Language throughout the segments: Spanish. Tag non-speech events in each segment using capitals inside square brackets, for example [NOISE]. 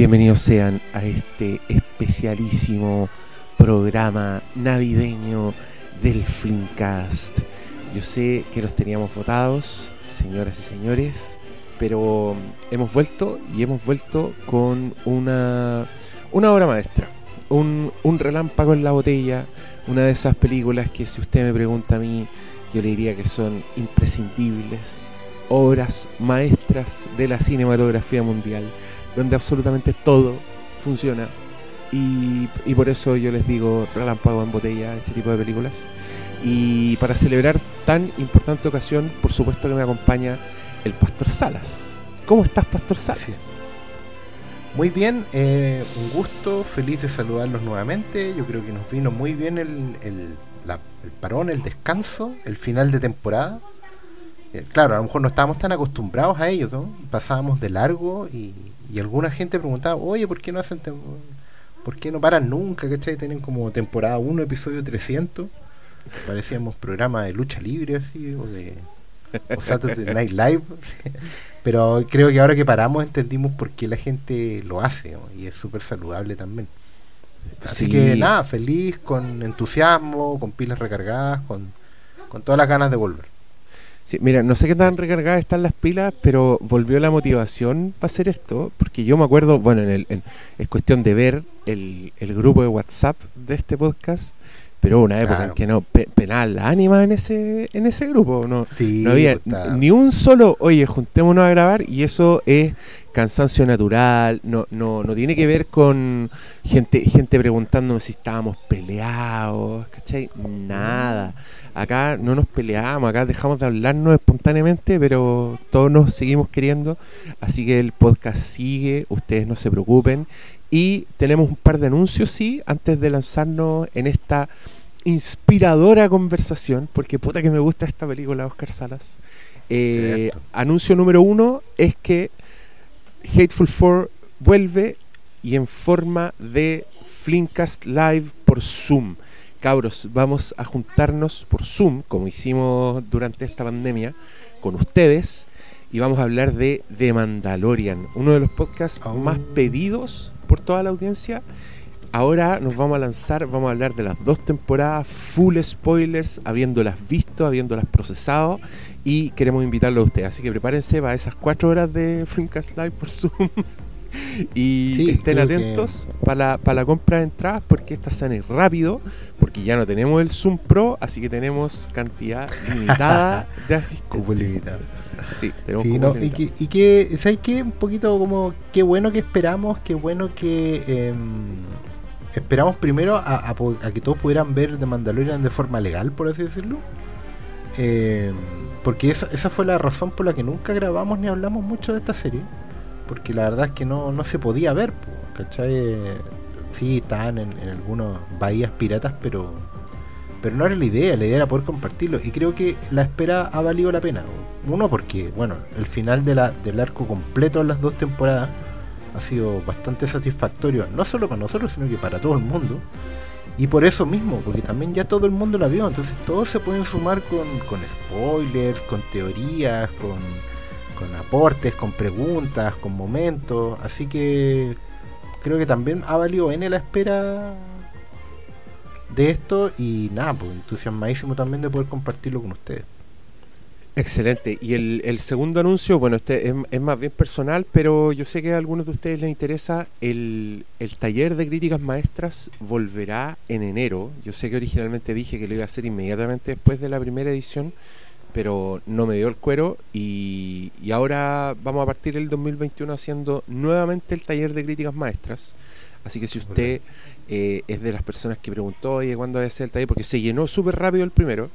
Bienvenidos sean a este especialísimo programa navideño del Flimcast. Yo sé que los teníamos votados, señoras y señores, pero hemos vuelto y hemos vuelto con una, una obra maestra, un, un relámpago en la botella, una de esas películas que si usted me pregunta a mí, yo le diría que son imprescindibles, obras maestras de la cinematografía mundial, donde absolutamente todo funciona. Y, y por eso yo les digo relámpago en botella, este tipo de películas. Y para celebrar tan importante ocasión, por supuesto que me acompaña el Pastor Salas. ¿Cómo estás, Pastor Salas? Muy bien, eh, un gusto, feliz de saludarlos nuevamente. Yo creo que nos vino muy bien el, el, la- el parón, el descanso, el final de temporada. Eh, claro, a lo mejor no estábamos tan acostumbrados a ello, ¿no? Pasábamos de largo y, y alguna gente preguntaba, oye, ¿por qué no hacen ¿Por qué no paran nunca? ¿Cachai? Tienen como temporada 1, episodio 300. Parecíamos programa de lucha libre así, o de o Saturday Night Live. [LAUGHS] Pero creo que ahora que paramos entendimos por qué la gente lo hace ¿no? y es súper saludable también. Así Sí. que nada, feliz, con entusiasmo, con pilas recargadas, con, con todas las ganas de volver. Sí, mira, no sé qué tan recargadas están las pilas, pero volvió la motivación para hacer esto, porque yo me acuerdo, bueno, en el, en- es cuestión de ver el, el grupo de WhatsApp de este podcast, pero hubo una época Claro. en que no, pe- penal la ánima en ese, en ese grupo, no, Sí, no había pues, está- ni un solo, oye, juntémonos a grabar y eso es cansancio natural, no, no, no tiene que ver con gente, gente preguntándome si estábamos peleados, ¿cachai? Nada. Acá no nos peleamos, acá dejamos de hablarnos espontáneamente, pero todos nos seguimos queriendo, así que el podcast sigue, ustedes no se preocupen. Y tenemos un par de anuncios, sí, antes de lanzarnos en esta inspiradora conversación, porque puta que me gusta esta película, Oscar Salas. Eh, anuncio número uno es que Hateful Four vuelve y en forma de Flimcast Live por Zoom. Cabros, vamos a juntarnos por Zoom, como hicimos durante esta pandemia, con ustedes y vamos a hablar de The Mandalorian, uno de los podcasts Oh. más pedidos por toda la audiencia. Ahora nos vamos a lanzar, vamos a hablar de las dos temporadas, full spoilers, habiéndolas visto, habiéndolas procesado y queremos invitarlo a ustedes. Así que prepárense para esas cuatro horas de Flimcast Live por Zoom. [LAUGHS] y Sí, estén que- atentos para la, para la compra de entradas porque estas salen rápido, porque ya no tenemos el Zoom Pro, así que tenemos cantidad limitada [LAUGHS] de asistentes. Sí, tenemos Sí, no, y que, y que, ¿sabes qué? Un poquito como, qué bueno que esperamos, qué bueno que em, esperamos primero a, que todos pudieran ver The Mandalorian de forma legal, por así decirlo. Em, porque esa, esa fue la razón por la que nunca grabamos ni hablamos mucho de esta serie. Porque la verdad es que no, no se podía ver, ¿cachai? Eh, Sí, estaban en, en algunas bahías piratas, pero pero no era la idea, la idea era poder compartirlo. Y creo que la espera ha valido la pena. Uno, porque, bueno, el final de la, del arco completo en las dos temporadas ha sido bastante satisfactorio, no solo para nosotros, sino que para todo el mundo. Y por eso mismo, porque también ya todo el mundo la vio, entonces todos se pueden sumar con, con spoilers, con teorías, con, con aportes, con preguntas, con momentos. Así que creo que también ha valido N la espera de esto y nada, pues entusiasmadísimo también de poder compartirlo con ustedes. Excelente. Y el, el segundo anuncio, bueno, este es, es más bien personal, pero yo sé que a algunos de ustedes les interesa. El, el taller de críticas maestras volverá en enero. Yo sé que originalmente dije que lo iba a hacer inmediatamente después de la primera edición, pero no me dio el cuero. Y, y ahora vamos a partir el 2021 haciendo nuevamente el taller de críticas maestras. Así que si usted eh, es de las personas que preguntó, oye, ¿cuándo va a ser el taller? Porque se llenó súper rápido el primero.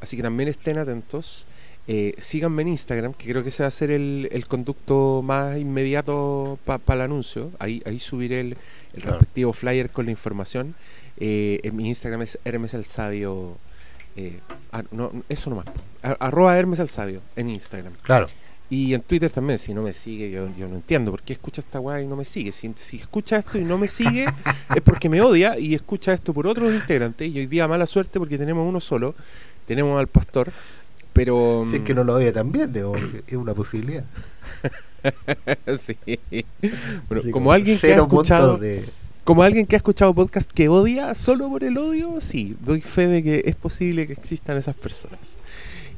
Así que también estén atentos. Eh, síganme en Instagram, que creo que ese va a ser el, el conducto más inmediato para el anuncio. Ahí, ahí subiré el, el Claro. respectivo flyer con la información. Eh, en mi Instagram es Hermes el Sabio. eh, ah, no, eso nomás. Arroba Hermes el Sabio en Instagram. Claro. Y en Twitter también, si no me sigue, yo, yo no entiendo por qué escucha esta weá y no me sigue. Si, si escucha esto y no me sigue, [LAUGHS] es porque me odia y escucha esto por otros integrantes. Y hoy día mala suerte porque tenemos uno solo, tenemos al pastor, pero... Si es que no lo odia también, porque es una posibilidad. [LAUGHS] sí. Bueno, como alguien que ha escuchado como alguien que ha escuchado podcast que odia solo por el odio, sí, doy fe de que es posible que existan esas personas.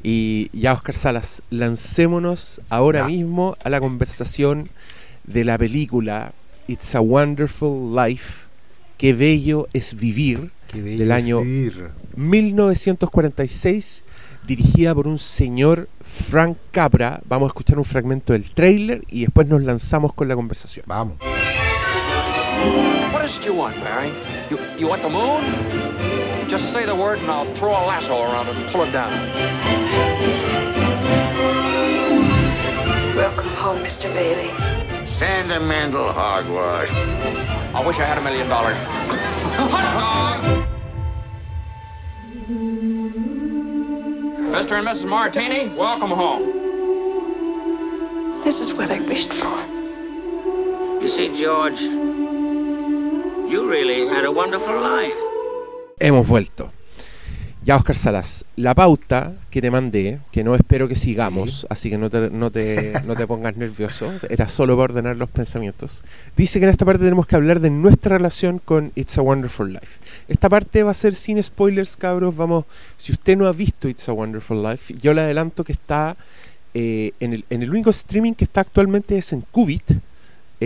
Y ya, Oscar Salas, lancémonos ahora mismo a la conversación de la película It's a Wonderful Life, Qué bello es vivir, del año 1946, dirigida por un señor Frank Capra. Vamos a escuchar un fragmento del trailer y después nos lanzamos con la conversación. Vamos. What is it you want, Barry? You, you want the moon? Just say the word and I'll throw a lasso around it and pull it down. Welcome home, Mr. Bailey. Sentimental hogwash. I wish I had a million dollars. [LAUGHS] Mr. and Mrs. Martini, welcome home. This is what I wished for. You see, George, you really had a wonderful life. Hemos vuelto. Ya, Oscar Salas, la pauta que te mandé, que no espero que sigamos, así que no te, no, te, no te pongas nervioso, era solo para ordenar los pensamientos, dice que en esta parte tenemos que hablar de nuestra relación con It's a Wonderful Life. Esta parte va a ser sin spoilers, cabros, vamos, si usted no ha visto It's a Wonderful Life, yo le adelanto que está eh, en, el, en el único streaming que está actualmente es en Qubit,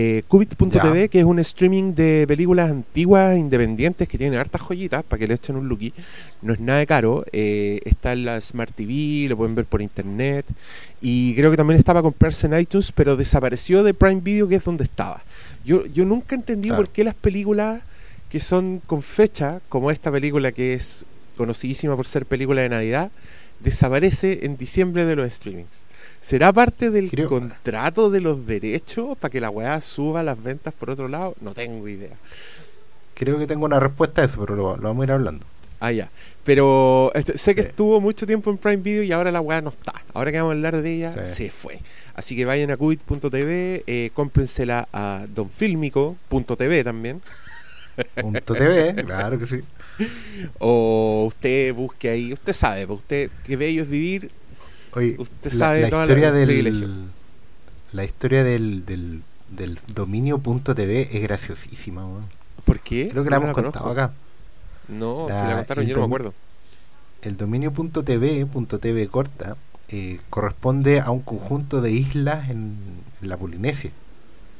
eh, Cubit.tv, que es un streaming de películas antiguas, independientes, que tiene hartas joyitas para que le echen un looky. No es nada de caro. Eh, está en la Smart TV, lo pueden ver por internet. Y creo que también estaba a comprarse en iTunes, pero desapareció de Prime Video, que es donde estaba. Yo, yo nunca entendí por qué las películas que son con fecha, como esta película que es conocidísima por ser película de Navidad, desaparece en diciembre de los streamings. ¿Será parte del contrato de los derechos para que la weá suba las ventas por otro lado? No tengo idea. Creo que tengo una respuesta a eso, pero lo, vamos a ir hablando. Ah, ya. Pero sé que estuvo mucho tiempo en Prime Video y ahora la weá no está. Ahora que vamos a hablar de ella, se fue. Así que vayan a cubit.tv, eh, cómprensela a donfilmico.tv también. Punto TV, [LAUGHS] claro que sí. O usted busque ahí, usted sabe, pues usted que bello es vivir, Usted sabe la, historia del, La historia del, del, del dominio.tv es graciosísima. ¿Por qué? Creo que la hemos contado acá. No, si la contaron yo no me acuerdo. El dominio.tv, .tv corta, eh, corresponde a un conjunto de islas en, la Polinesia.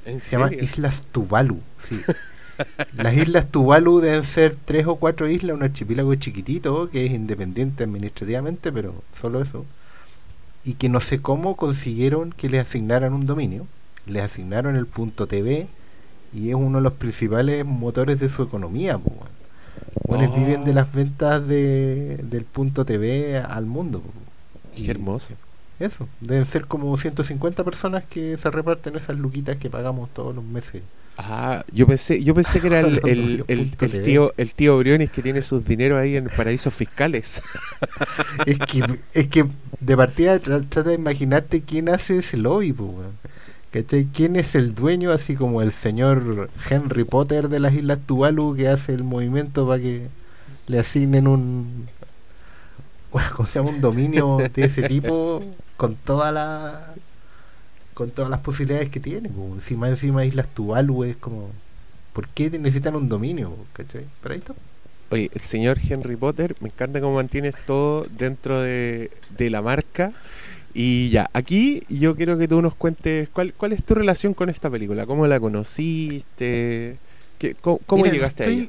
Se llama Islas Tuvalu. Sí. [LAUGHS] Las islas Tuvalu deben ser tres o cuatro islas, un archipiélago chiquitito que es independiente administrativamente, pero solo eso y que no sé cómo consiguieron que les asignaran un dominio. Les asignaron el punto TV y es uno de los principales motores de su economía. Pues, viven de las ventas de, del punto TV al mundo. Qué hermoso. Eso, deben ser como 150 personas que se reparten esas luquitas que pagamos todos los meses. Ah, yo pensé, yo pensé que era [LAUGHS] el, el, tío el tío Briones que tiene sus dineros ahí en paraísos fiscales. [LAUGHS] es que es que de partida trata de imaginarte quién hace ese lobby, pues, ¿Quién es el dueño, así como el señor Henry Potter de las Islas Tuvalu que hace el movimiento para que le asignen un, [LAUGHS] ¿cómo se llama? un dominio de ese tipo con toda la con todas las posibilidades que tiene. Como encima, encima Islas Tuvalu es como... ¿Por qué necesitan un dominio? ¿Cachai? Pero ahí está. Oye, el señor Henry Potter, me encanta cómo mantienes todo dentro de, la marca. Y ya, aquí yo quiero que tú nos cuentes cuál, cuál es tu relación con esta película, cómo la conociste, ¿Qué, cómo, llegaste a ella.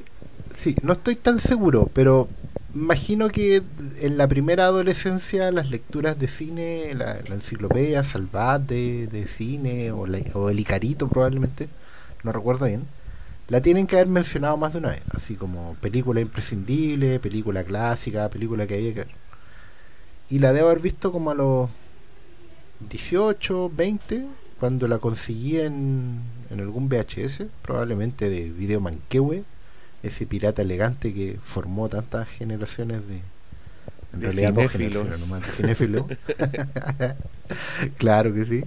Sí, no estoy tan seguro, pero imagino que en la primera adolescencia las lecturas de cine, la, enciclopedia Salvat de, cine o, o, el Icarito probablemente, no recuerdo bien, la tienen que haber mencionado más de una vez, así como película imprescindible, película clásica, película que había que ver. Y la debo haber visto como a los 18, 20, cuando la conseguí en, en algún VHS, probablemente de Video Manquehue ese pirata elegante que formó tantas generaciones de en realidad dos generaciones [LAUGHS] claro que sí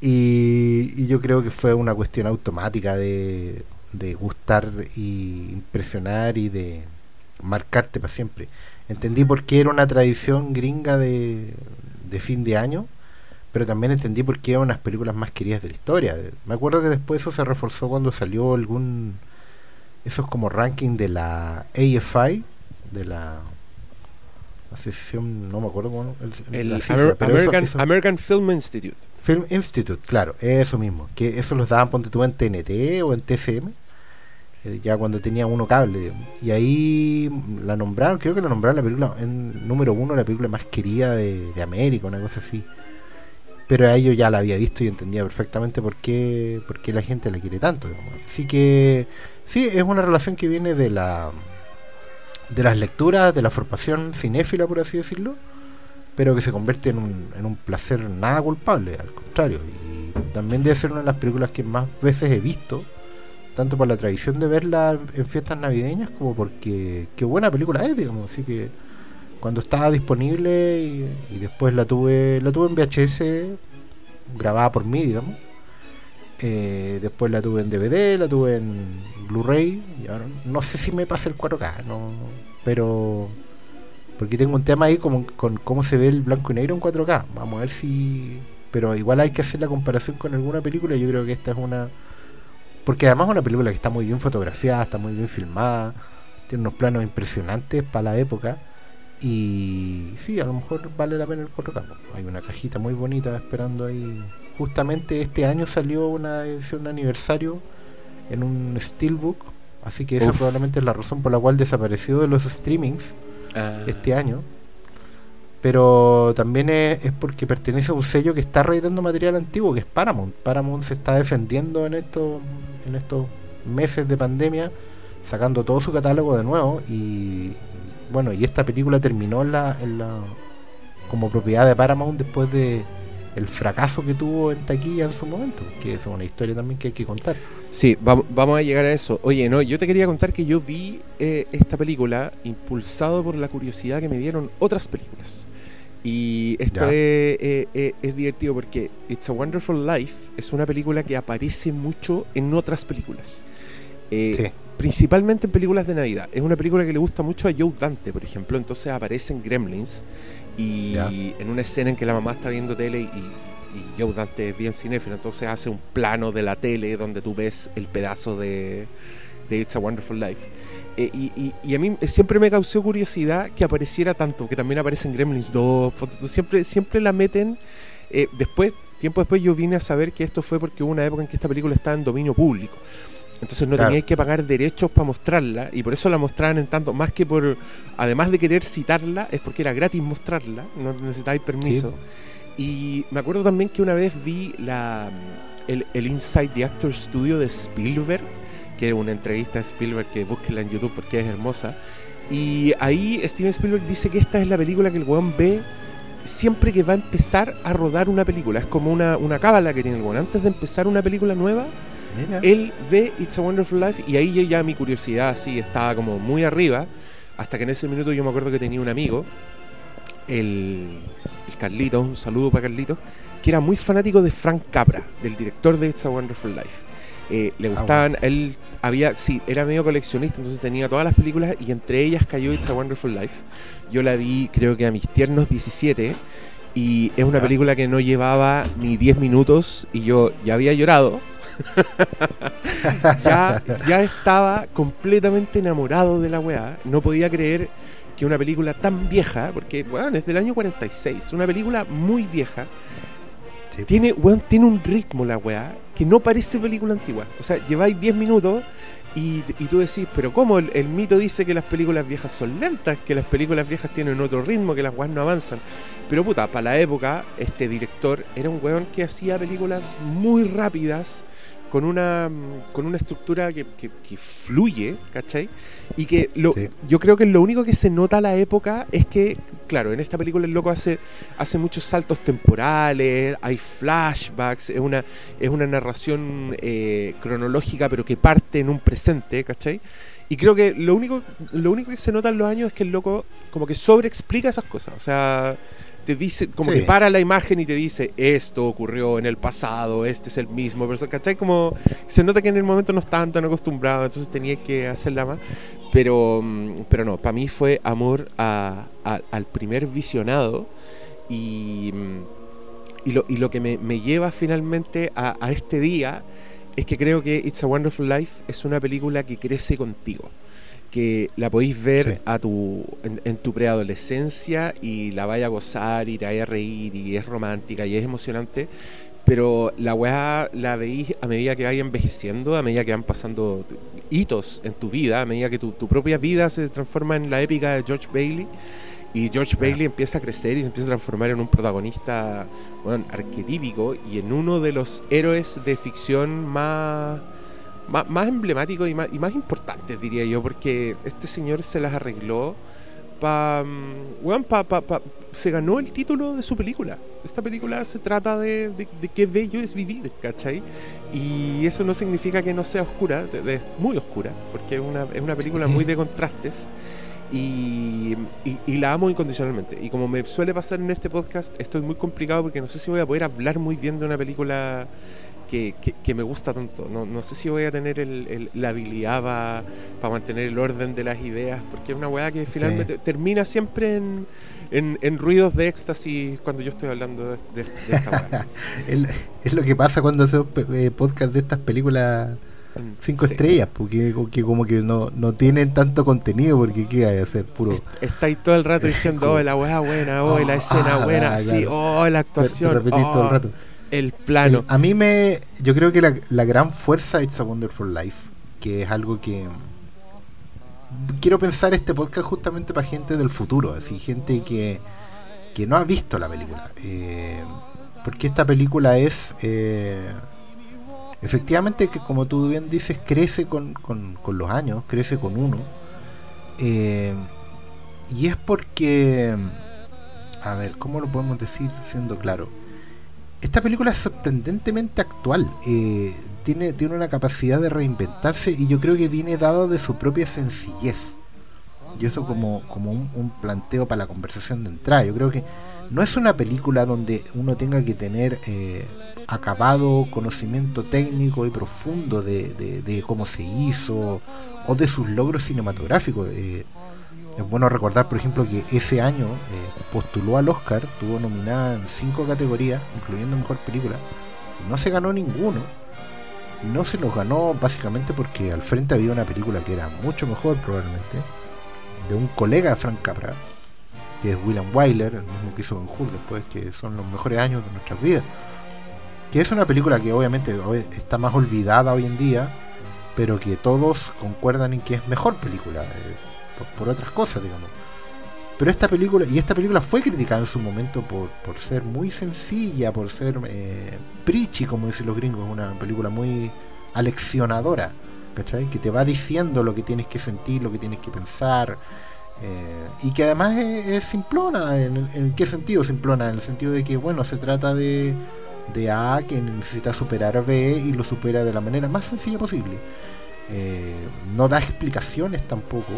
y, yo creo que fue una cuestión automática de, de gustar y impresionar y de marcarte para siempre entendí por qué era una tradición gringa de, de fin de año pero también entendí por qué eran unas películas más queridas de la historia. Me acuerdo que después eso se reforzó cuando salió algún. Esos como ranking de la AFI, de la asociación, no me acuerdo cómo. el- El cifra, Amer- eso- American, eso- American Film Institute. Film Institute, claro, eso mismo. Que eso los daban, ponte tú en TNT o en TCM, eh, ya cuando tenía uno cable. digamos. Y ahí la nombraron, creo que la nombraron la película, en número uno, la película más querida de, de América, una cosa así. Pero a ello ya la había visto y entendía perfectamente por qué, por qué la gente la quiere tanto. digamos. Así que sí, es una relación que viene de la de las lecturas, de la formación cinéfila, por así decirlo pero que se convierte en un, en un placer nada culpable, al contrario. Y también debe ser una de las películas que más veces he visto, tanto por la tradición de verla en fiestas navideñas como porque qué buena película es, digamos. Así que cuando estaba disponible y, y después la tuve, la tuve en VHS, grabada por mí, digamos. Eh, después la tuve en DVD, la tuve en Blu-ray. No sé si me pasa el 4K, no, pero porque tengo un tema ahí como, con cómo se ve el blanco y negro en 4K. Vamos a ver si. Pero igual hay que hacer la comparación con alguna película. Yo creo que esta es una. Porque además es una película que está muy bien fotografiada, está muy bien filmada, tiene unos planos impresionantes para la época. Y sí, a lo mejor vale la pena el 4K. Hay una cajita muy bonita esperando ahí. Justamente este año salió una edición de aniversario en un Steelbook. Así que esa Uf. probablemente es la razón por la cual desapareció de los streamings Ah, este año. Pero también es, es porque pertenece a un sello que está reeditando material antiguo, que es Paramount. Paramount se está defendiendo en estos, en estos meses de pandemia, sacando todo su catálogo de nuevo. Y bueno, y esta película terminó en la, en la, como propiedad de Paramount después de el fracaso que tuvo en taquilla en su momento, que es una historia también que hay que contar. Sí, vam- vamos a llegar a eso. Oye, no, yo te quería contar que yo vi eh, esta película impulsado por la curiosidad que me dieron otras películas. Y esto es, eh, eh, es divertido porque It's a Wonderful Life es una película que aparece mucho en otras películas. Eh, Sí. Principalmente en películas de Navidad. Es una película que le gusta mucho a Joe Dante, por ejemplo. Entonces aparece en Gremlins y en una escena en que la mamá está viendo tele y, y Joe Dante es bien cinéfilo. Entonces hace un plano de la tele donde tú ves el pedazo de, de It's a Wonderful Life. Eh, y, y- y a mí siempre me causó curiosidad que apareciera tanto, que también aparece en Gremlins 2. ponte tú, Siempre, siempre la meten. eh, después, tiempo después, yo vine a saber que esto fue porque hubo una época en que esta película estaba en dominio público. Entonces no Claro. teníais que pagar derechos para mostrarla y por eso la mostraban en tanto, más que por, además de querer citarla, es porque era gratis mostrarla, no necesitáis permiso. Sí. Y me acuerdo también que una vez vi la, el, el Inside the Actor Studio de Spielberg, que es una entrevista de Spielberg que búsquenla en YouTube porque es hermosa. Y ahí Steven Spielberg dice que esta es la película que el weón ve siempre que va a empezar a rodar una película. Es como una, una cábala que tiene el weón. Antes de empezar una película nueva, Mira. él ve It's a Wonderful Life y ahí yo ya mi curiosidad así estaba como muy arriba. Hasta que en ese minuto yo me acuerdo que tenía un amigo, el, el Carlito, un saludo para Carlito, que era muy fanático de Frank Capra, del director de It's a Wonderful Life. Eh, le Ah, gustaban, él había, sí, era medio coleccionista, entonces tenía todas las películas y entre ellas cayó It's a Wonderful Life. Yo la vi creo que a mis tiernos 17 y es una película que no llevaba ni 10 minutos y yo ya había llorado. [LAUGHS] ya, ya estaba completamente enamorado de la weá. No podía creer que una película tan vieja, porque weón, es del año 46, una película muy vieja, Sí. tiene, weón, tiene un ritmo la weá que no parece película antigua. O sea, lleváis 10 minutos y, y tú decís, pero ¿cómo? El, el mito dice que las películas viejas son lentas, que las películas viejas tienen otro ritmo, que las weas no avanzan. Pero puta, para la época, este director era un weón que hacía películas muy rápidas, con una, con una estructura que, que- que fluye, ¿cachai? Y que lo, Sí. yo creo que lo único que se nota a la época es que, claro, en esta película el loco hace, hace muchos saltos temporales, hay flashbacks, es una, es una narración eh, cronológica pero que parte en un presente, ¿cachai? Y creo que lo único, lo único que se nota en los años es que el loco como que sobreexplica esas cosas, o sea, te dice, como Sí. que para la imagen y te dice, esto ocurrió en el pasado, este es el mismo, pero, ¿cachai? Como se nota que en el momento no estaban tan acostumbrados, entonces tenía que hacerla más. Pero, mm, pero no, para mí fue amor a- a- al primer visionado y, mm, y, lo, y lo que me, me lleva finalmente a, a este día es que creo que It's a Wonderful Life es una película que crece contigo que la podéis ver Sí. a tu, en, en tu preadolescencia y la vaya a gozar y te vaya a reír y es romántica y es emocionante, pero la weá la veís a medida que vaya envejeciendo, a medida que van pasando hitos en tu vida, a medida que tu, tu propia vida se transforma en la épica de George Bailey y George Bailey empieza a crecer y se empieza a transformar en un protagonista bueno, arquetípico y en uno de los héroes de ficción más más, más emblemáticos y más, y más importantes, diría yo, porque este señor se las arregló pa, mm, pa, pa- pa- se ganó el título de su película. Esta película se trata de, de, de qué bello es vivir, ¿cachai? Y eso no significa que no sea oscura, es muy oscura, porque es una, es una película muy de [LAUGHS] contrastes. Y, y- y la amo incondicionalmente. Y como me suele pasar en este podcast, esto es muy complicado porque no sé si voy a poder hablar muy bien de una película que, que- que me gusta tanto. No, no sé si voy a tener el- el- la habilidad para mantener el orden de las ideas, porque es una weá que finalmente termina siempre en, en- en ruidos de éxtasis cuando yo estoy hablando de, de- de esta weá. [LAUGHS] Es, lo que pasa cuando hacemos eh, podcast de estas películas cinco Sí. estrellas, porque que como que no, no tienen tanto contenido, porque qué hay que hacer puro. Estáis todo el rato [LAUGHS] diciendo, oh, la weá buena, oh, la Oh, [LAUGHS] escena ah, buena, claro. sí, oh, la actuación, te repetís todo el oh, rato. El plano. A mí me. Yo creo que la, gran fuerza de It's a Wonderful Life, que es algo que. Quiero pensar este podcast justamente para gente del futuro, así, gente que, que no ha visto la película. Eh, porque esta película es. eh, efectivamente, que como tú bien dices, crece con, con- con los años, crece con uno. Eh, y es porque. A ver, ¿cómo lo podemos decir siendo claro? Esta película es sorprendentemente actual. eh, tiene, tiene una capacidad de reinventarse y yo creo que viene dado de su propia sencillez. Y eso como, como un, planteo para la conversación de entrada. Yo creo que no es una película donde uno tenga que tener eh, acabado conocimiento técnico y profundo de, de- de cómo se hizo o de sus logros cinematográficos. eh, es bueno recordar, por ejemplo, que ese año eh, postuló al Oscar, tuvo nominada en cinco categorías, incluyendo Mejor Película, y no se ganó ninguno. Y no se los ganó básicamente porque al frente había una película que era mucho mejor probablemente, de un colega de Frank Capra, que es William Wyler, el mismo que hizo Ben Hur después, que son los mejores años de nuestras vidas. Que es una película que obviamente está más olvidada hoy en día, pero que todos concuerdan en que es mejor película, eh, por, por otras cosas, digamos. Pero esta película, y esta película fue criticada en su momento por, por ser muy sencilla, por ser eh, preachy, como dicen los gringos, una película muy aleccionadora, ¿cachai? Que te va diciendo lo que tienes que sentir, lo que tienes que pensar, eh, y que además es, simplona. ¿En, ¿En qué sentido simplona? En el sentido de que, bueno, se trata de, de A que necesita superar B y lo supera de la manera más sencilla posible. Eh, no da explicaciones tampoco.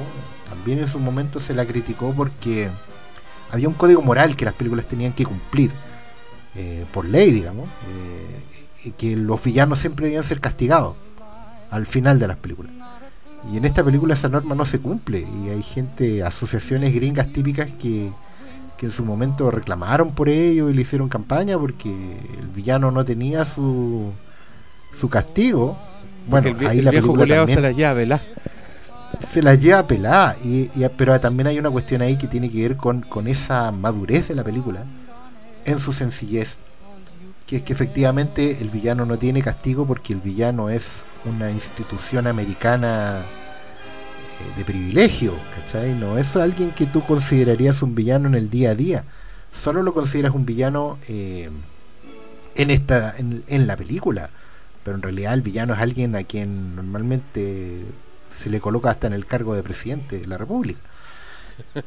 También en su momento se la criticó porque había un código moral que las películas tenían que cumplir eh, por ley, digamos, eh, y que los villanos siempre debían ser castigados al final de las películas. Y en esta película esa norma no se cumple y hay gente, asociaciones gringas típicas que, que en su momento reclamaron por ello y le hicieron campaña porque el villano no tenía su, su castigo. Bueno, el, ahí el la viejo también se las llave, ¿la? se las lleva pelada. Y, y- pero también hay una cuestión ahí que tiene que ver con, con esa madurez de la película, en su sencillez. Que es que efectivamente el villano no tiene castigo porque el villano es una institución americana eh, de privilegio, ¿cachai? No es alguien que tú considerarías un villano en el día a día. Solo lo consideras un villano eh, en, esta, en, en la película. Pero en realidad el villano es alguien a quien normalmente se le coloca hasta en el cargo de presidente de la República.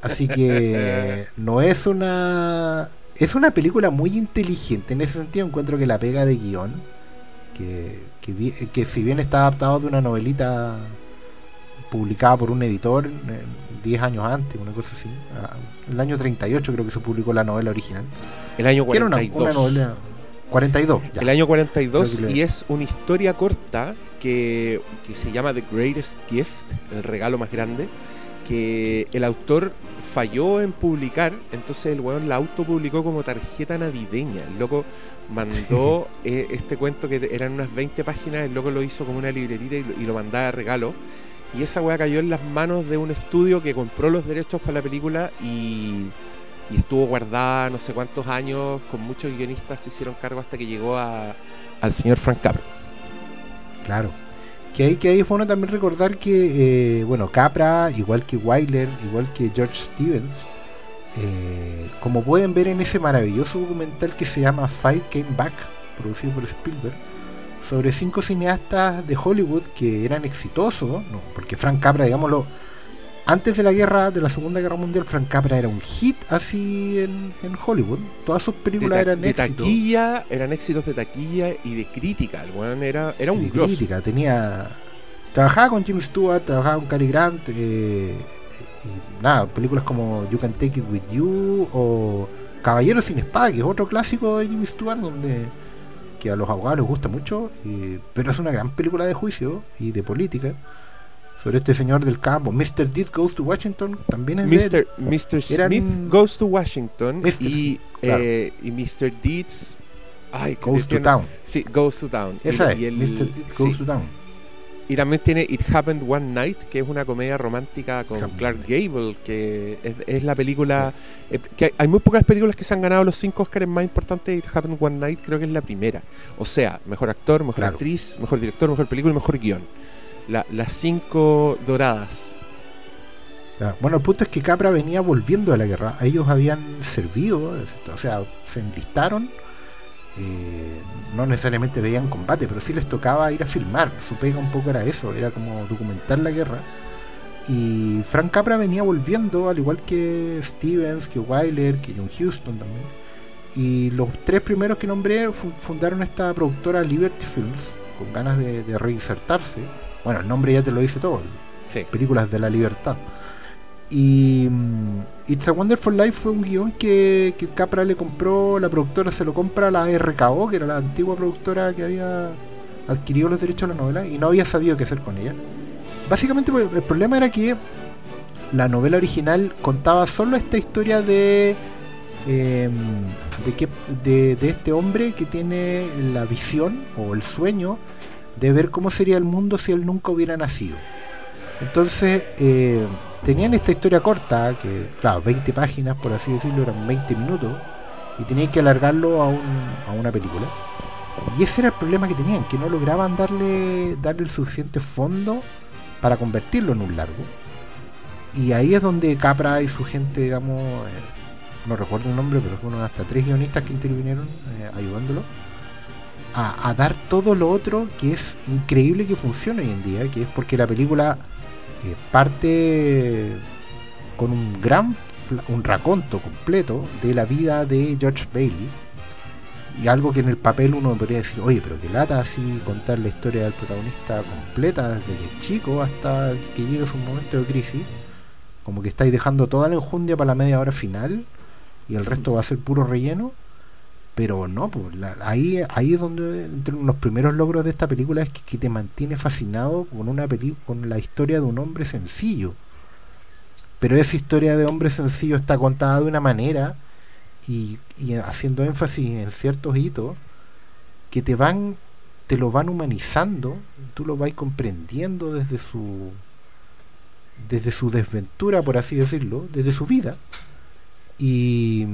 Así que [LAUGHS] no es una es una película muy inteligente en ese sentido. Encuentro que la pega de guion, que, que, que si bien está adaptado de una novelita publicada por un editor eh, 10 años antes, una cosa así, ah, el año 38 creo que se publicó la novela original. El año Que era una, 42. una novela 42. ya. El año 42 Creo que le- y es una historia corta que, que se llama The Greatest Gift, el regalo más grande, que el autor falló en publicar, entonces el weón la autopublicó como tarjeta navideña. El loco mandó eh, este cuento que eran unas 20 páginas, el loco lo hizo como una libretita y lo, y lo mandaba de regalo. Y esa weá cayó en las manos de un estudio que compró los derechos para la película y, y estuvo guardada no sé cuántos años, con muchos guionistas se hicieron cargo hasta que llegó a, al señor Frank Capra. Claro. Que ahí, que ahí fue bueno también recordar que, eh, bueno, Capra, igual que Wyler, igual que George Stevens, eh, como pueden ver en ese maravilloso documental que se llama Fight Came Back, producido por Spielberg, sobre cinco cineastas de Hollywood que eran exitosos, ¿no? porque Frank Capra, digámoslo, antes de la guerra, de la Segunda Guerra Mundial, Frank Capra era un hit así en, en Hollywood. Todas sus películas eran de éxitos. taquilla, eran éxitos de taquilla y de crítica. El era, era Sí, un grosso. crítica, tenía trabajaba con Jim Stewart, trabajaba con Cary Grant eh, y nada, películas como You Can Take It With You o Caballero sin espada, que es otro clásico de Jim Stewart donde que a los abogados les gusta mucho, eh, pero es una gran película de juicio y de política sobre este señor del campo, Mr. Deed Goes to Washington, también es de él. Mr. Smith Goes to Washington y, claro. eh, y Mr. Deeds ay, Goes to tiene- Town. Sí, Goes to Town. Y- Esa y, es, el- Mr. Deed sí. Goes to Town. Y también tiene It Happened One Night, que es una comedia romántica con Happened Clark Gable, que es, es la película... eh, que hay, muy pocas películas que se han ganado los cinco Oscars más importantes. It Happened One Night creo que es la primera. O sea, mejor actor, mejor Claro. actriz, mejor director, mejor película y mejor guion. La- las cinco doradas. Bueno, el punto es que Capra venía volviendo de la guerra. Ellos habían servido, o sea, se enlistaron. eh, no necesariamente veían combate, pero sí les tocaba ir a filmar. Su pega un poco era eso, era como documentar la guerra. Y Frank Capra venía volviendo, al igual que Stevens, que Wyler, que John Huston también. Y los tres primeros que nombré fu- fundaron esta productora Liberty Films, con ganas de, de reinsertarse. Bueno, el nombre ya te lo dice todo, Sí. películas de la libertad. Y mm, It's a Wonderful Life fue un guion que, que Capra le compró, la productora se lo compra a la RKO, que era la antigua productora que había adquirido los derechos a la novela y no había sabido qué hacer con ella. Básicamente pues, el problema era que la novela original contaba solo esta historia de em, de, que, de, de este hombre que tiene la visión o el sueño de ver cómo sería el mundo si él nunca hubiera nacido. Entonces, eh, tenían esta historia corta, que, claro, 20 páginas, por así decirlo, eran 20 minutos, y tenían que alargarlo a, un, a una película. Y ese era el problema que tenían, que no lograban darle, el suficiente fondo para convertirlo en un largo. Y ahí es donde Capra y su gente, digamos, eh, no recuerdo el nombre, pero fueron hasta tres guionistas que intervinieron eh, ayudándolo a, dar todo lo otro que es increíble que funcione hoy en día, que es porque la película eh, parte con un gran un raconto completo de la vida de George Bailey y algo que en el papel uno podría decir, oye, pero que lata así contar la historia del protagonista completa desde que es chico hasta que llega su momento de crisis, como que estáis dejando toda la enjundia para la media hora final y el resto va a ser puro relleno. Pero no, pues, ahí, ahí es donde entre los primeros logros de esta película es que, te mantiene fascinado con una con la historia de un hombre sencillo. Pero esa historia de hombre sencillo está contada de una manera y, y haciendo énfasis en ciertos hitos que te van, te lo van humanizando, tú lo vas comprendiendo desde su desde su desventura, por así decirlo, desde su vida. Y,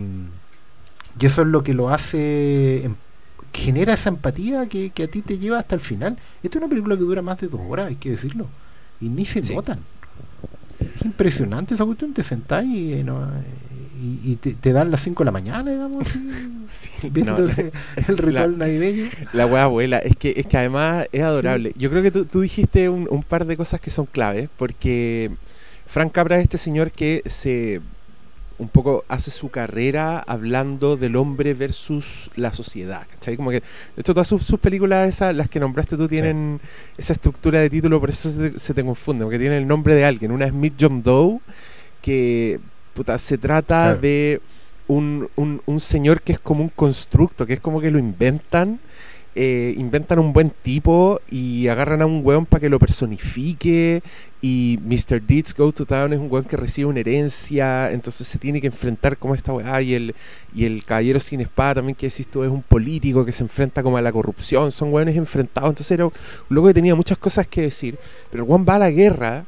y eso es lo que lo hace, em- genera esa empatía que, que a ti te lleva hasta el final. Esta es una película que dura más de dos horas, hay que decirlo. Y ni se Sí. notan. Es impresionante esa cuestión, te sentás y, eh, no, y, y te, te dan las 5 de la mañana, digamos, [LAUGHS] Sí, [LAUGHS] viendo no, el, [LAUGHS] el ritual navideño. La wea abuela, es que, es que además es adorable. Yo creo que tú, tú dijiste un, un par de cosas que son claves, porque Frank Capra es este señor que se un poco hace su carrera hablando del hombre versus la sociedad, ¿cachai? Como que, de hecho, todas sus, sus películas, esas, las que nombraste tú, tienen esa estructura de título, por eso se te, se te confunde, porque tienen el nombre de alguien. Una es Smith John Doe, que puta, se trata Claro. de un, un, un señor que es como un constructo, que es como que lo inventan eh, inventan un buen tipo y agarran a un weón para que lo personifique. Y Mr. Deeds Go to Town es un weón que recibe una herencia, entonces se tiene que enfrentar como esta weá. Y el, y el caballero sin espada también, que decís tú, es un político que se enfrenta como a la corrupción. Son weones enfrentados. Entonces era un loco que tenía muchas cosas que decir. Pero el weón va a la guerra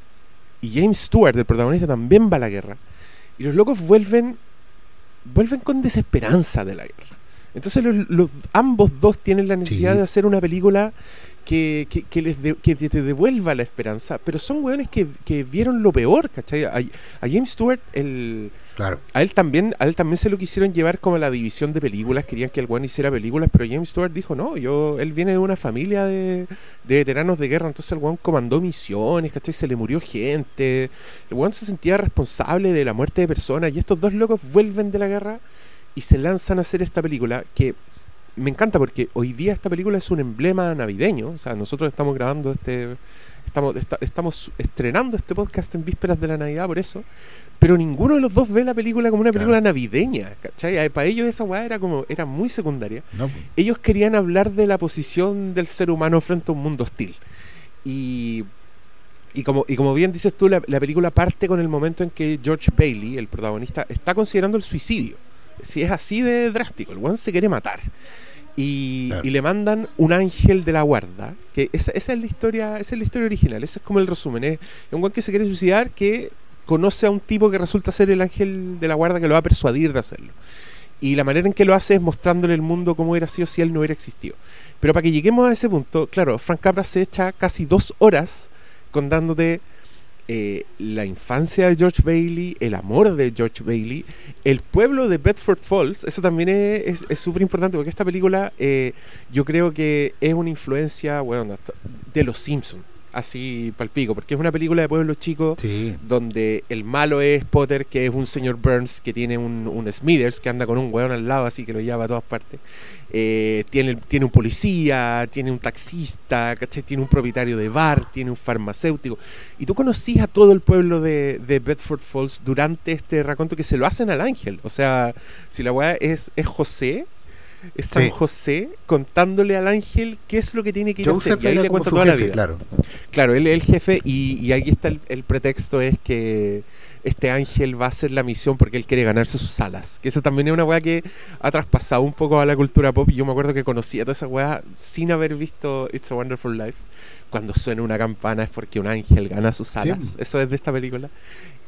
y James Stewart, el protagonista, también va a la guerra. Y los locos vuelven, vuelven con desesperanza de la guerra. Entonces los, los- ambos dos tienen la necesidad Sí. de hacer una película que, que, que les de- que te devuelva la esperanza. Pero son weones que, que vieron lo peor, ¿cachai? A, a James Stewart, el, Claro. a él también a él también se lo quisieron llevar como a la división de películas querían que el weón hiciera películas pero James Stewart dijo no yo él viene de una familia de, de veteranos de guerra entonces el weón comandó misiones ¿cachai? se le murió gente el weón se sentía responsable de la muerte de personas y estos dos locos vuelven de la guerra y se lanzan a hacer esta película que me encanta porque hoy día esta película es un emblema navideño o sea nosotros estamos grabando este estamos esta- estamos estrenando este podcast en vísperas de la Navidad por eso pero ninguno de los dos ve la película como una Claro. película navideña, ¿cachai? Eh, Para ellos esa weá era como, era muy secundaria. No, pues, Ellos querían hablar de la posición del ser humano frente a un mundo hostil. Y, y, como, y como bien dices tú, la, la película parte con el momento en que George Bailey, el protagonista, está considerando el suicidio. Si es así de drástico, el one se quiere matar. Y, Claro. y le mandan un ángel de la guarda, que esa, esa es la historia, esa es la historia original, ese es como el resumen, es un one que se quiere suicidar que conoce a un tipo que resulta ser el ángel de la guarda que lo va a persuadir de hacerlo. Y la manera en que lo hace es mostrándole el mundo cómo hubiera sido si él no hubiera existido. Pero para que lleguemos a ese punto, claro, Frank Capra se echa casi dos horas contándote eh, la infancia de George Bailey, el amor de George Bailey, el pueblo de Bedford Falls. Eso también es súper importante porque esta película eh, yo creo que es una influencia bueno, de los Simpsons, así palpico, porque es una película de pueblos chicos sí. donde el malo es Potter, que es un señor Burns que tiene un, un Smithers que anda con un weón al lado, así que lo lleva a todas partes. Eh, tiene, tiene un policía, tiene un taxista, ¿cachai? tiene un propietario de bar, tiene un farmacéutico. Y tú conocís a todo el pueblo de, de Bedford Falls durante este raconto que se lo hacen al ángel. O sea, si la weá es, es José. Es San Sí. José contándole al ángel qué es lo que tiene que ir a hacer. Y ahí le cuenta toda la vida. Claro. Claro, él es el jefe y, y aquí está el, el pretexto es que este ángel va a hacer la misión porque él quiere ganarse sus alas. Que eso también es una weá que ha traspasado un poco a la cultura pop. Yo me acuerdo que conocía toda esa weá sin haber visto It's a Wonderful Life. Cuando suena una campana es porque un ángel gana sus alas. Eso es de esta película.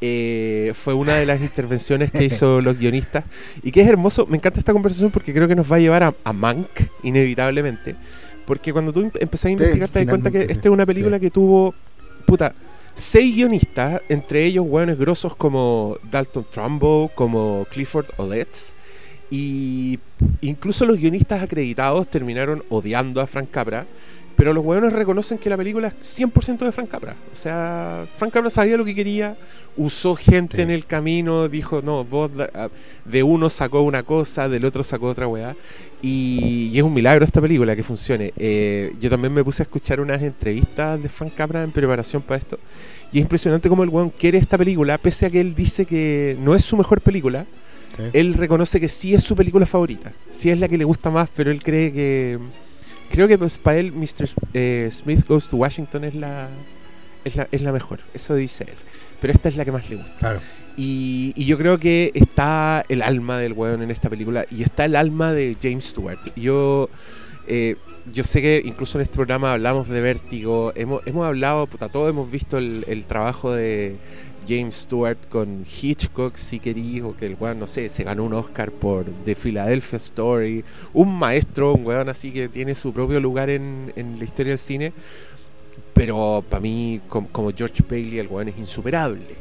Eh, fue una de las [LAUGHS] intervenciones que hizo los guionistas. Y que es hermoso. Me encanta esta conversación porque creo que nos va a llevar a, a Mank, inevitablemente. Porque cuando tú em- empezás a investigar te das cuenta que esta es una película que tuvo, puta, seis guionistas, entre ellos hueones grosos como Dalton Trumbo, como Clifford Odets. Y incluso los guionistas acreditados terminaron odiando a Frank Capra. Pero los hueones reconocen que la película es 100% de Frank Capra. O sea, Frank Capra sabía lo que quería, usó gente Sí. en el camino, dijo, no, vos ah, de uno sacó una cosa, del otro sacó otra weá. Y, y es un milagro esta película que funcione. Eh, yo también me puse a escuchar unas entrevistas de Frank Capra en preparación para esto. Y es impresionante cómo el weón quiere esta película, pese a que él dice que no es su mejor película. Sí. Él reconoce que sí es su película favorita, sí es la que le gusta más, pero él cree que. Creo que pues, para él, Mr. Eh, Smith Goes to Washington es la, es, la, es la mejor, eso dice él. Pero esta es la que más le gusta. Claro. Y, y yo creo que está el alma del weón en esta película y está el alma de James Stewart. Yo, eh, yo sé que incluso en este programa hablamos de Vértigo, hemos, hemos hablado, puta, todos hemos visto el, el trabajo de James Stewart con Hitchcock, si querís, o que el weón, no sé, se ganó un Oscar por The Philadelphia Story, un maestro, un weón así que tiene su propio lugar en, en la historia del cine. Pero para mí, com- como George Bailey, el weón es insuperable.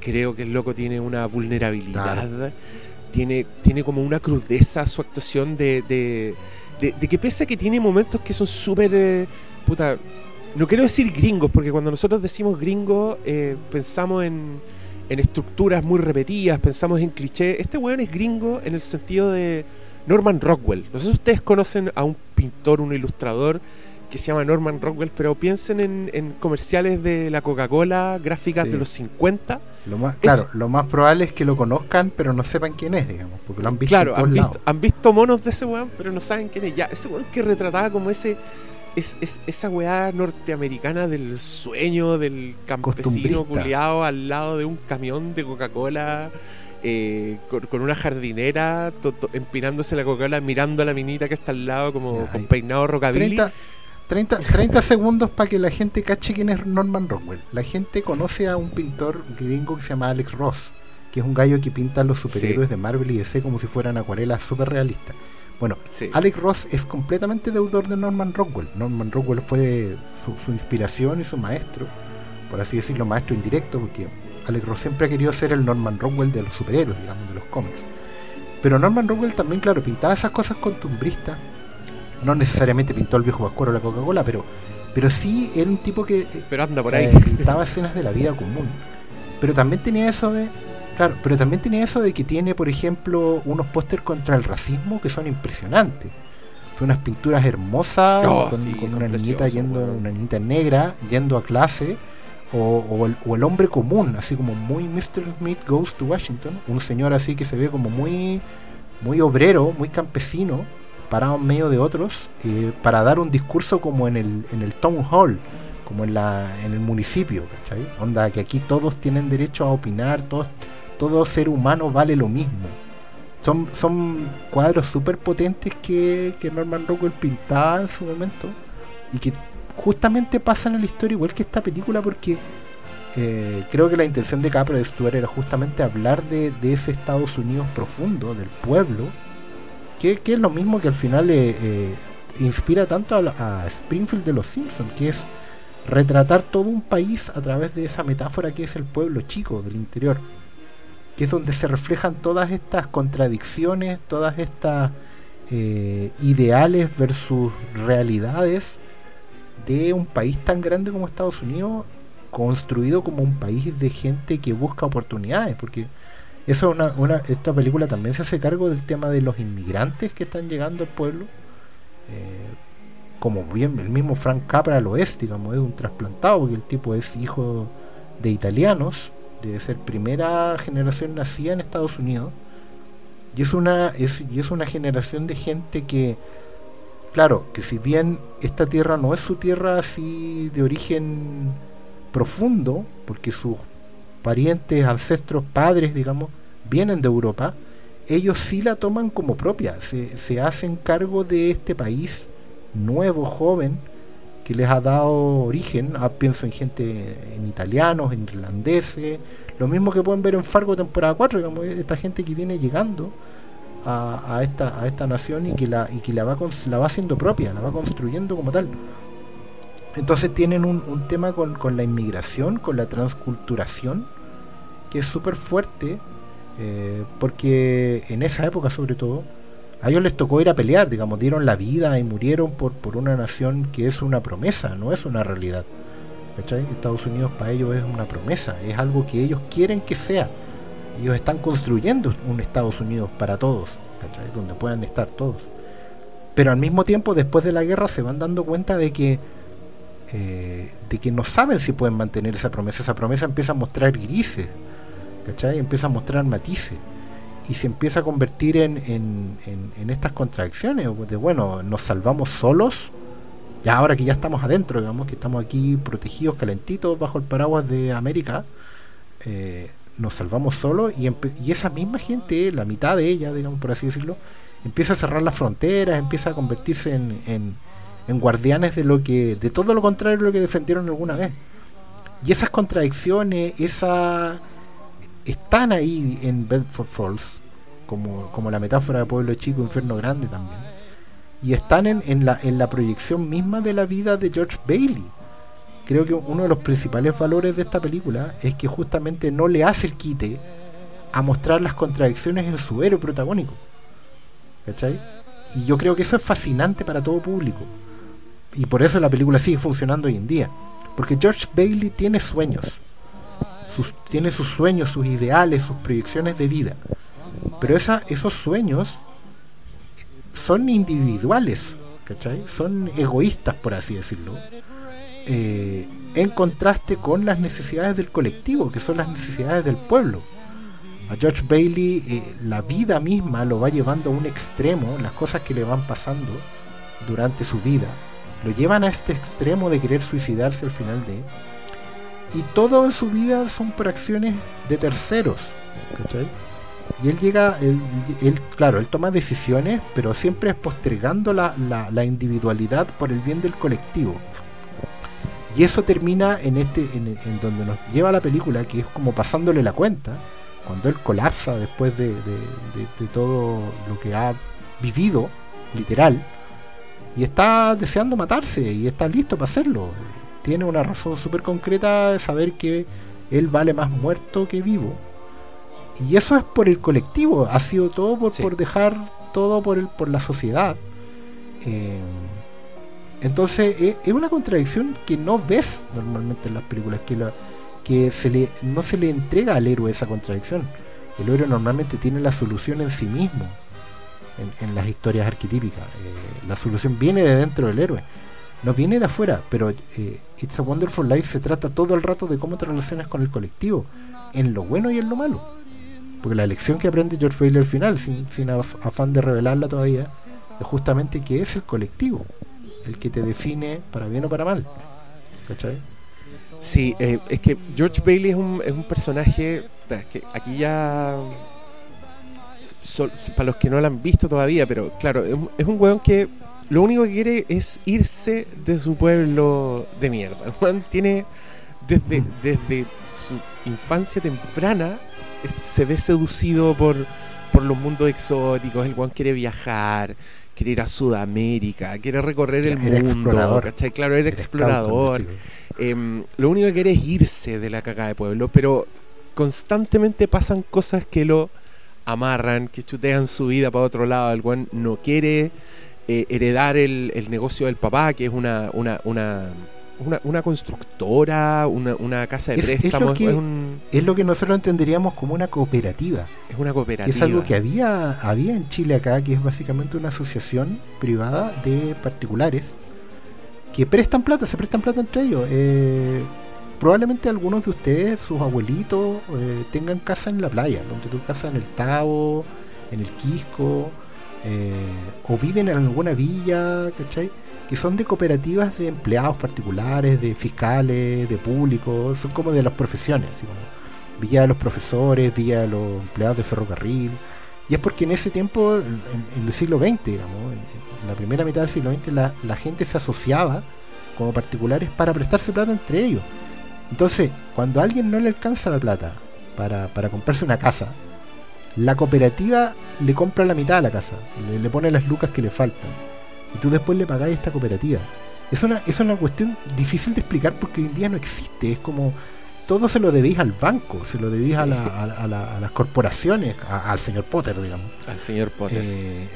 Creo que el loco tiene una vulnerabilidad, tiene, tiene como una crudeza a su actuación de, de, de- de que pese a que tiene momentos que son súper, eh, puta, no quiero decir gringos, porque cuando nosotros decimos gringos eh, pensamos en, en estructuras muy repetidas, pensamos en clichés, este weón es gringo en el sentido de Norman Rockwell. No sé si ustedes conocen a un pintor, un ilustrador que se llama Norman Rockwell, pero piensen en, en comerciales de la Coca-Cola, gráficas Sí. de los 50. Lo más, Es- claro, lo más probable es que lo conozcan, pero no sepan quién es, digamos, porque lo han visto claro, en todos han lados. visto, han visto monos de ese weón, pero no saben quién es. Ya, ese weón que retrataba como ese. Es, es- esa weá norteamericana del sueño del campesino culiado al lado de un camión de Coca-Cola, eh, con, con una jardinera, to- to- empinándose la Coca-Cola, mirando a la minita que está al lado, como con peinado rockabilly. 30, 30, 30 segundos para que la gente cache quién es Norman Rockwell. La gente conoce a un pintor gringo que se llama Alex Ross, que es un gallo que pinta los superhéroes Sí. de Marvel y DC como si fueran acuarelas súper realistas. Bueno, Sí. Alex Ross es completamente deudor de Norman Rockwell. Norman Rockwell fue su, su inspiración y su maestro, por así decirlo, maestro indirecto, porque Alex Ross siempre ha querido ser el Norman Rockwell de los superhéroes, digamos, de los cómics. Pero Norman Rockwell también, claro, pintaba esas cosas costumbristas. No necesariamente pintó el viejo Pascuero o la Coca-Cola, pero, pero sí era un tipo que eh, Pero anda por ahí. pintaba [LAUGHS] escenas de la vida común. Pero también tenía eso de. Claro, pero también tenía eso de que tiene, por ejemplo, unos pósters contra el racismo que son impresionantes. Son unas pinturas hermosas Oh, con, sí, con son una niñita yendo, una niñita negra yendo a clase. O, o el, o el hombre común, así como muy Mr. Smith Goes to Washington. Un señor así que se ve como muy, muy obrero, muy campesino, parado en medio de otros, eh, para dar un discurso como en el, en el town hall, como en, la, en el municipio, ¿cachai? Onda que aquí todos tienen derecho a opinar, todos, todo ser humano vale lo mismo. Son, son cuadros súper potentes que, que Norman Rockwell pintaba en su momento y que justamente pasan en la historia igual que esta película porque eh, creo que la intención de Capra de Stewart era justamente hablar de, de ese Estados Unidos profundo, del pueblo, que, que es lo mismo que al final eh, eh, inspira tanto a, a Springfield de los Simpsons, que es retratar todo un país a través de esa metáfora que es el pueblo chico del interior, que es donde se reflejan todas estas contradicciones, todas estas eh, ideales versus realidades de un país tan grande como Estados Unidos, construido como un país de gente que busca oportunidades, porque eso esta película también se hace cargo del tema de los inmigrantes que están llegando al pueblo. eh, como bien el mismo Frank Capra lo es, digamos, es un trasplantado, porque el tipo es hijo de italianos, debe ser primera generación nacida en Estados Unidos. Y es una, es, y es una generación de gente que, claro, que si bien esta tierra no es su tierra así de origen profundo, porque sus parientes, ancestros, padres, digamos, vienen de Europa, ellos sí la toman como propia, se, se hacen cargo de este país nuevo, joven, que les ha dado origen, ah, pienso en gente, en italianos, en irlandeses, lo mismo que pueden ver en Fargo temporada 4, digamos, esta gente que viene llegando a, esta, a esta nación y que, la, y que la, va, la va haciendo propia, la va construyendo como tal. Entonces tienen un, un tema con, con la inmigración, con la transculturación, que es súper fuerte, eh, porque en esa época sobre todo, a ellos les tocó ir a pelear, digamos, dieron la vida y murieron por, por una nación que es una promesa, no es una realidad. ¿Cachai? Estados Unidos para ellos es una promesa, es algo que ellos quieren que sea. Ellos están construyendo un Estados Unidos para todos, ¿cachai? Donde puedan estar todos. Pero al mismo tiempo, después de la guerra, se van dando cuenta de que eh, de que no saben si pueden mantener esa promesa. Esa promesa empieza a mostrar grises, ¿cachai? Empieza a mostrar matices. Y se empieza a convertir en, en, en- estas contradicciones, de bueno, nos salvamos solos, ya ahora que ya estamos adentro, digamos, que estamos aquí protegidos, calentitos, bajo el paraguas de América, eh, nos salvamos solos y, y esa misma gente, la mitad de ella, digamos, por así decirlo, empieza a cerrar las fronteras, empieza a convertirse en, en- en guardianes de lo que, de todo lo contrario de lo que defendieron alguna vez. Y esas contradicciones, esa están ahí en Bedford Falls, como, como la metáfora de pueblo chico, infierno grande también. Y están en, en la, en la proyección misma de la vida de George Bailey. Creo que uno de los principales valores de esta película es que justamente no le hace el quite a mostrar las contradicciones en su héroe protagónico. ¿Cachai? Y yo creo que eso es fascinante para todo público. Y por eso la película sigue funcionando hoy en día. Porque George Bailey tiene sueños. Sus, tiene sus sueños, sus ideales, sus proyecciones de vida. Pero esa, esos sueños son individuales. ¿cachai? Son egoístas, por así decirlo. eh, en contraste con las necesidades del colectivo, que son las necesidades del pueblo. A George Bailey eh, la vida misma lo va llevando a un extremo, las cosas que le van pasando durante su vida, lo llevan a este extremo de querer suicidarse al final de... Y todo en su vida son por acciones de terceros. ¿cachai? Y él llega, él, él, claro, él toma decisiones, pero siempre es postergando la, la- individualidad por el bien del colectivo. Y eso termina en este, en, donde nos lleva la película, que es como pasándole la cuenta, cuando él colapsa después de, de- de- de todo lo que ha vivido, literal, y está deseando matarse y está listo para hacerlo. Tiene una razón súper concreta de saber que él vale más muerto que vivo. Y eso es por el colectivo, ha sido todo por, Sí. por dejar todo por, el, por la sociedad. Eh, entonces eh, es una contradicción que no ves normalmente en las películas, que, la, que se le, no se le entrega al héroe esa contradicción. El héroe normalmente tiene la solución en sí mismo, en, en las historias arquetípicas. Eh, la solución viene de dentro del héroe, no viene de afuera, pero eh, It's a Wonderful Life se trata todo el rato de cómo te relacionas con el colectivo, en lo bueno y en lo malo. Porque la lección que aprende George Bailey al final, sin, sin af- afán de revelarla todavía, es justamente que es el colectivo el que te define para bien o para mal. ¿Cachai? Sí, eh, es que George Bailey es un, es un personaje. aquí ya. para los que no lo han visto todavía, pero claro, es un, es un weón que lo único que quiere es irse de su pueblo de mierda. El weón tiene. Desde, desde su infancia temprana se ve seducido por, por los mundos exóticos. El weón quiere viajar, quiere ir a Sudamérica, quiere recorrer el era mundo. explorador. ¿cachai? Claro, era explorador. Em, lo único que quiere es irse de la cagada de pueblo, pero constantemente pasan cosas que lo amarran, que chutean su vida para otro lado. El weón no quiere eh, heredar el, el negocio del papá, que es una, una, una, una, una constructora, una, una casa de Es- es lo préstamos, es, que- un- Es lo que nosotros entenderíamos como una cooperativa. es una cooperativa. es algo que había, había en Chile acá, que es básicamente una asociación privada de particulares que prestan plata, se prestan plata entre ellos. Eh, probablemente algunos de ustedes, sus abuelitos, eh, tengan casa en la playa, donde tu casa en el Tabo, en el Quisco, eh, o viven en alguna villa, ¿cachai? Que son de cooperativas de empleados particulares, de fiscales, de públicos, son como de las profesiones, como Villa de los profesores, Villa de los empleados de ferrocarril. Y es porque en ese tiempo, en, en el siglo XX, digamos, en, la primera mitad del siglo XX, la, la gente se asociaba como particulares para prestarse plata entre ellos. Entonces, cuando a alguien no le alcanza la plata para, para comprarse una casa, la cooperativa le compra la mitad a la casa, le, le pone las lucas que le faltan. Y tú después le pagás a esta cooperativa. Es una, es una cuestión difícil de explicar porque hoy en día no existe. Es como todo se lo debéis al banco, se lo debéis a, Sí. la- a la- a la- a las corporaciones, al señor Potter, digamos. Al señor Potter. Eh,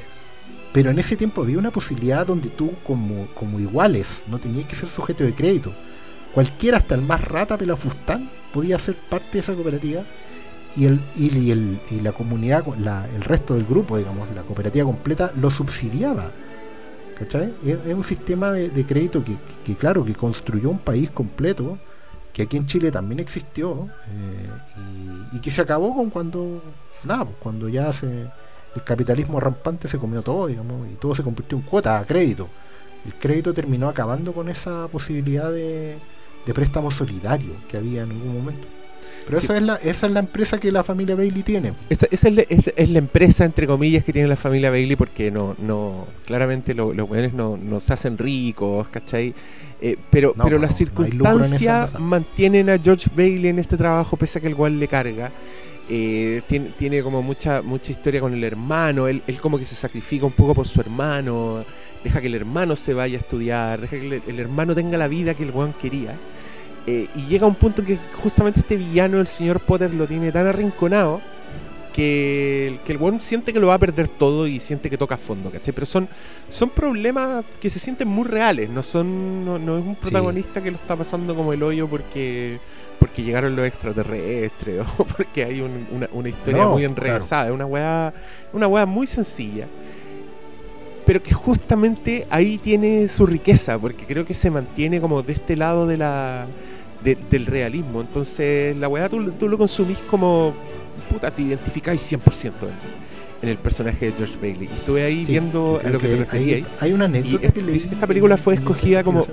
pero en ese tiempo había una posibilidad donde tú, como, como iguales, no tenías que ser sujeto de crédito. Cualquiera, hasta el más rata pelafustán, podía ser parte de esa cooperativa y, el, y, la comunidad, la- el resto del grupo, digamos, la cooperativa completa, lo subsidiaba. ¿Cachai? Es, un sistema de, crédito que, claro, que construyó un país completo, que aquí en Chile también existió, eh, y, y que se acabó con cuando, nada, pues, cuando ya se, el capitalismo rampante se comió todo, digamos, y todo se convirtió en cuota a crédito. El crédito terminó acabando con esa posibilidad de, de préstamo solidario que había en algún momento. Pero Sí. eso es la, esa es la empresa que la familia Bailey tiene. Esa, esa es, la, es- es la empresa, entre comillas, que tiene la familia Bailey porque no, no claramente lo- los weones no, no se hacen ricos, ¿cachai? Eh, pero No, pero no, las esa circunstancias mantienen a George Bailey en este trabajo pese a que el cual le carga. Eh, tiene, tiene como mucha mucha historia con el hermano, él, él como que se sacrifica un poco por su hermano, deja que el hermano se vaya a estudiar, deja que el, el hermano tenga la vida que el weón quería. Eh, y llega a un punto que justamente este villano, el señor Potter, lo tiene tan arrinconado que, el- que el weón siente que lo va a perder todo y siente que toca fondo, ¿cachai? Pero son, son problemas que se sienten muy reales, no son no, no es un protagonista que lo está pasando como el hoyo porque porque llegaron los extraterrestres [LAUGHS] o porque hay un- una, una historia No, muy claro. enrevesada, es una weá, una weá muy sencilla. Pero que justamente ahí tiene su riqueza, porque creo que se mantiene como de este lado de la, de- del realismo. Entonces, la weá tú, tú lo consumís como, puta, te identificáis 100% en, en el personaje de George Bailey. Y estuve ahí Sí, viendo a lo que te refería ahí. Hay una anécdota es- que que esta película fue escogida como-.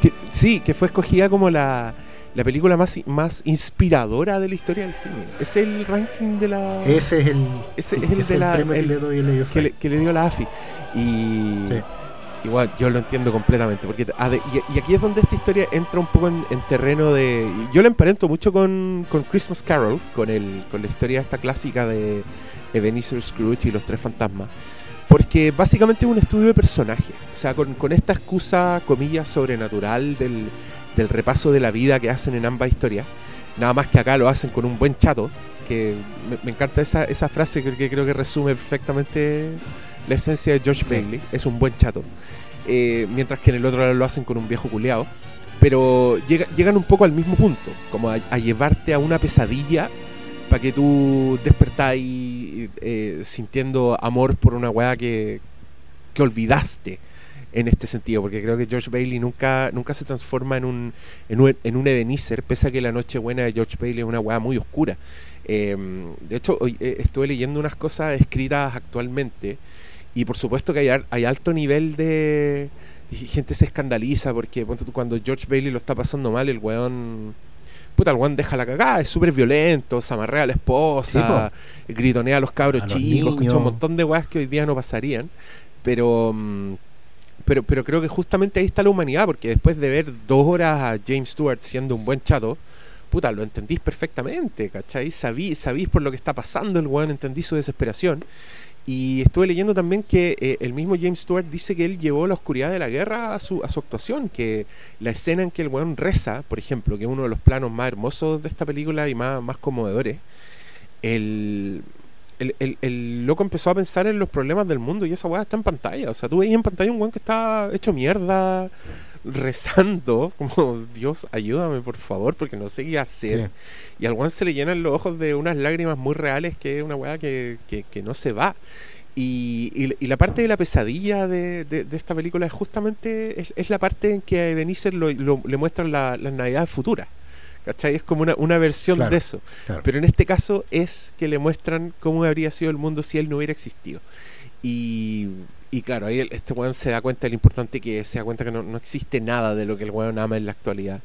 Que, sí, que fue escogida como la, la película más, más inspiradora de la historia del cine. Es el ranking de la... Ese es el, Ese sí, es el de la- premio el- que le doy a Leo que le, que le dio la AFI. Y Sí. igual yo lo entiendo completamente. porque y, aquí es donde esta historia entra un poco en, en terreno de. Yo la emparento mucho con, con Christmas Carol, con, el, con la historia esta clásica de Ebenezer Scrooge y los tres fantasmas. Porque básicamente es un estudio de personaje. O sea, con, con esta excusa, comillas, sobrenatural del, del repaso de la vida que hacen en ambas historias. Nada más que acá lo hacen con un buen chato. Que me, me encanta esa, esa frase que, que creo que resume perfectamente la esencia de George Sí. Bailey. Es un buen chato. Eh, mientras que en el otro lo hacen con un viejo culeado. Pero llega- llegan un poco al mismo punto. Como a, a llevarte a una pesadilla para que tú despertáis eh, sintiendo amor por una weá que, que olvidaste en este sentido, porque creo que George Bailey nunca, nunca se transforma en un, en un, en un Ebenezer, pese a que la noche buena de George Bailey es una weá muy oscura. Eh, de hecho, hoy eh, estuve leyendo unas cosas escritas actualmente y por supuesto que hay, hay alto nivel de... gente se escandaliza porque cuando George Bailey lo está pasando mal, el weón... Puta, el weón deja la cagada, es súper violento, se amarrea a la esposa, gritonea a los cabros A chicos, un montón de weas que hoy día no pasarían. Pero, mm, pero, pero creo que justamente ahí está la humanidad, porque después de ver dos horas a James Stewart siendo un buen chato, puta, lo entendís perfectamente, ¿cachai? Sabí, sabís por lo que está pasando el weón, entendí su desesperación. Y estuve leyendo también que eh, el mismo James Stewart dice que él llevó la oscuridad de la guerra a su, a su actuación, que la escena en que el weón reza, por ejemplo, que es uno de los planos más hermosos de esta película y más, más conmovedores, el, el, el- el loco empezó a pensar en los problemas del mundo y esa weá está en pantalla. O sea, tú veías en pantalla un weón que está hecho mierda, rezando, [LAUGHS] como Dios, ayúdame por favor, porque no sé qué hacer. Sí. Y al weón se le llenan los ojos de unas lágrimas muy reales que es una weá que, que, que no se va. Y, y, y la parte de la pesadilla de, de- de esta película es justamente es, es la parte en que a Ebenezer lo, lo- le muestran la- las navidades futuras. ¿Cachai? Es como una, una versión Claro, de eso. claro. Pero en este caso es que le muestran cómo habría sido el mundo si él no hubiera existido. Y, y claro, ahí este weón se da cuenta de lo importante que es, se da cuenta que no, no existe nada de lo que el weón ama en la actualidad.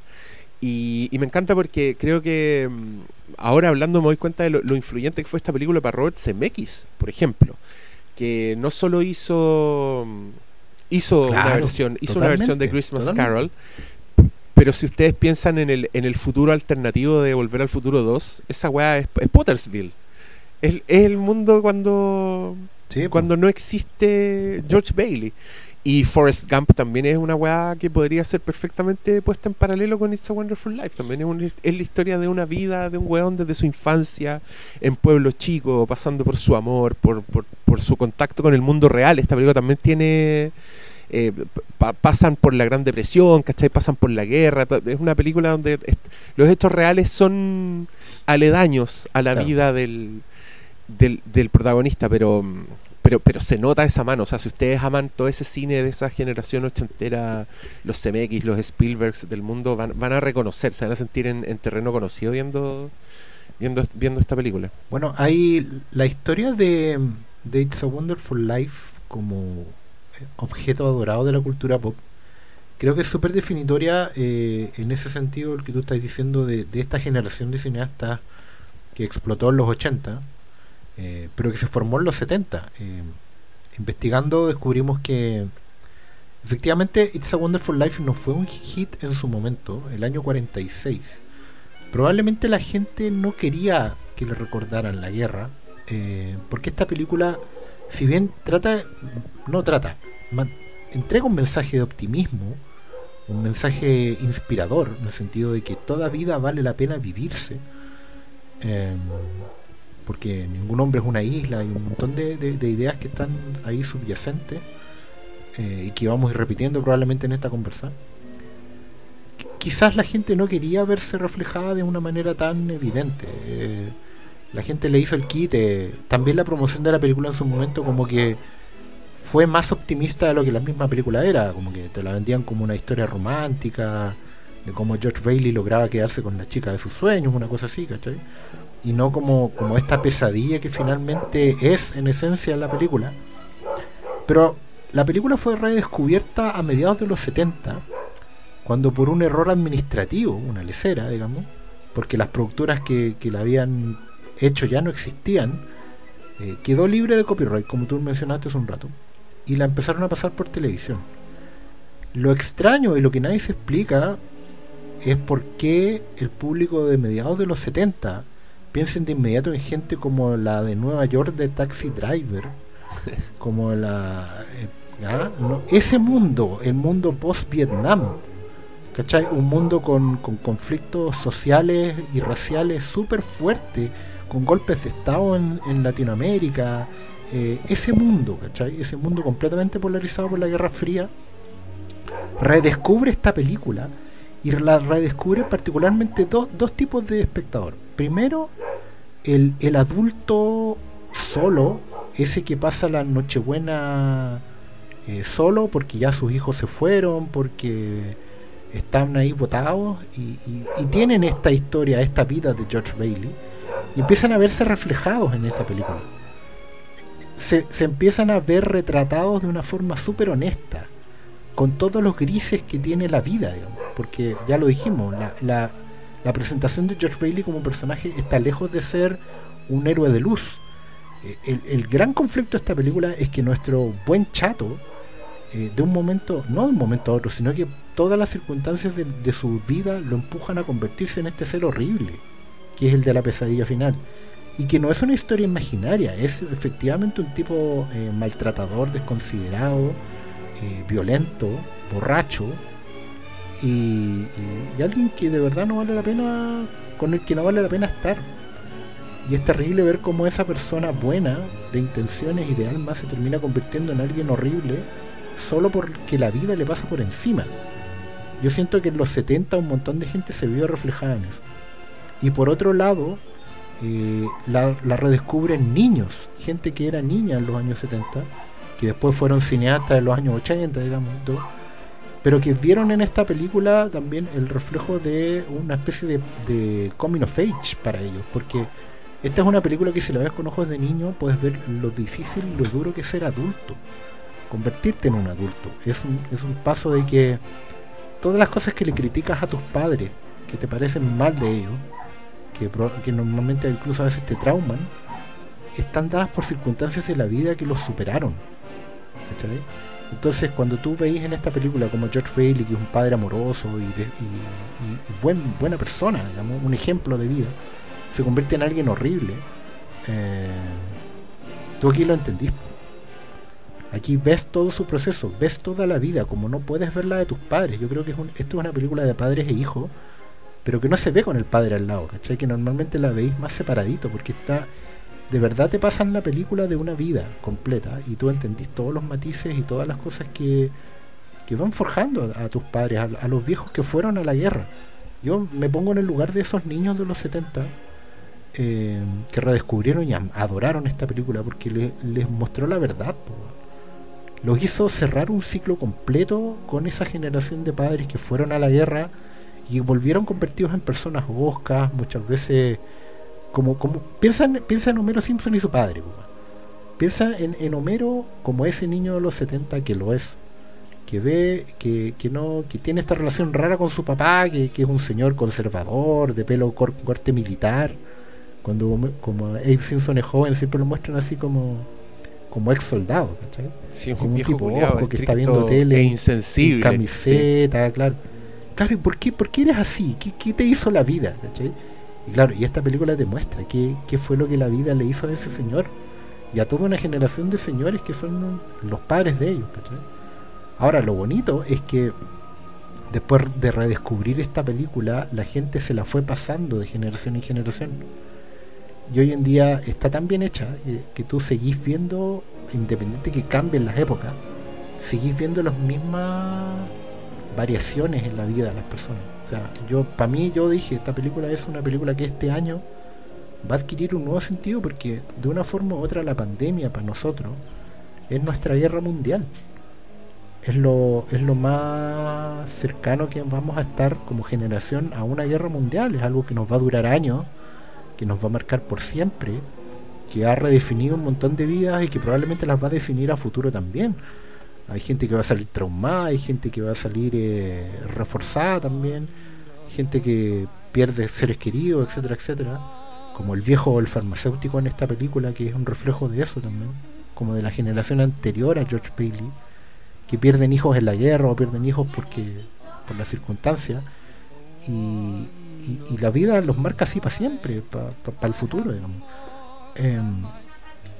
Y, y me encanta porque creo que mm, ahora hablando me doy cuenta de lo, lo influyente que fue esta película para Robert Zemeckis, por ejemplo, que no solo hizo mm, hizo una versión, hizo una versión de Christmas totalmente. Carol, pero si ustedes piensan en el, en el futuro alternativo de Volver al Futuro 2, esa weá es, es Pottersville. Es, es el mundo cuando, Sí, cuando no existe George Bailey. Y Forrest Gump también es una weá que podría ser perfectamente puesta en paralelo con It's a Wonderful Life. También es, un- es la historia de una vida de un weón desde su infancia en pueblo chico, pasando por su amor, por, por, por su contacto con el mundo real. Esta película también tiene... eh, pa- pasan por la Gran Depresión, ¿cachai? Pasan por la guerra. Es una película donde los hechos reales son aledaños a la Claro. vida del, del, del protagonista, pero, pero, pero se nota esa mano. O sea, si ustedes aman todo ese cine de esa generación ochentera, los CMX, los Spielbergs del mundo, van, van a reconocer, se van a sentir en, en terreno conocido viendo, viendo, viendo esta película. Bueno, hay la historia de, de It's a Wonderful Life como objeto adorado de la cultura pop. Creo que es súper definitoria eh, en ese sentido el que tú estás diciendo de, esta generación de cineastas que explotó en los 80, eh, pero que se formó en los 70. Eh, investigando descubrimos que efectivamente It's a Wonderful Life no fue un hit en su momento, el año 46 probablemente la gente no quería que le recordaran la guerra, porque esta película, si bien trata, no trata, entrega un mensaje de optimismo, un mensaje inspirador, en el sentido de que toda vida vale la pena vivirse, em, porque ningún hombre es una isla, hay un montón de, de- de ideas que están ahí subyacentes eh, y que vamos a ir repitiendo probablemente en esta conversación quizás la gente no quería verse reflejada de una manera tan evidente. Eh, la gente le hizo el kit. eh, también la promoción de la película en su momento como que fue más optimista de lo que la misma película era, como que te la vendían como una historia romántica, de cómo George Bailey lograba quedarse con la chica de sus sueños, una cosa así, ¿cachai? Y no como, como esta pesadilla que finalmente es en esencia la película. Pero la película fue redescubierta a mediados de los 70, cuando por un error administrativo, una lecera, digamos, porque las productoras que, que la habían hecho ya no existían, eh, quedó libre de copyright, como tú mencionaste hace un rato, y la empezaron a pasar por televisión. Lo extraño y lo que nadie se explica es por qué el público de mediados de los 70 piensen de inmediato en gente como la de Nueva York de Taxi Driver, [LAUGHS] como la... eh, ¿ah? No, ese mundo, el mundo post-Vietnam, ¿cachai? Un mundo con, con conflictos sociales y raciales súper fuertes, con golpes de Estado en, Latinoamérica, eh, ese mundo, ¿cachai? Ese mundo completamente polarizado por la Guerra Fría, redescubre esta película y la redescubre particularmente do- dos tipos de espectador. Primero, el, el adulto solo, ese que pasa la Nochebuena eh, solo porque ya sus hijos se fueron, porque están ahí votados y- y tienen esta historia, esta vida de George Bailey y empiezan a verse reflejados en esa película. Se, se empiezan a ver retratados de una forma súper honesta, con todos los grises que tiene la vida, digamos, porque ya lo dijimos, la, la- presentación de George Bailey como personaje está lejos de ser un héroe de luz. Eh, El, el gran conflicto de esta película es que nuestro buen chato, eh, de un momento, no de un momento a otro, sino que todas las circunstancias de, de su vida lo empujan a convertirse en este ser horrible, que es el de la pesadilla final. Y que no es una historia imaginaria, es efectivamente un tipo eh, maltratador, desconsiderado, eh, violento, borracho, y, y- y alguien que de verdad no vale la pena, con el que no vale la pena estar. Y es terrible ver cómo esa persona buena, de intenciones y de alma, se termina convirtiendo en alguien horrible solo porque la vida le pasa por encima. Yo siento que en los 70 un montón de gente se vio reflejada en eso. Y por otro lado, eh, la, la redescubren niños, gente que era niña en los años 70, que después fueron cineastas en los años 80, digamos, todo, pero que vieron en esta película también el reflejo de una especie de, de coming of age para ellos, porque esta es una película que si la ves con ojos de niño puedes ver lo difícil, lo duro que es ser adulto, convertirte en un adulto. Es un, es un paso de que todas las cosas que le criticas a tus padres, que te parecen mal de ellos, que, que normalmente incluso a veces te trauman, están dadas por circunstancias de la vida que los superaron. ¿cachai? Entonces, cuando tú veis en esta película como George Bailey, que es un padre amoroso y, de- y- y- y buen, buena persona, digamos, un ejemplo de vida, se convierte en alguien horrible, eh, tú aquí lo entendís. po. Aquí ves todo su proceso, ves toda la vida, como no puedes ver la de tus padres. Yo creo que es un- esto es una película de padres e hijos, pero que no se ve con el padre al lado, ¿cachai? Que normalmente la veis más separadito, porque está. De verdad te pasan la película de una vida completa y tú entendís todos los matices y todas las cosas que, que van forjando a, tus padres, a, los viejos que fueron a la guerra. Yo me pongo en el lugar de esos niños de los 70 eh, que redescubrieron y adoraron esta película porque le- les mostró la verdad. po. Los hizo cerrar un ciclo completo con esa generación de padres que fueron a la guerra y volvieron convertidos en personas hoscas, muchas veces como, como piensa, en, piensa en Homero Simpson y su padre. po. Piensa en, en Homero como ese niño de los 70 que lo es, que ve que, que no que tiene esta relación rara con su papá, que, que es un señor conservador, de pelo cor- corte militar. Cuando como Abe Simpson es joven, siempre lo muestran así como como ex soldado, ¿cachai? Sí, un Como un tipo culiao, ojo que está viendo tele, e insensible. sí. camiseta, claro. Claro, ¿y por qué, por qué eres así? ¿Qué, qué te hizo la vida? Y claro, y esta película te muestra qué, qué fue lo que la vida le hizo a ese señor y a toda una generación de señores que son los padres de ellos. ¿cachai? Ahora, lo bonito es que después de redescubrir esta película, la gente se la fue pasando de generación en generación. Y hoy en día está tan bien hecha eh, que tú seguís viendo, independiente que cambien las épocas, seguís viendo las mismas variaciones en la vida de las personas. O sea, yo, para mí, yo dije, esta película es una película que este año va a adquirir un nuevo sentido porque de una forma u otra la pandemia para nosotros es nuestra guerra mundial. Es lo, es lo más cercano que vamos a estar como generación a una guerra mundial. Es algo que nos va a durar años, que nos va a marcar por siempre, que ha redefinido un montón de vidas y que probablemente las va a definir a futuro también. Hay gente que va a salir traumada, hay gente que va a salir eh, reforzada también, gente que pierde seres queridos, etcétera, etcétera. Como el viejo el farmacéutico en esta película, que es un reflejo de eso también, como de la generación anterior a George Bailey, que pierden hijos en la guerra o pierden hijos porque por las circunstancias. Y, la vida los marca así para siempre, para el futuro, digamos. Em,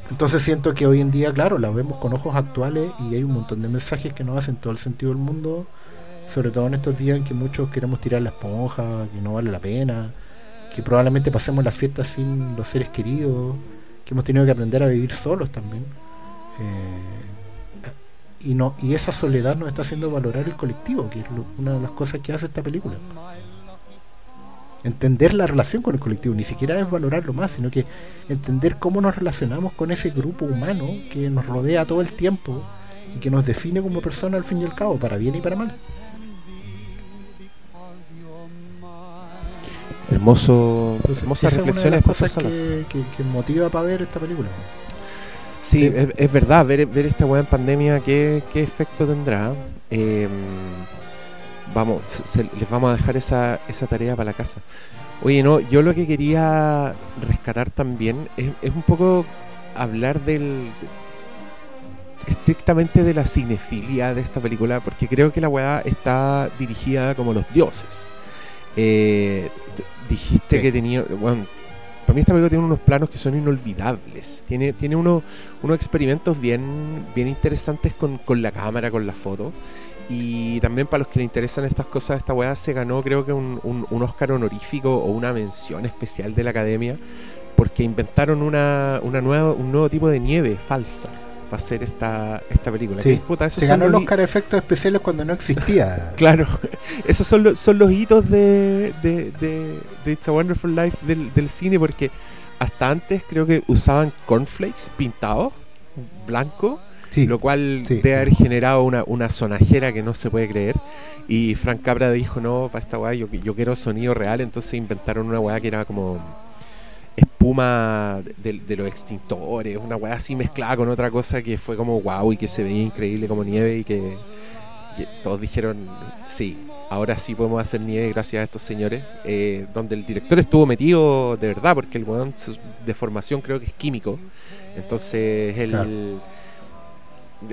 entonces siento que hoy en día, claro, la vemos con ojos actuales y hay un montón de mensajes que nos hacen todo el sentido del mundo, sobre todo en estos días en que muchos queremos tirar la esponja, que no vale la pena, que probablemente pasemos la fiesta sin los seres queridos, que hemos tenido que aprender a vivir solos también. Eh, y, no, y esa soledad nos está haciendo valorar el colectivo, que es una de las cosas que hace esta película. Entender la relación con el colectivo, ni siquiera es valorarlo más, sino que entender cómo nos relacionamos con ese grupo humano que nos rodea todo el tiempo y que nos define como persona al fin y al cabo, para bien y para mal. Hermoso, hermosas reflexiones que, que motiva para ver esta película. Sí, Es, verdad, ver, ver esta weá en pandemia, ¿qué, qué efecto tendrá? Em, vamos, les vamos a dejar esa, esa tarea para la casa. Oye, no, yo lo que quería rescatar también es, un poco hablar del estrictamente de la cinefilia de esta película, porque creo que la weá está dirigida como los dioses. Eh, dijiste que tenía, bueno, mí esta película tiene unos planos que son inolvidables. Tiene, tiene unos, unos experimentos bien, bien interesantes con, la cámara, con la foto. Y también para los que le interesan estas cosas, esta weá se ganó creo que un, un, Oscar honorífico o una mención especial de la academia porque inventaron una, una nueva, un nuevo tipo de nieve falsa para hacer esta, esta película. Sí. se ganó los Oscar efectos especiales cuando no existía. [LAUGHS] claro, [LAUGHS] esos son los, son los hitos de, de, de, It's a Wonderful Life del, del, cine porque hasta antes creo que usaban cornflakes pintados, blanco. lo cual debe haber generado una, una sonajera que no se puede creer. Y Frank Cabra dijo, no, para esta weá yo, yo quiero sonido real, entonces inventaron una weá que era como espuma de, los extintores, una weá así mezclada con otra cosa que fue como wow y que se veía increíble como nieve y que, todos dijeron, sí, ahora sí podemos hacer nieve gracias a estos señores, eh, donde el director estuvo metido de verdad, porque el weón de formación creo que es químico, entonces el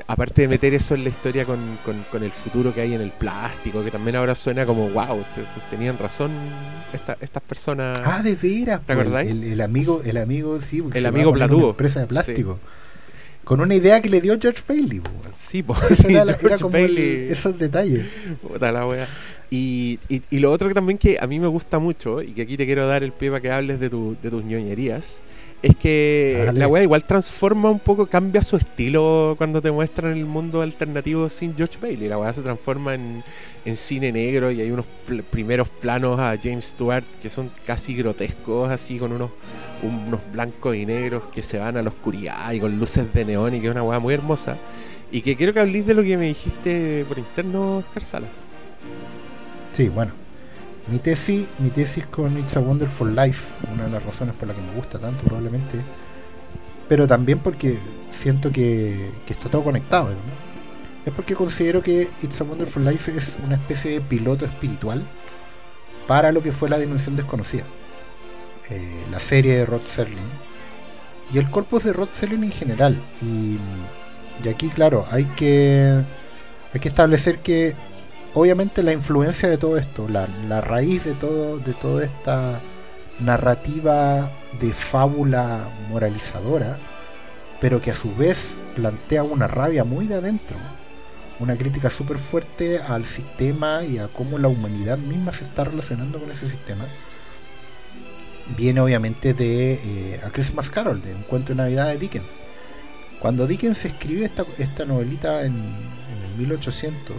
aparte de meter eso en la historia con, con, el futuro que hay en el plástico, que también ahora suena como, wow, tenían razón estas personas. Ah, de veras. ¿Te acordáis? El, amigo, el amigo, sí. El amigo Platudo. empresa de plástico. Con una idea que le dio George Bailey. Sí, pues sí, George Bailey. esos detalles. Puta la wea. Y, y, y, lo otro que también que a mí me gusta mucho, y que aquí te quiero dar el pie para que hables de, tu, de tus ñoñerías, es que la weá igual transforma un poco, cambia su estilo cuando te muestran el mundo alternativo sin George Bailey. La weá se transforma en, cine negro y hay unos primeros planos a James Stewart que son casi grotescos, así con unos, unos blancos y negros que se van a la oscuridad y con luces de neón y que es una weá muy hermosa. Y que quiero que habléis de lo que me dijiste por interno, Oscar Salas. Sí, bueno mi tesis, mi tesis con It's a Wonderful Life, una de las razones por las que me gusta tanto probablemente, pero también porque siento que, está todo conectado, es porque considero que It's a Wonderful Life es una especie de piloto espiritual para lo que fue la dimensión desconocida, eh, la serie de Rod Serling. Y el corpus de Rod Serling en general. Y, y aquí, claro, hay que, hay que establecer que obviamente la influencia de todo esto, la, raíz de todo, de toda esta narrativa de fábula moralizadora, pero que a su vez plantea una rabia muy de adentro, una crítica súper fuerte al sistema y a cómo la humanidad misma se está relacionando con ese sistema, viene obviamente de eh, A Christmas Carol, de Un cuento de Navidad de Dickens. Cuando Dickens escribe esta, esta novelita en, en el 1800,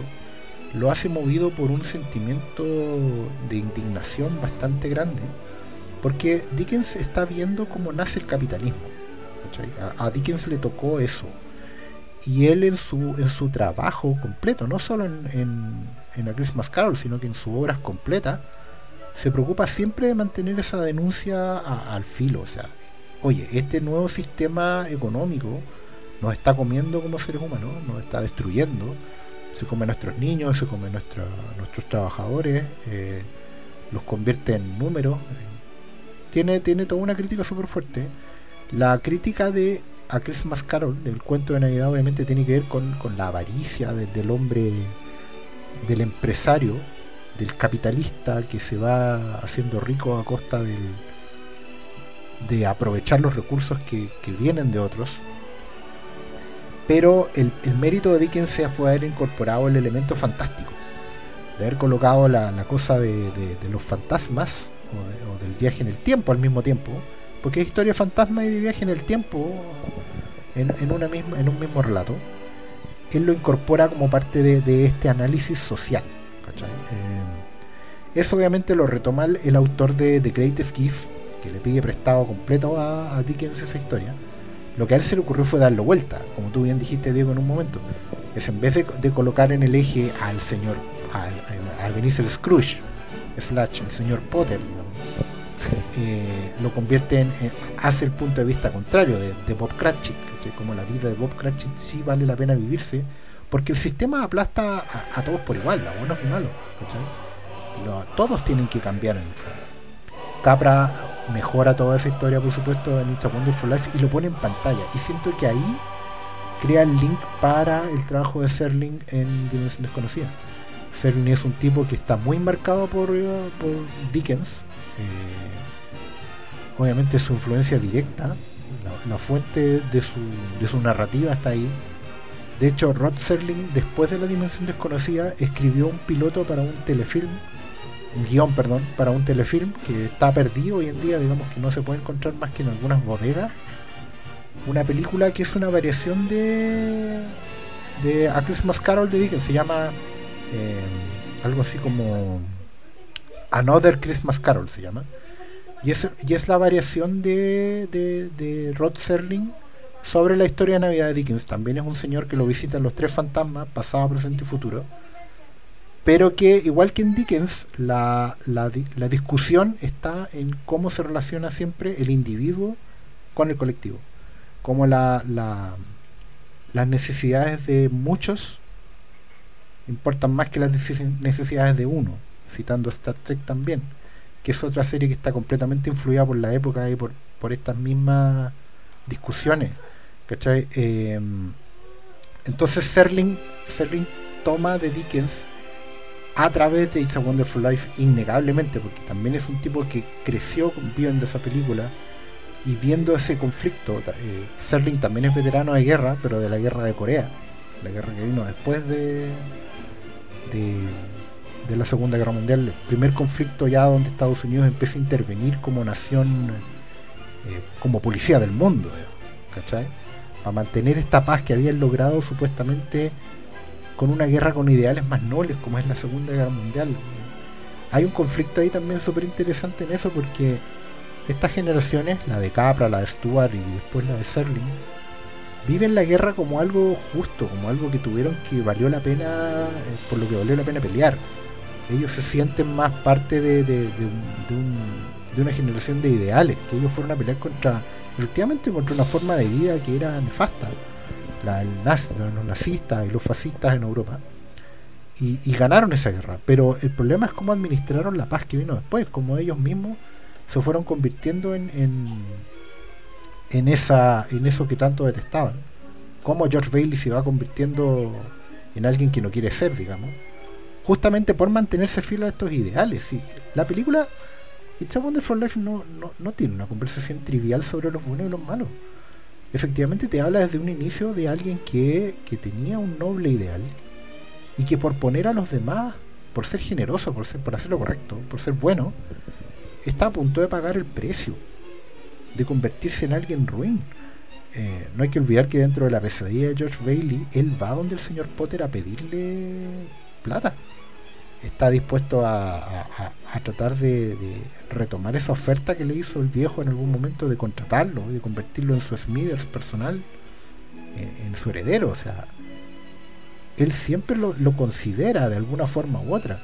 lo hace movido por un sentimiento de indignación bastante grande, porque Dickens está viendo cómo nace el capitalismo. A, Dickens le tocó eso. y él en su, en su trabajo completo, no solo en, en, A Christmas Carol, sino que en sus obras completas, se preocupa siempre de mantener esa denuncia al filo. O sea, oye, este nuevo sistema económico nos está comiendo como seres humanos, nos está destruyendo, se come a nuestros niños, se come a nuestros trabajadores, eh, los convierte en números. Tiene, tiene toda una crítica súper fuerte. La crítica de A Christmas Carol, del cuento de Navidad, obviamente tiene que ver con, con la avaricia de- del hombre, del empresario, del capitalista que se va haciendo rico a costa del, de aprovechar los recursos que vienen de otros. Pero el, el mérito de Dickens fue haber incorporado el elemento fantástico, de haber colocado la, la cosa de, de- los fantasmas o, de- o del viaje en el tiempo al mismo tiempo, porque es historia fantasma y de viaje en el tiempo en, en una misma, en un mismo relato. Él lo incorpora como parte de, este análisis social. Eh, eso obviamente lo retoma el, el autor de The Greatest Gift, que le pide prestado completo a, a Dickens esa historia. Lo que a él se le ocurrió fue darlo vuelta, como tú bien dijiste, Diego, en un momento. Es en vez de, de colocar en el eje al señor, al, a, a Ebenezer Scrooge, slash el señor Potter, digamos, eh, lo convierte en, en- hace el punto de vista contrario de, de Bob Cratchit, ¿cachai? como la vida de Bob Cratchit sí vale la pena vivirse, porque el sistema aplasta a, a todos por igual, a buenos y malos. Lo- todos tienen que cambiar en el fondo. Capra mejora toda esa historia, por supuesto, en It's a Wonderful Life y lo pone en pantalla. Y siento que ahí crea el link para el trabajo de Serling en Dimensión Desconocida. Serling es un tipo que está muy marcado por, por Dickens. eh, obviamente su influencia directa, la, la fuente de su, de su narrativa está ahí. De hecho, Rod Serling, después de La Dimensión Desconocida, escribió un piloto para un telefilm, guion, perdón, para un telefilm que está perdido hoy en día, digamos que no se puede encontrar más que en algunas bodegas. Una película que es una variación de, de A Christmas Carol de Dickens, se llama eh, algo así como Another Christmas Carol se llama. Y es, y es la variación de, de, de Rod Serling sobre la historia de Navidad de Dickens. También es un señor que lo visitan los tres fantasmas, pasado, presente y futuro. Pero que, igual que en Dickens, la, la, la discusión está en cómo se relaciona siempre el individuo con el colectivo. Cómo la, la- las necesidades de muchos importan más que las necesi- necesidades de uno. Citando Star Trek también, que es otra serie que está completamente influida por la época y por, por estas mismas discusiones. ¿cachai? Eh, entonces Serling, Serling toma de Dickens a través de It's a Wonderful Life innegablemente, porque también es un tipo que creció viendo esa película y viendo ese conflicto. eh, Serling también es veterano de guerra, pero de la guerra de Corea, la guerra que vino después de, de, de la Segunda Guerra Mundial, el primer conflicto ya donde Estados Unidos empieza a intervenir como nación, eh, como policía del mundo, ¿cachai? Para mantener esta paz que habían logrado supuestamente con una guerra con ideales más nobles como es la Segunda Guerra Mundial. Hay un conflicto ahí también súper interesante en eso porque estas generaciones, la de Capra, la de Stuart y después la de Serling, viven la guerra como algo justo, como algo que tuvieron que valió la pena, eh, por lo que valió la pena pelear. Ellos se sienten más parte de, de- de un- de un- de una generación de ideales, que ellos fueron a pelear contra, efectivamente, contra una forma de vida que era nefasta los nazistas y los fascistas en Europa y, ganaron esa guerra. Pero el problema es cómo administraron la paz que vino después, cómo ellos mismos se fueron convirtiendo en, en, en esa, en eso que tanto detestaban. Cómo George Bailey se va convirtiendo en alguien que no quiere ser, digamos. Justamente por mantenerse fiel a estos ideales. Y la película It's a Wonderful Life no, no, no tiene una conversación trivial sobre los buenos y los malos efectivamente te habla desde un inicio de alguien que, que tenía un noble ideal y que por poner a los demás, por ser generoso, por, ser, por hacer lo correcto, por ser bueno, está a punto de pagar el precio, de convertirse en alguien ruin. Eh, no hay que olvidar que dentro de la pesadilla de George Bailey, él va donde el señor Potter a pedirle plata. Está dispuesto a, a- a- tratar de, de retomar esa oferta que le hizo el viejo en algún momento de contratarlo de convertirlo en su Smithers personal en, en su heredero. O sea, él siempre lo, lo considera de alguna forma u otra.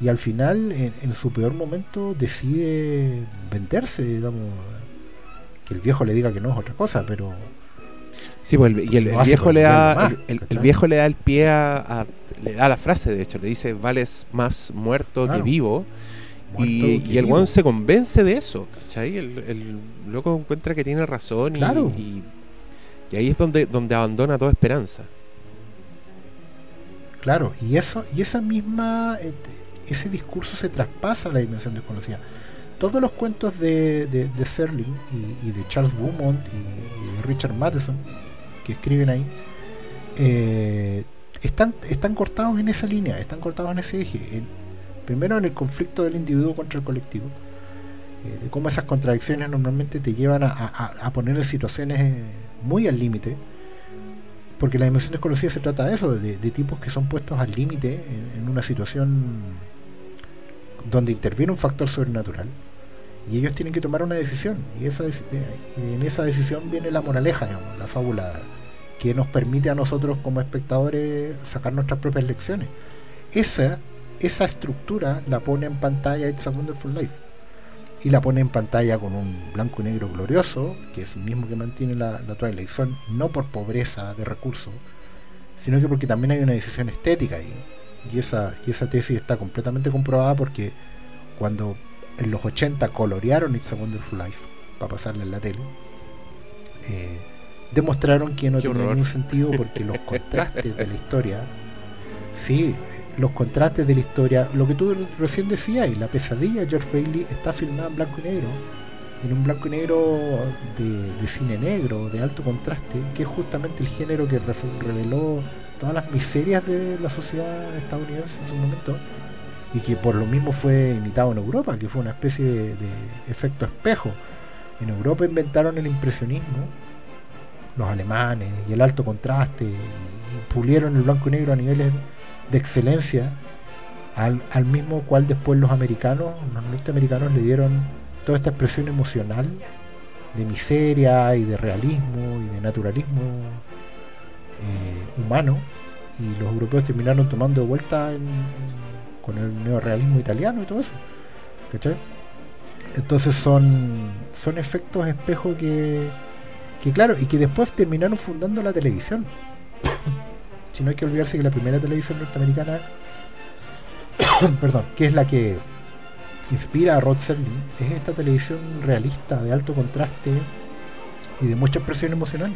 Y al final, en, en su peor momento, decide venderse, digamos. Que el viejo le diga que no es otra cosa, pero Sí, pues el, y el, viejo le da más, el, viejo le da el pie a, a- le da la frase de hecho, le dice vales más muerto que Claro. vivo muerto y, que y el vivo. weón se convence de eso, ¿cachai? El, el loco encuentra que tiene razón y, Claro. y, y ahí es donde, donde abandona toda esperanza. Claro, y eso, y esa misma, eh, ese discurso se traspasa a la dimensión desconocida. Todos los cuentos de, de, de Serling y, y de Charles Beaumont y, y de Richard Matheson que escriben ahí eh, están, están cortados en esa línea, están cortados en ese eje. Primero en el conflicto del individuo contra el colectivo, eh, de cómo esas contradicciones normalmente te llevan a, poner en situaciones eh, muy al límite porque la dimensión desconocida se trata de eso, de, tipos que son puestos al límite en, en una situación donde interviene un factor sobrenatural y ellos tienen que tomar una decisión y, esa, deci- y en esa decisión viene la moraleja, digamos, la fábula que nos permite a nosotros como espectadores sacar nuestras propias lecciones. Esa, esa estructura la pone en pantalla It's a Wonderful Life y la pone en pantalla con un blanco y negro glorioso, que es el mismo que mantiene la, la Twilight Zone, no por pobreza de recursos, sino que porque también hay una decisión estética ahí. Y esa, y esa tesis está completamente comprobada porque cuando en los 80 colorearon It's a Wonderful Life para pasarla en la tele, eh, demostraron que no horror. ningún sentido [LAUGHS] porque los contrastes de la historia, sí, los contrastes de la historia, lo que tú recién decías, y la pesadilla de George Bailey está filmada en blanco y negro, en un blanco y negro de, de cine negro, de alto contraste, que es justamente el género que reveló todas las miserias de la sociedad estadounidense en su momento, y que por lo mismo fue imitado en Europa, que fue una especie de, de efecto espejo. En Europa inventaron el impresionismo, los alemanes, y el alto contraste, y, pulieron el blanco y negro a niveles de excelencia, al, mismo cual después los americanos, los norteamericanos le dieron toda esta expresión emocional de miseria y de realismo y de naturalismo eh, humano, y los europeos terminaron tomando vuelta con el neorealismo italiano y todo eso. ¿Cachai? Entonces son, son efectos espejo que, que, claro, y que después terminaron fundando la televisión. [COUGHS] si no hay que olvidarse que la primera televisión norteamericana, [COUGHS] perdón, que es la que inspira a Rod Serling, es esta televisión realista, de alto contraste y de mucha expresión emocional.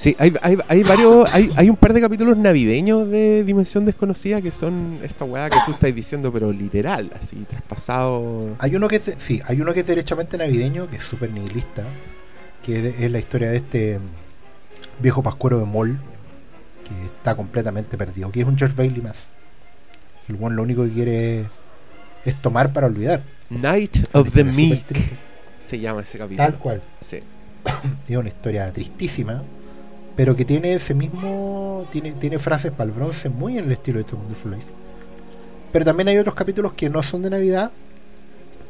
Sí, hay, hay, hay varios, hay, hay un par de capítulos navideños de Dimensión Desconocida que son esta weá que tú estás diciendo, pero literal, así, traspasado. Hay uno que es, sí, hay uno que es derechamente navideño, que es súper nihilista, que es, la historia de este mm, viejo pascuero de Moll, que está completamente perdido, que es un George Bailey más. El one lo único que quiere es, tomar para olvidar. Night of the Meek se llama ese capítulo. Tal cual. Sí. [COUGHS] Es una historia tristísima, pero que tiene ese mismo. Tiene, tiene frases para el bronce muy en el estilo de Wonderful Life. Pero también hay otros capítulos que no son de Navidad,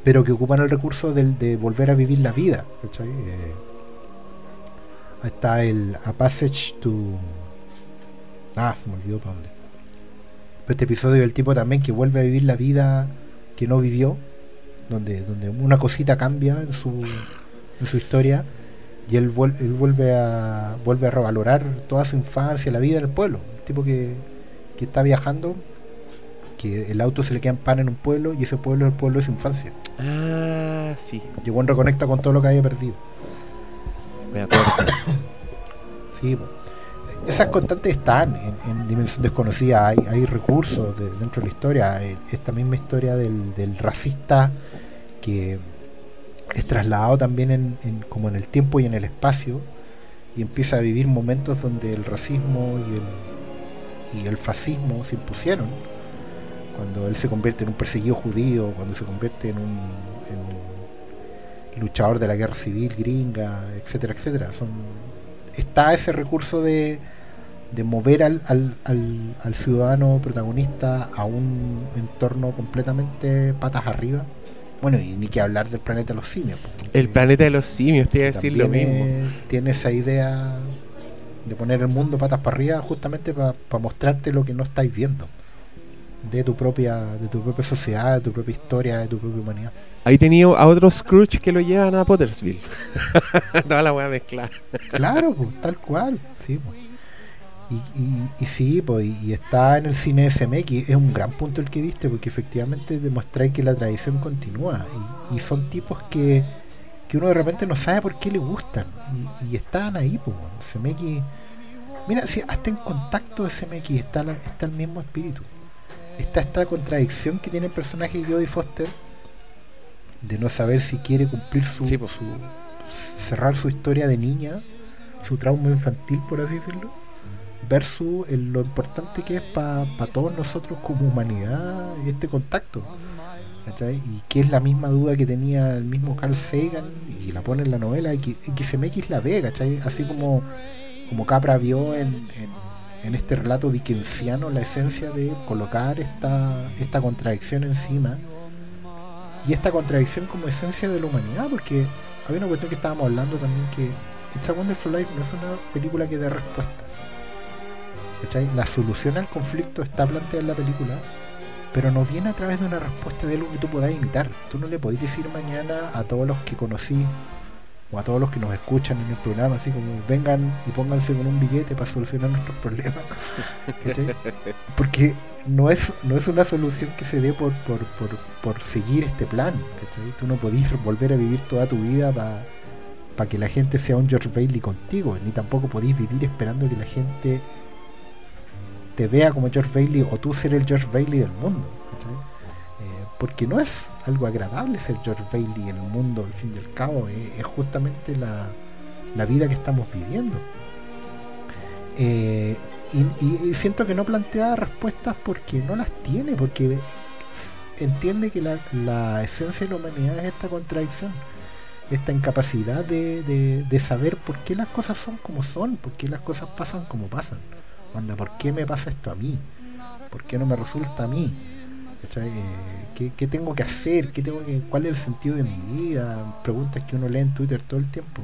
pero que ocupan el recurso del, de volver a vivir la vida. Eh, está el A Passage to. Ah, se me olvidó para dónde. Este episodio del tipo también que vuelve a vivir la vida que no vivió, donde, donde una cosita cambia en su, en su historia y él, vuel- él vuelve a vuelve a revalorar toda su infancia, la vida en el pueblo. Un tipo que, que está viajando, que el auto se le queda en pan en un pueblo y ese pueblo es el pueblo de su infancia. Ah, sí, Y el buen reconecta con todo lo que había perdido. me acuerdo. [COUGHS] Sí, po. esas constantes están en, en Dimensión Desconocida, hay, hay recursos de- dentro de la historia. Eh, Esta misma historia del, del racista que es trasladado también en, como en el tiempo y en el espacio y empieza a vivir momentos donde el racismo y el, y el fascismo se impusieron. Cuando él se convierte en un perseguido judío, cuando se convierte en un, en un luchador de la guerra civil gringa, etcétera, etcétera. Son, está ese recurso de, de mover al, al, al, al ciudadano protagonista a un entorno completamente patas arriba Bueno, y ni que hablar del planeta de los simios. El planeta de los simios, te iba a decir lo mismo. es- Tiene esa idea de poner el mundo patas para arriba justamente para mostrarte lo que no estáis viendo de tu propia de tu propia sociedad, de tu propia historia, de tu propia humanidad. Ahí tenía a otro Scrooge que lo llevan a Pottersville. [LAUGHS] Toda la weá mezclada. Claro, pues, tal cual. Sí, pues. Y, y, y sí, pues, y, está en el cine SMX, es un gran punto el que diste, porque efectivamente demuestráis que la tradición continúa. Y, y son tipos que, que uno de repente no sabe por qué le gustan. Y, están ahí, pues. SMX. Mira, si hasta en contacto de SMX está, la- está el mismo espíritu. Está esta contradicción que tiene el personaje de Jodie Foster de no saber si quiere cumplir su, Sí, su- cerrar su historia de niña, su trauma infantil, por así decirlo, versus el- lo importante que es para todos nosotros como humanidad este contacto. ¿cachai? Y que es la misma duda que tenía el mismo Carl Sagan y la pone en la novela y que, y que la ve, ¿cachai? Así como, como Capra vio en, en- en este relato dickensiano la esencia de colocar esta, esta contradicción encima y esta contradicción como esencia de la humanidad, porque había una cuestión que estábamos hablando también que It's a Wonderful Life no es una película que dé respuestas. ¿Cachai? La solución al conflicto está planteada en la película, pero no viene a través de una respuesta de algo que tú puedas imitar. Tú no le podés decir mañana a todos los que conocí o a todos los que nos escuchan en el programa, así como vengan y pónganse con un billete para solucionar nuestros problemas. [LAUGHS] ¿cachai? Porque no es, no es una solución que se dé por, por, por, por seguir este plan. ¿cachai? Tú no podís volver a vivir toda tu vida para que la gente sea un George Bailey contigo, ni tampoco podéis vivir esperando que la gente te vea como George Bailey o tú ser el George Bailey del mundo. Eh, porque no es algo agradable ser George Bailey en el mundo, al fin y al cabo, eh, es justamente la, la vida que estamos viviendo. Eh, y- y siento que no plantea respuestas porque no las tiene, porque entiende que la, la esencia de la humanidad es esta contradicción, esta incapacidad de, de- de saber por qué las cosas son como son, por qué las cosas pasan como pasan. Anda, ¿por qué me pasa esto a mí? ¿Por qué no me resulta a mí? Eh, ¿qué, qué tengo que hacer? ¿Qué tengo que, ¿Cuál es el sentido de mi vida? Preguntas que uno lee en Twitter todo el tiempo.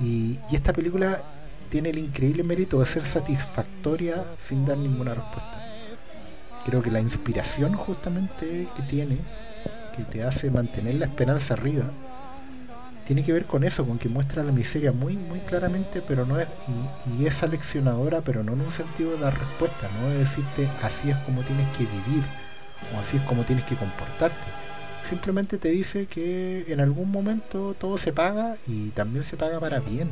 Y, y esta película tiene el increíble mérito de ser satisfactoria sin dar ninguna respuesta. Creo que la inspiración justamente que tiene, que te hace mantener la esperanza arriba, tiene que ver con eso, con que muestra la miseria muy, muy claramente, pero no es, y, y es aleccionadora, pero no en un sentido de dar respuesta, no de decirte así es como tienes que vivir, o así es como tienes que comportarte. Simplemente te dice que en algún momento todo se paga y también se paga para bien.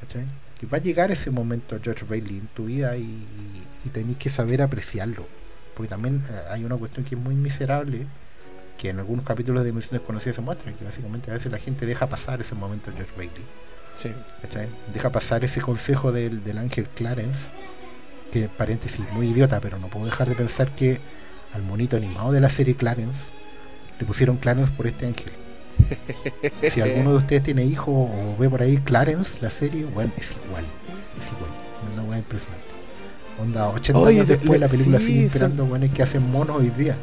¿cachai? Que va a llegar ese momento, George Bailey, en tu vida y, y tenéis que saber apreciarlo. Porque también eh, hay una cuestión que es muy miserable, que en algunos capítulos de Dimensiones Desconocidas se muestra, que básicamente a veces la gente deja pasar ese momento de George Bailey. Sí. ¿cachai? Deja pasar ese consejo del, del ángel Clarence, que paréntesis, muy idiota, pero no puedo dejar de pensar que al monito animado de la serie Clarence le pusieron Clarence por este ángel. [LAUGHS] Si alguno de ustedes tiene hijos o ve por ahí Clarence, la serie, bueno, es igual, es igual, es una hueá impresionante. Onda, 80 Oye, años de- después la película sí, sigue son- inspirando weones que hacen monos hoy día.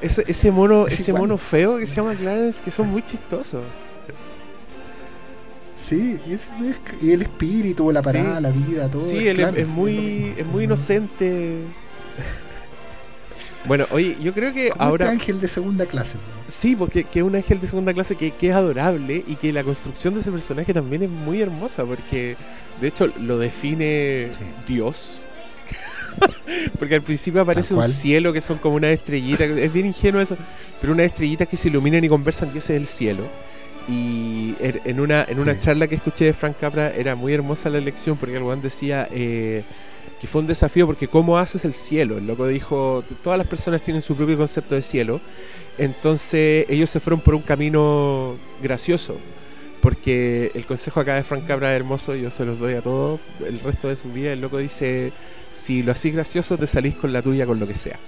Ese, ese mono, Es [LAUGHS] ese igual. mono feo que se llama Clarence, que son muy chistosos. Sí, y, es- el espíritu, la parada, Sí. la vida, todo. Sí, él es, Clarence, es muy, es muy inocente. [LAUGHS] Bueno, oye, yo creo que Como ahora este ángel de segunda clase. sí, porque que es un ángel de segunda clase que, que es adorable y que la construcción de ese personaje también es muy hermosa porque de hecho lo define Sí. Dios. [LAUGHS] porque al principio aparece un cielo que son como una estrellita, es bien ingenuo eso, pero unas estrellitas que se iluminan y conversan y ese es el cielo. Y er- en una, en una Sí. charla que escuché de Frank Capra era muy hermosa la lección porque el weón decía eh, que fue un desafío porque ¿cómo haces el cielo? El loco dijo, "T- todas las personas tienen su propio concepto de cielo, entonces ellos se fueron por un camino gracioso. Porque el consejo acá de Frank Capra es hermoso, yo se los doy a todos. El resto de su vida, el loco dice: Si lo hacís gracioso, te salís con la tuya, con lo que sea.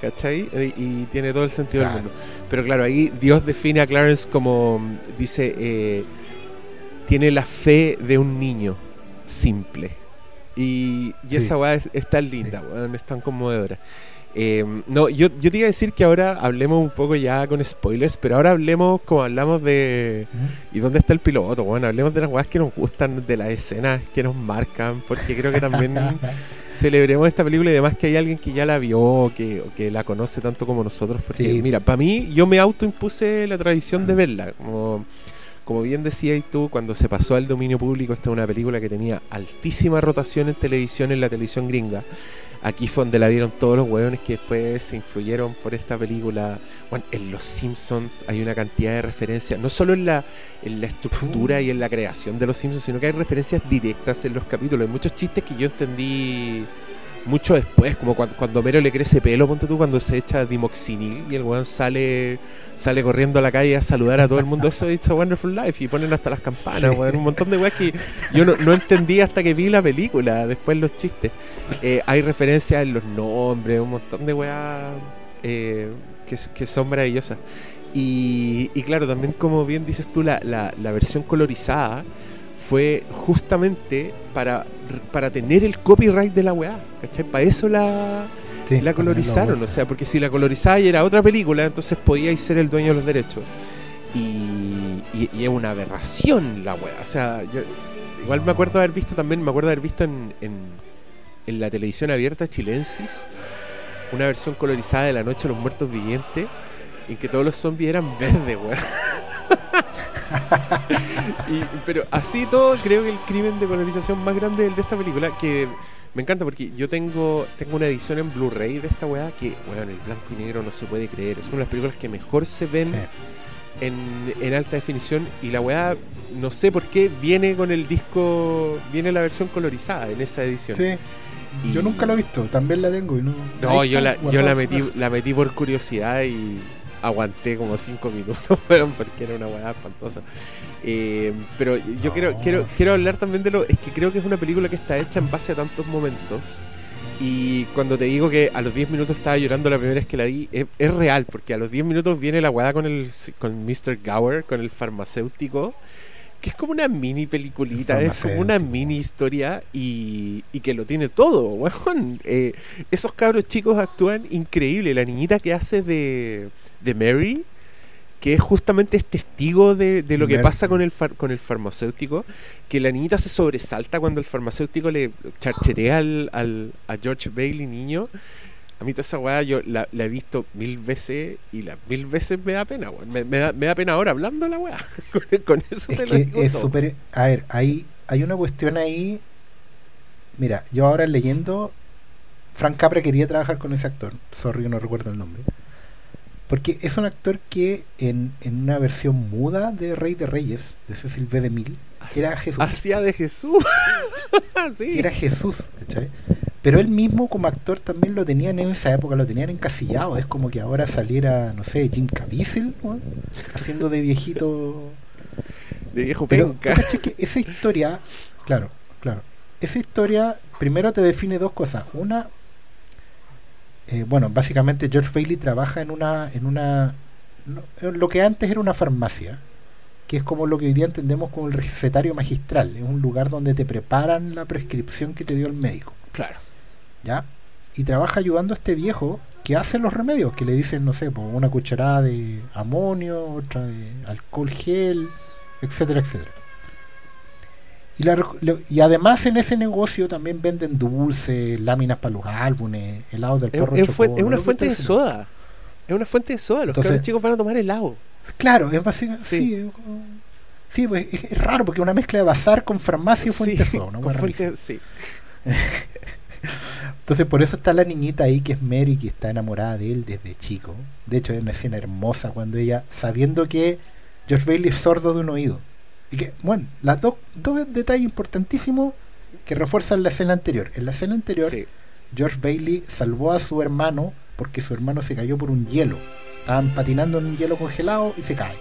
¿Cachai? Eh, Y tiene todo el sentido Claro. del mundo. Pero claro, ahí Dios define a Clarence como: dice, eh, tiene la fe de un niño simple. Y, y Sí. esa weá es, es tan linda, weón, es tan conmovedora. Eh, no, yo, yo te iba a decir que ahora hablemos un poco ya con spoilers, pero ahora hablemos como hablamos de... ¿Y dónde está el piloto? Bueno, hablemos de las weas que nos gustan, de las escenas que nos marcan, porque creo que también [LAUGHS] celebremos esta película y además que hay alguien que ya la vio, que, o que la conoce tanto como nosotros, porque Sí. mira, para mí yo me autoimpuse la tradición de verla, como... Como bien decías tú, cuando se pasó al dominio público, esta es una película que tenía altísima rotación en televisión, en la televisión gringa. Aquí fue donde la vieron todos los hueones que después se influyeron por esta película. Bueno, en Los Simpsons hay una cantidad de referencias, no solo en la, en la estructura y en la creación de Los Simpsons, sino que hay referencias directas en los capítulos. Hay muchos chistes que yo entendí mucho después, como cuando, cuando Homero le crece pelo, ponte tú, cuando se echa dimoxinil y el weón sale, sale corriendo a la calle a saludar a todo el mundo. Eso es It's a Wonderful Life y ponen hasta las campanas, Sí. weón. Un montón de weas que yo no, no entendí hasta que vi la película, después los chistes. Eh, hay referencias en los nombres, un montón de weas eh, que, que son maravillosas. Y, y claro, también como bien dices tú, la, la, la versión colorizada fue justamente para, para tener el copyright de la weá, ¿cachai? Para eso la, Sí, la colorizaron, o sea, porque si la colorizada y era otra película, entonces podíais ser el dueño de los derechos. Y, y- y es una aberración la weá, o sea, yo igual me acuerdo haber visto también, me acuerdo haber visto en, en, en la televisión abierta chilensis una versión colorizada de La Noche de los Muertos Vivientes, en que todos los zombies eran verdes, weón. [LAUGHS] [LAUGHS] Y- pero así todo, creo que el crimen de colorización más grande es el de esta película, que me encanta porque yo tengo, tengo una edición en Blu-ray de esta weá que, weón, el blanco y negro no se puede creer. Es una de las películas que mejor se ven Sí. en, en alta definición y la weá, no sé por qué, viene con el disco, viene la versión colorizada en esa edición. Sí. Yo Y- nunca lo he visto, también la tengo y no. No, yo la, yo la metí, la metí por curiosidad y aguanté como cinco minutos, [LAUGHS] weón, porque era una weá espantosa. Eh, pero yo quiero, quiero, quiero hablar también de lo. Es que creo que es una película que está hecha en base a tantos momentos. Y cuando te digo que a los 10 minutos estaba llorando la primera vez que la vi, es, es real, porque a los 10 minutos viene la weá con el con Mr. Gower, con el farmacéutico, que es como una mini peliculita, El es como una mini historia y, y que lo tiene todo, weón. Eh, esos cabros chicos actúan increíble. La niñita que hace de, de Mary, que es justamente es testigo de, de lo que pasa con el, far- con el farmacéutico, que la niñita se sobresalta cuando el farmacéutico le charcherea al, al- a George Bailey niño. A mí toda esa weá yo la, la he visto mil veces y las mil veces me da pena, weón. Me, me da, me da pena ahora hablando la weá. [LAUGHS] con, con eso Es te lo que digo es todo. súper. A ver, hay, hay una cuestión ahí. Mira, yo ahora leyendo. Frank Capra quería trabajar con ese actor. Sorry, no recuerdo el nombre. Porque es un actor que en, en una versión muda de Rey de Reyes, de Cecil B. DeMille, era Jesús. Hacía de Jesús. [LAUGHS] sí. Era Jesús, ¿cachai? Pero él mismo como actor también lo tenían en esa época, lo tenían encasillado. Es como que ahora saliera, no sé, Jim Caviezel, ¿no? haciendo de viejito. de viejo Pero penca. ¿tú cachai que esa historia, claro, claro, esa historia primero te define dos cosas. Una, eh, bueno, básicamente George Bailey trabaja en una, en una, en lo que antes era una farmacia, que es como lo que hoy día entendemos como el recetario magistral. Es un lugar donde te preparan la prescripción que te dio el médico. Claro. ¿ya? Y trabaja ayudando a este viejo que hace los remedios, que le dicen, no sé, pues, una cucharada de amonio, otra de alcohol gel, etcétera, etcétera. Y, la además en ese negocio también venden dulces, láminas para los álbumes, helados del perro es chocó, es una fuente de soda. Es una fuente de soda. Los Entonces- chicos van a tomar helado. Claro, es básicamente... Sí. Sí, es sí, pues, es, es raro porque una mezcla de bazar con farmacia y fuente de soda. una con fuente- sí. [LAUGHS] Entonces por eso está la niñita ahí que es Mary, que está enamorada de él desde chico. De hecho es una escena hermosa cuando ella, sabiendo que George Bailey es sordo de un oído. Y que, bueno, las dos, dos detalles importantísimos que refuerzan la escena anterior. En la escena anterior, Sí. George Bailey salvó a su hermano porque su hermano se cayó por un hielo. Estaban patinando en un hielo congelado y se cae.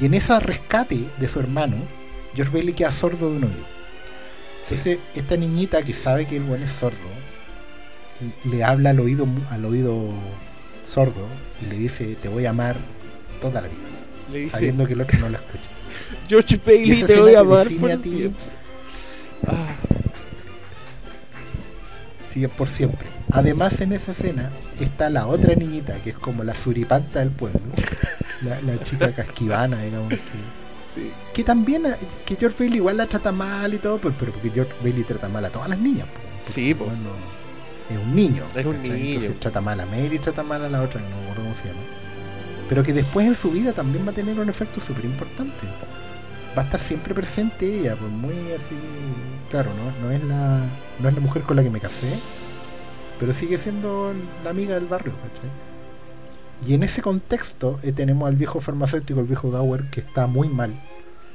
Y en ese rescate de su hermano, George Bailey queda sordo de un oído. sí. Entonces, esta niñita que sabe que el buen es sordo, le habla al oído, al oído sordo y le dice, te voy a amar toda la vida, Le dice, sabiendo que el otro no la escucha. George Bailey, te voy a amar por siempre. Ah, Sigue por siempre. Además, en esa escena está la otra niñita, que es como la suripanta del pueblo. La, la chica casquivana, digamos. Que, Sí. que también, eh, que George Bailey igual la trata mal y todo, pero, pero porque George Bailey trata mal a todas las niñas. po. Sí, po. Bueno, es un niño. Es un niño. Entonces trata mal a Mary, trata mal a la otra, no me acuerdo cómo se llama. Pero que después en su vida también va a tener un efecto súper importante. Va a estar siempre presente ella, pues muy así. Claro, no, no, es la, no es la mujer con la que me casé, pero sigue siendo la amiga del barrio, ¿cachai? Y en ese contexto eh, tenemos al viejo farmacéutico, el viejo Gower, que está muy mal,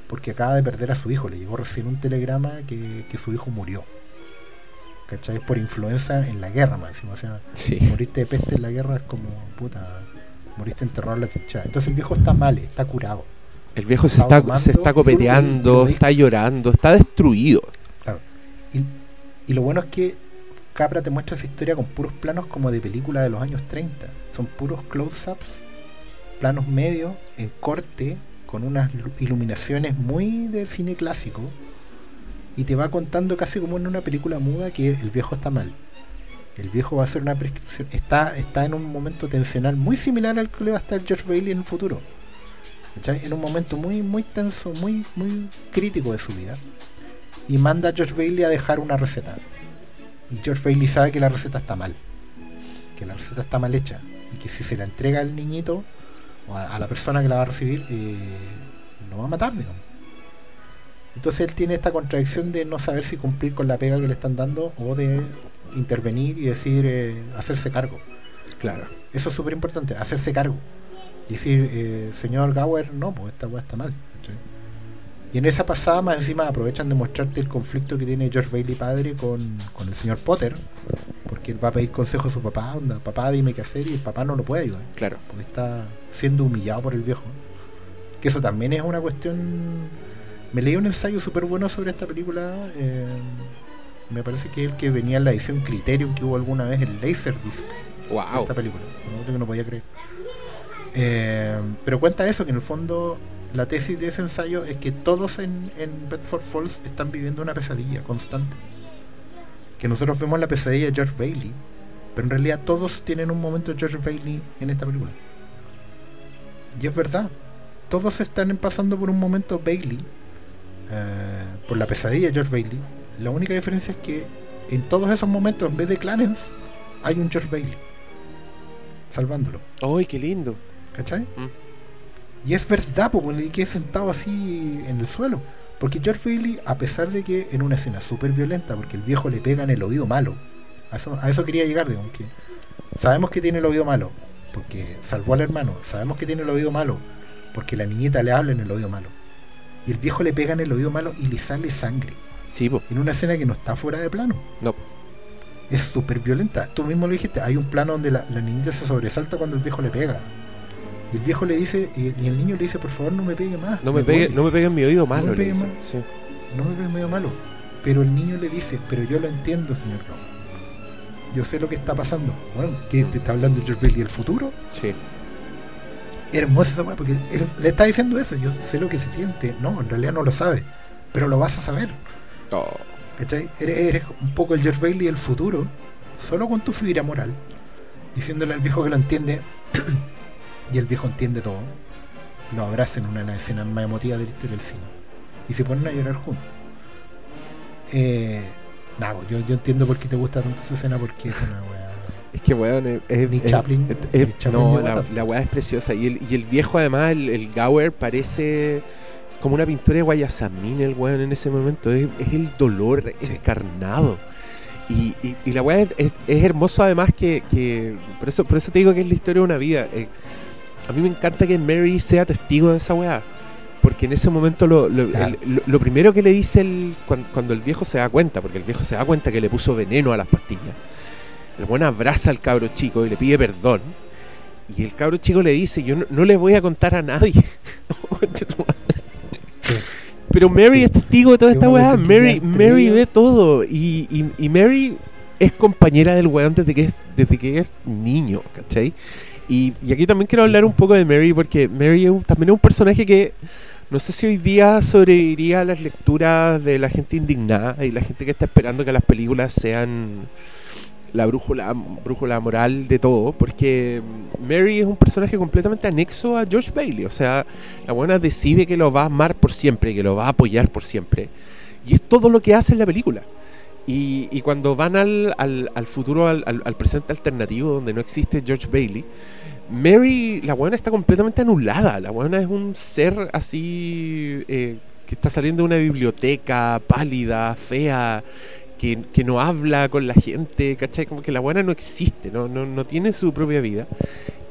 porque acaba de perder a su hijo. Le llegó recién un telegrama que, que su hijo murió. ¿Cachai? Por influenza en la guerra, más encima. O sea, Sí. moriste de peste en la guerra es como, puta, moriste enterrado en la trinchera. Entonces el viejo está mal, está curado. El viejo se está, tomando se está copeteando, está llorando, está destruido. Claro. Y, y lo bueno es que Capra te muestra esa historia con puros planos como de película de los años 30. Son puros close-ups, planos medios, en corte, con unas lu- iluminaciones muy de cine clásico. Y te va contando casi como en una película muda que el viejo está mal. El viejo va a hacer una prescripción. Está, está en un momento tensional muy similar al que le va a estar George Bailey en el futuro. ¿Cachai? En un momento muy, muy tenso, muy, muy crítico de su vida. Y manda a George Bailey a dejar una receta. Y George Bailey sabe que la receta está mal. Que la receta está mal hecha. Y que si se la entrega al niñito o a, a la persona que la va a recibir, eh, lo va a matar, digamos. Entonces él tiene esta contradicción de no saber si cumplir con la pega que le están dando o de intervenir y decir, eh, hacerse cargo. Claro. Eso es súper importante, hacerse cargo. Y decir, eh, señor Gower, no, pues esta weá está mal. Y en esa pasada, más encima, aprovechan de mostrarte el conflicto que tiene George Bailey padre con, con el señor Potter, porque él va a pedir consejo a su papá, onda, papá dime qué hacer, y el papá no lo puede ayudar, Claro. porque está siendo humillado por el viejo. Que eso también es una cuestión... Me leí un ensayo súper bueno sobre esta película, eh, me parece que es el que venía en la edición Criterion que hubo alguna vez, el Laserdisc Wow. esta película. No, que no podía creer. Eh, pero cuenta eso, que en el fondo la tesis de ese ensayo es que todos en, Bedford Falls están viviendo una pesadilla constante. Que nosotros vemos la pesadilla de George Bailey, pero en realidad todos tienen un momento de George Bailey en esta película. Y es verdad, todos están pasando por un momento Bailey, eh, por la pesadilla de George Bailey. La única diferencia es que en todos esos momentos, en vez de Clarence, hay un George Bailey salvándolo. ¡Ay, qué lindo! ¿Cachai? Mm. Y es verdad, porque que sentado así en el suelo. Porque George Bailey, a pesar de que en una escena súper violenta, porque el viejo le pega en el oído malo, a eso, a eso quería llegar, que sabemos que tiene el oído malo, porque salvó al hermano, sabemos que tiene el oído malo, porque la niñita le habla en el oído malo. Y el viejo le pega en el oído malo y le sale sangre, Sí, po. en una escena que no está fuera de plano. No. Es súper violenta. Tú mismo lo dijiste, hay un plano donde la, la niñita se sobresalta cuando el viejo le pega. El viejo le dice, y, y el niño le dice, por favor no me pegue más. No me, pegue, duele, no me pegue en mi oído malo, me le pegue dice. mal. Sí. no me pegue medio malo. Pero el niño le dice, pero yo lo entiendo, señor Brown. Yo sé lo que está pasando. Bueno, ¿qué te está hablando George Bailey el futuro? Sí. Hermosa esa weá, porque él le está diciendo eso. Yo sé lo que se siente. No, en realidad no lo sabe. Pero lo vas a saber. Oh, ¿Cachai? Eres, eres un poco el George Bailey del futuro, solo con tu fibra moral, diciéndole al viejo que lo entiende, [CLEARS THROAT] y el viejo entiende todo. Lo abraza en una de las escenas más emotivas de la historia del cine. Y se ponen a llorar juntos. Eh, nada, yo, yo entiendo por qué te gusta tanto esa escena, porque es una weá. Es que, weón, es, es- Ni es- Chaplin- es- no, la, la weá es preciosa. Y el, y el viejo, además, el, el Gower, parece como una pintura de Guayasamín, el weón, en ese momento. Es, es el dolor encarnado. Y, y, y la weá es, es- es hermoso, además, que, que- por, eso, por eso te digo que es la historia de una vida. Eh, a mí me encanta que Mary sea testigo de esa weá. Porque en ese momento lo, lo, Claro. el- lo- lo primero que le dice el, cuando, cuando el viejo se da cuenta, porque el viejo se da cuenta que le puso veneno a las pastillas, el buen abraza al cabro chico y le pide perdón. Y el cabro chico le dice, yo no, no le voy a contar a nadie. [LAUGHS] Pero Mary es testigo de toda esta weá. Mary, Mary ve todo. Y, y- y Mary es compañera del weón desde que es, desde que es niño, ¿cachai? Y, aquí también quiero hablar un poco de Mary, porque Mary es un- también es un personaje que no sé si hoy día sobreviviría a las lecturas de la gente indignada y la gente que está esperando que las películas sean la brújula, brújula moral de todo, porque Mary es un personaje completamente anexo a George Bailey. O sea, la buena decide que lo va a amar por siempre, que lo va a apoyar por siempre. Y es todo lo que hace en la película. Y, y cuando van al, futuro, al, presente alternativo, donde no existe George Bailey, Mary, la buena está completamente anulada. La buena es un ser así eh, que está saliendo de una biblioteca, pálida, fea, que, no habla con la gente, ¿cachai? Como que la buena no existe, no, tiene su propia vida.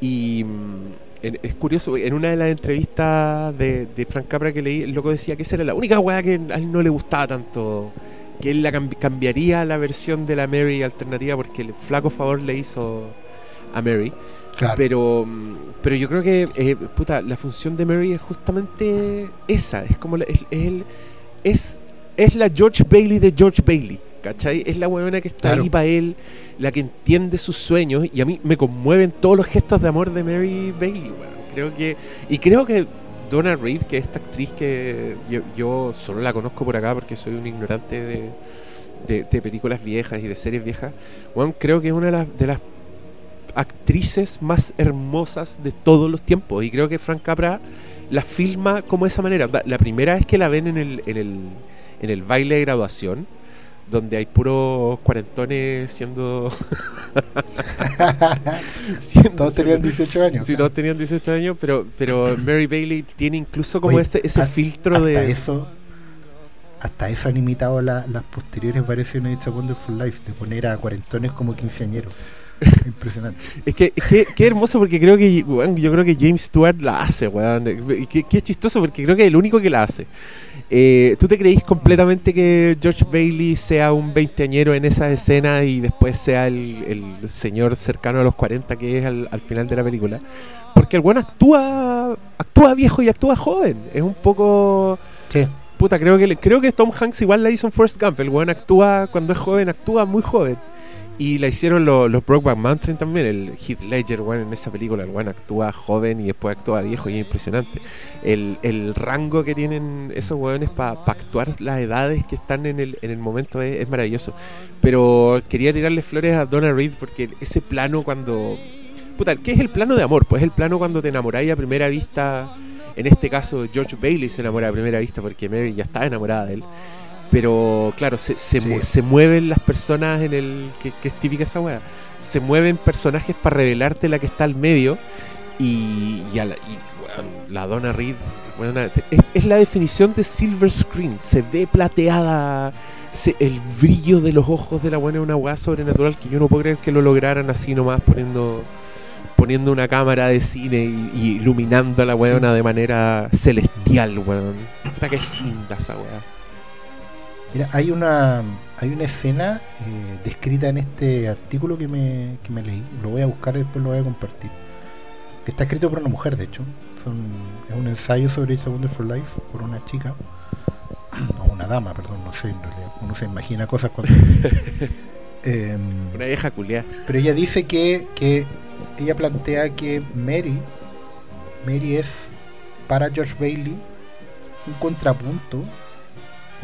Y mm, es curioso, en una de las entrevistas de, de Frank Capra que leí, el loco decía que esa era la única weá que a él no le gustaba tanto. Que él la cambi- cambiaría la versión de la Mary alternativa porque el flaco favor le hizo a Mary. Claro. Pero, mm, pero yo creo que, eh, puta, la función de Mary es justamente esa. Es como la- es, es el- es, es la George Bailey de George Bailey. ¿Cachai? Es la huevona que está Claro. ahí para él, la que entiende sus sueños. Y a mí me conmueven todos los gestos de amor de Mary Bailey, weón. Creo que. Y creo que Donna Reed, que es esta actriz que yo, solo la conozco por acá porque soy un ignorante de, de, películas viejas y de series viejas, weón, creo que es una de las, de las actrices más hermosas de todos los tiempos. Y creo que Frank Capra la filma como de esa manera. La primera vez que la ven en el, en el, en el baile de graduación, donde hay puros cuarentones siendo. [LAUGHS] [LAUGHS] siendo- Todos tenían 18 años. Sí, todos tenían 18 años, pero, pero Mary Bailey tiene incluso como Oye, ese, ese filtro hasta de. eso hasta eso han imitado la- las posteriores variaciones de It's a Wonderful Life de poner a cuarentones como quinceañeros [LAUGHS] impresionante Es que, es que qué hermoso porque creo que weón, yo creo que James Stewart la hace, weón. Qué, qué chistoso porque creo que es el único que la hace. Eh, ¿Tú te creís completamente que George Bailey sea un veinteañero en esa escena y después sea el, el señor cercano a los 40 que es al, al final de la película? Porque el weón actúa, actúa viejo y actúa joven. Es un poco... sí Puta, creo que, creo que Tom Hanks igual la hizo en First Gump. El weón actúa, cuando es joven, actúa muy joven. Y la hicieron los, los Brokeback Mountain también. El Heath Ledger, weón, en esa película. El weón actúa joven y después actúa viejo y es impresionante. El, el rango que tienen esos weones para actuar las edades que están en el, en el momento es, es maravilloso. Pero quería tirarle flores a Donna Reed porque ese plano cuando... Puta, ¿qué es el plano de amor? Pues es el plano cuando te enamoráis a primera vista. En este caso, George Bailey se enamora a primera vista porque Mary ya está enamorada de él. Pero claro, se, se, Sí. mu- se mueven las personas en el. que, que es típica esa weá. Se mueven personajes para revelarte la que está al medio. Y, y, a la, y, la Donna Reed. te- es, es la definición de silver screen. Se ve plateada. se- el brillo de los ojos de la buena es una weá sobrenatural que yo no puedo creer que lo lograran así nomás poniendo poniendo una cámara de cine y, y iluminando a la weona de manera celestial, weón. Puta que es linda esa weá. Mira, hay una hay una escena eh, descrita en este artículo que me, que me leí. Lo voy a buscar y después lo voy a compartir. Está escrito por una mujer, de hecho. Son- es un ensayo sobre It's a Wonderful Life por una chica. [CLEARS THROAT] O una dama, perdón, no sé, en realidad. Uno se imagina cosas cuando. [LAUGHS] Em, Una vieja culiada. pero ella dice que, que ella plantea que Mary, Mary es para George Bailey un contrapunto,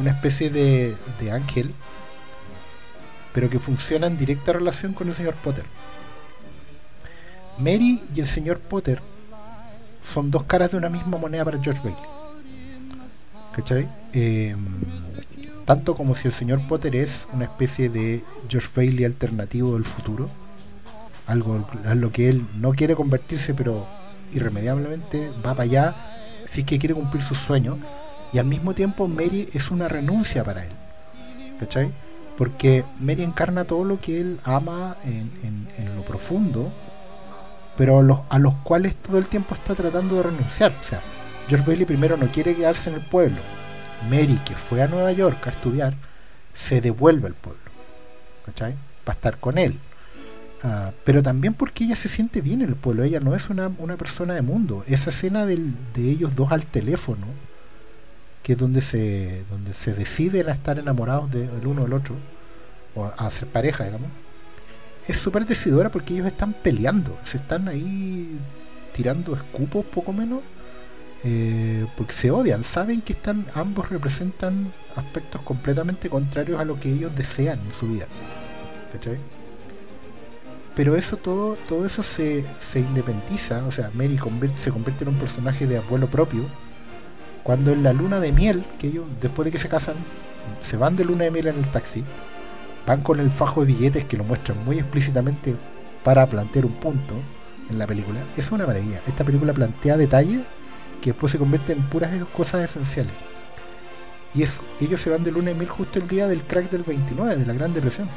una especie de, ángel, pero que funciona en directa relación con el señor Potter. Mary y el señor Potter son dos caras de una misma moneda para George Bailey. ¿Cachai? Em, tanto como si el señor Potter es una especie de George Bailey alternativo del futuro, algo a lo que él no quiere convertirse, pero irremediablemente va para allá si es que quiere cumplir sus sueños, y al mismo tiempo Mary es una renuncia para él, ¿cachai? Porque Mary encarna todo lo que él ama en, en- lo profundo, pero los, a los cuales todo el tiempo está tratando de renunciar. O sea, George Bailey primero no quiere quedarse en el pueblo. Mary, que fue a Nueva York a estudiar, se devuelve al pueblo. ¿Cachai? Para estar con él. Ah, pero también porque ella se siente bien en el pueblo. Ella no es una, una persona de mundo. Esa escena del- de ellos dos al teléfono, que es donde se, donde se deciden a estar enamorados del uno del otro, o a, a ser pareja, digamos, es súper decidora porque ellos están peleando. Se están ahí tirando escupos, poco menos eh, porque se odian, saben que están ambos representan aspectos completamente contrarios a lo que ellos desean en su vida. ¿Cachai? Pero eso todo, todo eso se, se independiza, o sea, Mary se convierte en un personaje de abuelo propio cuando en la luna de miel, que ellos después de que se casan, se van de luna de miel en el taxi, van con el fajo de billetes que lo muestran muy explícitamente para plantear un punto en la película. Es una maravilla. Esta película plantea detalles que después se convierten en puras cosas esenciales. Y es, ellos se van de luna de miel justo el día del crack del 29, de la Gran Depresión.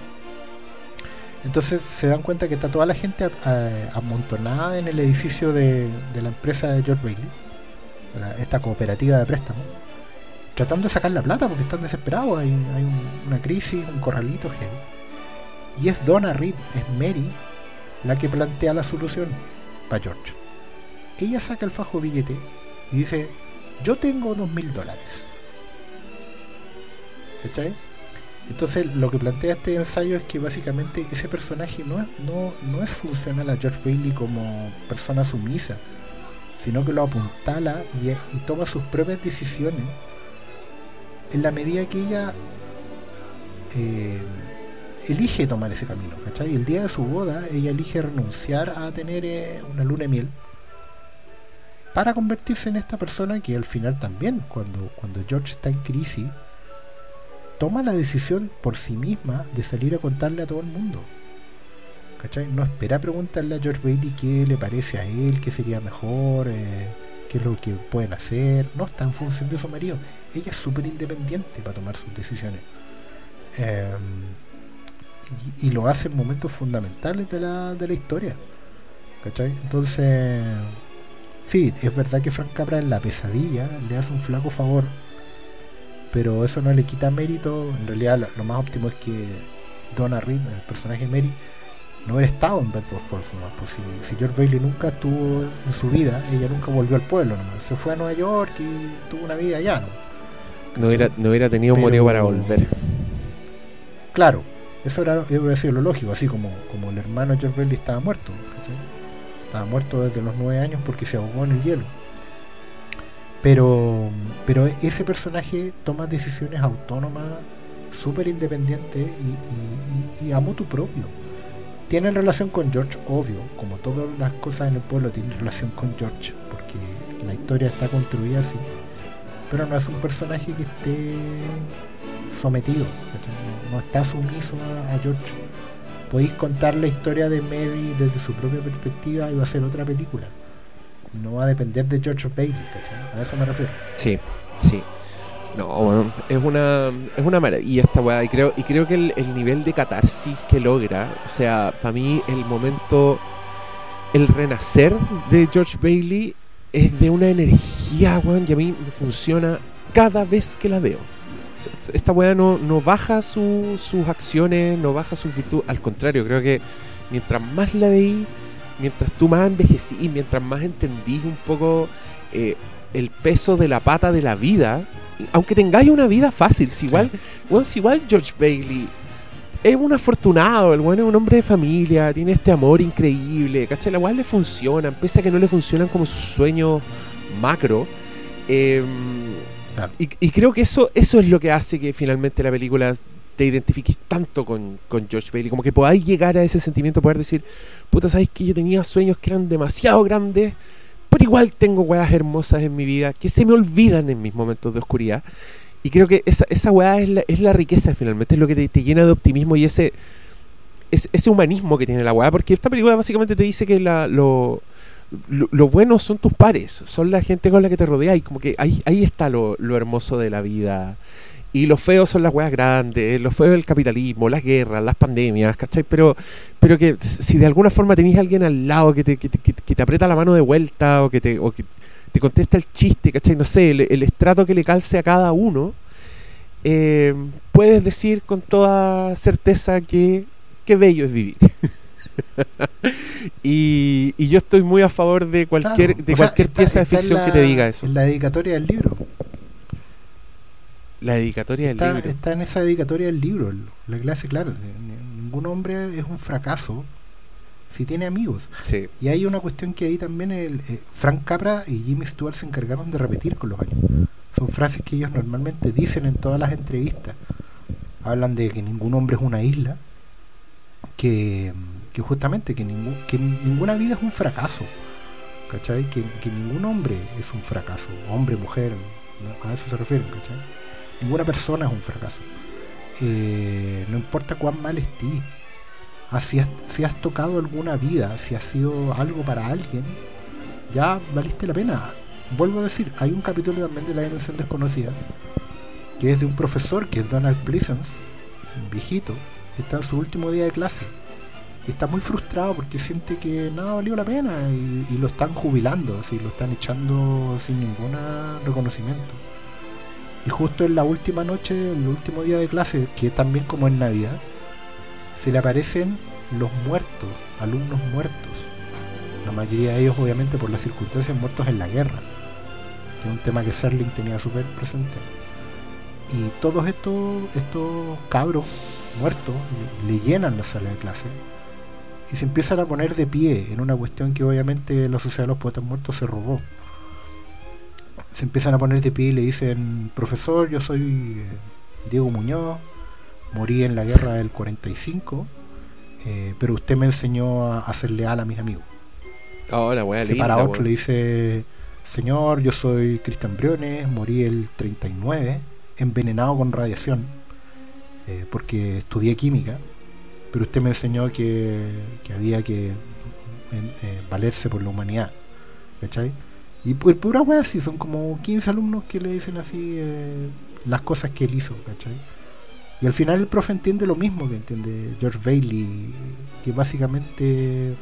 Entonces se dan cuenta que está toda la gente amontonada en el edificio de, la empresa de George Bailey, esta cooperativa de préstamo, tratando de sacar la plata porque están desesperados. Hay, hay un- una crisis, un corralito. Y es Donna Reed, es Mary, la que plantea la solución para George. Ella saca el fajo billete y dice: Yo tengo dos mil dólares. ¿Cachai? Entonces lo que plantea este ensayo es que básicamente ese personaje no no, no es funcional a George Bailey como persona sumisa, sino que lo apuntala y, y toma sus propias decisiones en la medida que ella eh, elige tomar ese camino. ¿cachai? El día de su boda ella elige renunciar a tener eh, una luna de miel para convertirse en esta persona que al final también, cuando, cuando George está en crisis, toma la decisión por sí misma de salir a contarle a todo el mundo. ¿Cachai? No espera preguntarle a George Bailey qué le parece a él, qué sería mejor, eh, qué es lo que pueden hacer. No está en función de su marido. Ella es súper independiente para tomar sus decisiones. Eh, y, lo hace en momentos fundamentales de la, de la historia. ¿Cachai? Entonces, sí, es verdad que Frank Capra en la pesadilla le hace un flaco favor pero eso no le quita mérito. En realidad, lo, lo más óptimo es que Donna Reed, el personaje de Mary, no hubiera estado en Bedford Falls. ¿no? Pues si, si, George Bailey nunca estuvo en su vida, ella nunca volvió al pueblo. ¿no? Se fue a Nueva York y tuvo una vida allá. No, no, hubiera, no hubiera tenido Pero, motivo para volver. Claro, eso era, hubiera sido lo lógico, así como, como el hermano George Bailey estaba muerto. ¿cachai? Estaba muerto desde los nueve años porque se ahogó en el hielo. Pero, pero ese personaje toma decisiones autónomas, súper independientes y, y, y, a motu propio. Tiene relación con George, obvio, como todas las cosas en el pueblo tienen relación con George, porque la historia está construida así. Pero no es un personaje que esté sometido, no, está sumiso a, a George. Podéis contar la historia de Mary desde su propia perspectiva y va a ser otra película no va a depender de George Bailey, ¿cachai? A eso me refiero. Sí, sí. No, es una es una maravilla esta weá y creo y creo que el, el, nivel de catarsis que logra, o sea, para mí el momento el renacer de George Bailey es de una energía, weón, y a mí me funciona cada vez que la veo. Esta weá no, no baja su, sus acciones, no baja sus virtudes, al contrario, creo que mientras más la veí, mientras tú más envejecís, mientras más entendís un poco eh, el peso de la pata de la vida, aunque tengáis una vida fácil, si igual, bueno, si igual George Bailey es un afortunado, el bueno es un hombre de familia, tiene este amor increíble, ¿cachai? La cual le funcionan, pese a que no le funcionan como sus sueños macro. Eh, y, y, creo que eso, eso es lo que hace que finalmente la película te identifiques tanto con, con George Bailey, como que podáis llegar a ese sentimiento, poder decir, puta, sabes que yo tenía sueños que eran demasiado grandes, pero igual tengo weas hermosas en mi vida que se me olvidan en mis momentos de oscuridad. Y creo que esa, esa weá es la, es la riqueza finalmente, es lo que te, te llena de optimismo y ese, ese, ese, humanismo que tiene la weá, porque esta película básicamente te dice que la, lo, bueno son tus pares, son la gente con la que te rodeas y como que ahí, ahí está lo, lo hermoso de la vida. Y los feos son las weas grandes, los feos el capitalismo, las guerras, las pandemias, ¿cachai? Pero, pero que si de alguna forma tenéis a alguien al lado que te, que, te, que te aprieta la mano de vuelta o que te, o que te contesta el chiste, ¿cachai? No sé, el, el estrato que le calce a cada uno, eh, puedes decir con toda certeza que qué bello es vivir. [LAUGHS] y, y, yo estoy muy a favor de cualquier, claro. de o sea, cualquier está, pieza de ficción la, que te diga eso. En la dedicatoria del libro. La dedicatoria del está, libro. Está en esa dedicatoria del libro. La clase, claro. Ningún hombre es un fracaso si tiene amigos. Sí. Y hay una cuestión que ahí también el, eh, Frank Capra y Jimmy Stewart se encargaron de repetir con los años. Son frases que ellos normalmente dicen en todas las entrevistas. Hablan de que ningún hombre es una isla. que, que justamente que, ningún, que ninguna vida es un fracaso. ¿Cachai? Que, que ningún hombre es un fracaso. Hombre, mujer, ¿no? a eso se refieren, ¿cachai? Ninguna persona es un fracaso. Eh, no importa cuán mal estés. Ah, si, has, tocado alguna vida, si has sido algo para alguien, ya valiste la pena. Vuelvo a decir, hay un capítulo también de la dimensión desconocida, que es de un profesor, que es Donald Pleasance, un viejito, que está en su último día de clase. Y está muy frustrado porque siente que nada valió la pena y, y lo están jubilando, así, lo están echando sin ningún reconocimiento. Y justo en la última noche, el último día de clase, que es también como en Navidad, se le aparecen los muertos, alumnos muertos. La mayoría de ellos, obviamente, por las circunstancias muertos en la guerra, que es un tema que Serling tenía súper presente. Y todos estos, estos cabros muertos le, le llenan la sala de clase y se empiezan a poner de pie en una cuestión que obviamente la Sociedad de los Poetas Muertos se robó. Se empiezan a poner de pie y le dicen, profesor, yo soy eh, Diego Muñoz, morí en la guerra del 45, eh, pero usted me enseñó a, a ser leal a mis amigos. Ahora, weá, Se para otro le dice, señor, yo soy Cristian Briones, morí el 39, envenenado con radiación, eh, porque estudié química, pero usted me enseñó que, que había que en- eh, valerse por la humanidad. ¿Cachai? Y por pura wea así, son como 15 alumnos que le dicen así eh, las cosas que él hizo, ¿cachai? Y al final el profe entiende lo mismo que entiende George Bailey, que básicamente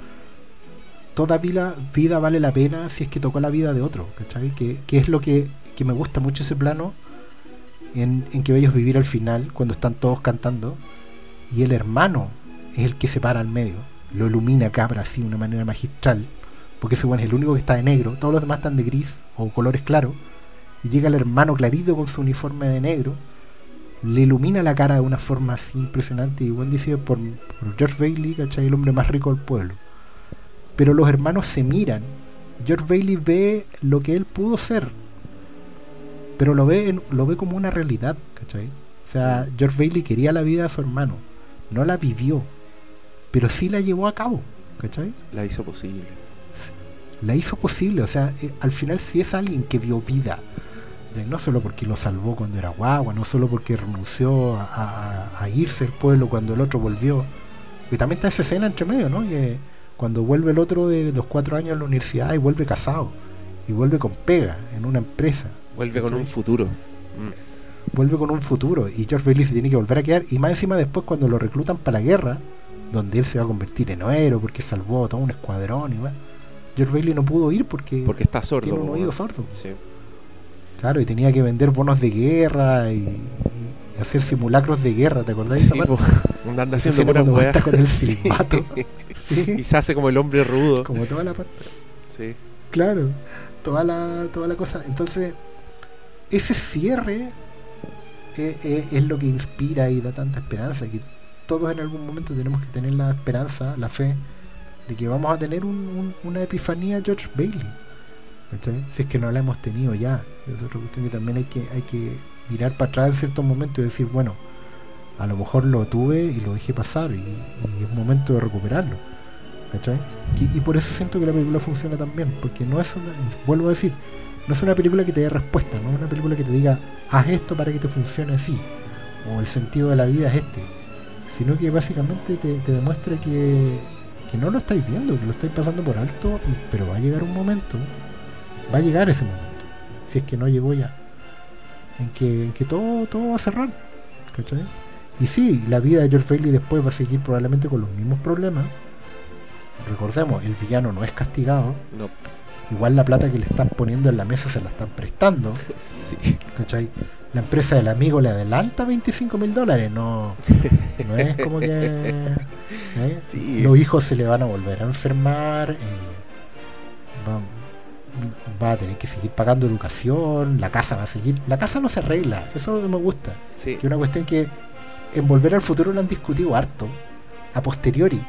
toda vida, vale la pena si es que tocó la vida de otro, ¿cachai? Que, que es lo que, que me gusta mucho ese plano en, en que ellos vivir al final, cuando están todos cantando, y el hermano es el que se para al medio, lo ilumina cabra así de una manera magistral, porque ese bueno es el único que está de negro, todos los demás están de gris o colores claros, y llega el hermano clarito con su uniforme de negro, le ilumina la cara de una forma así impresionante, y buen dice por, George Bailey, ¿cachai? El hombre más rico del pueblo. Pero los hermanos se miran, George Bailey ve lo que él pudo ser, pero lo ve, lo ve como una realidad, ¿cachai? O sea, George Bailey quería la vida de su hermano, no la vivió, pero sí la llevó a cabo, ¿cachai? La hizo posible. La hizo posible. O sea, eh, al final sí es alguien que dio vida. No solo porque lo salvó cuando era guagua, no solo porque renunció a, a- a irse del pueblo cuando el otro volvió. Y también está esa escena entre medio, ¿no? Que cuando vuelve el otro de los cuatro años a la universidad y vuelve casado. Y vuelve con pega en una empresa. Vuelve con un futuro. Mm. Vuelve con un futuro. Y George Bailey se tiene que volver a quedar. Y más encima después cuando lo reclutan para la guerra, donde él se va a convertir en héroe porque salvó a todo un escuadrón y más. George Bailey no pudo ir porque, Porque está sordo. tiene un oído sordo. Sí. Claro, y tenía que vender bonos de guerra y, y hacer simulacros de guerra, ¿te esa Sí. [LAUGHS] Andando haciendo cuando weas. con el [LAUGHS] silbato. Sí, [LAUGHS] Y se hace como el hombre rudo. Como toda la parte. Sí. Claro, toda la, toda la cosa. Entonces, ese cierre eh, eh, es lo que inspira y da tanta esperanza. Que todos en algún momento tenemos que tener la esperanza, la fe, de que vamos a tener un- un- una epifanía George Bailey. ¿cachai? Si es que no la hemos tenido ya. Es otra cuestión que también hay que, hay que mirar para atrás en ciertos momentos y decir, bueno, a lo mejor lo tuve y lo dejé pasar y, es momento de recuperarlo. ¿cachai? Y, por eso siento que la película funciona tan bien, porque no es una, vuelvo a decir, no es una película que te dé respuesta, no es una película que te diga, haz esto para que te funcione así, o el sentido de la vida es este, sino que básicamente te, te demuestra que, que no lo estáis viendo, que lo estáis pasando por alto, y- pero va a llegar un momento, va a llegar ese momento, si es que no llegó ya, en que, en que todo, todo va a cerrar, ¿cachai? Y sí, la vida de George Bailey después va a seguir probablemente con los mismos problemas. Recordemos, el villano no es castigado. No. Igual la plata que le están poniendo en la mesa se la están prestando. [LAUGHS] Sí. ¿Cachai? La empresa del amigo le adelanta 25 mil dólares. No, no es como que... [LAUGHS] ¿eh? Sí. Los hijos se le van a volver a enfermar. eh, va, va a tener que seguir pagando educación. La casa va a seguir... La casa no se arregla. Eso me gusta Sí. que es una cuestión que en Volver al Futuro lo han discutido harto, a posteriori.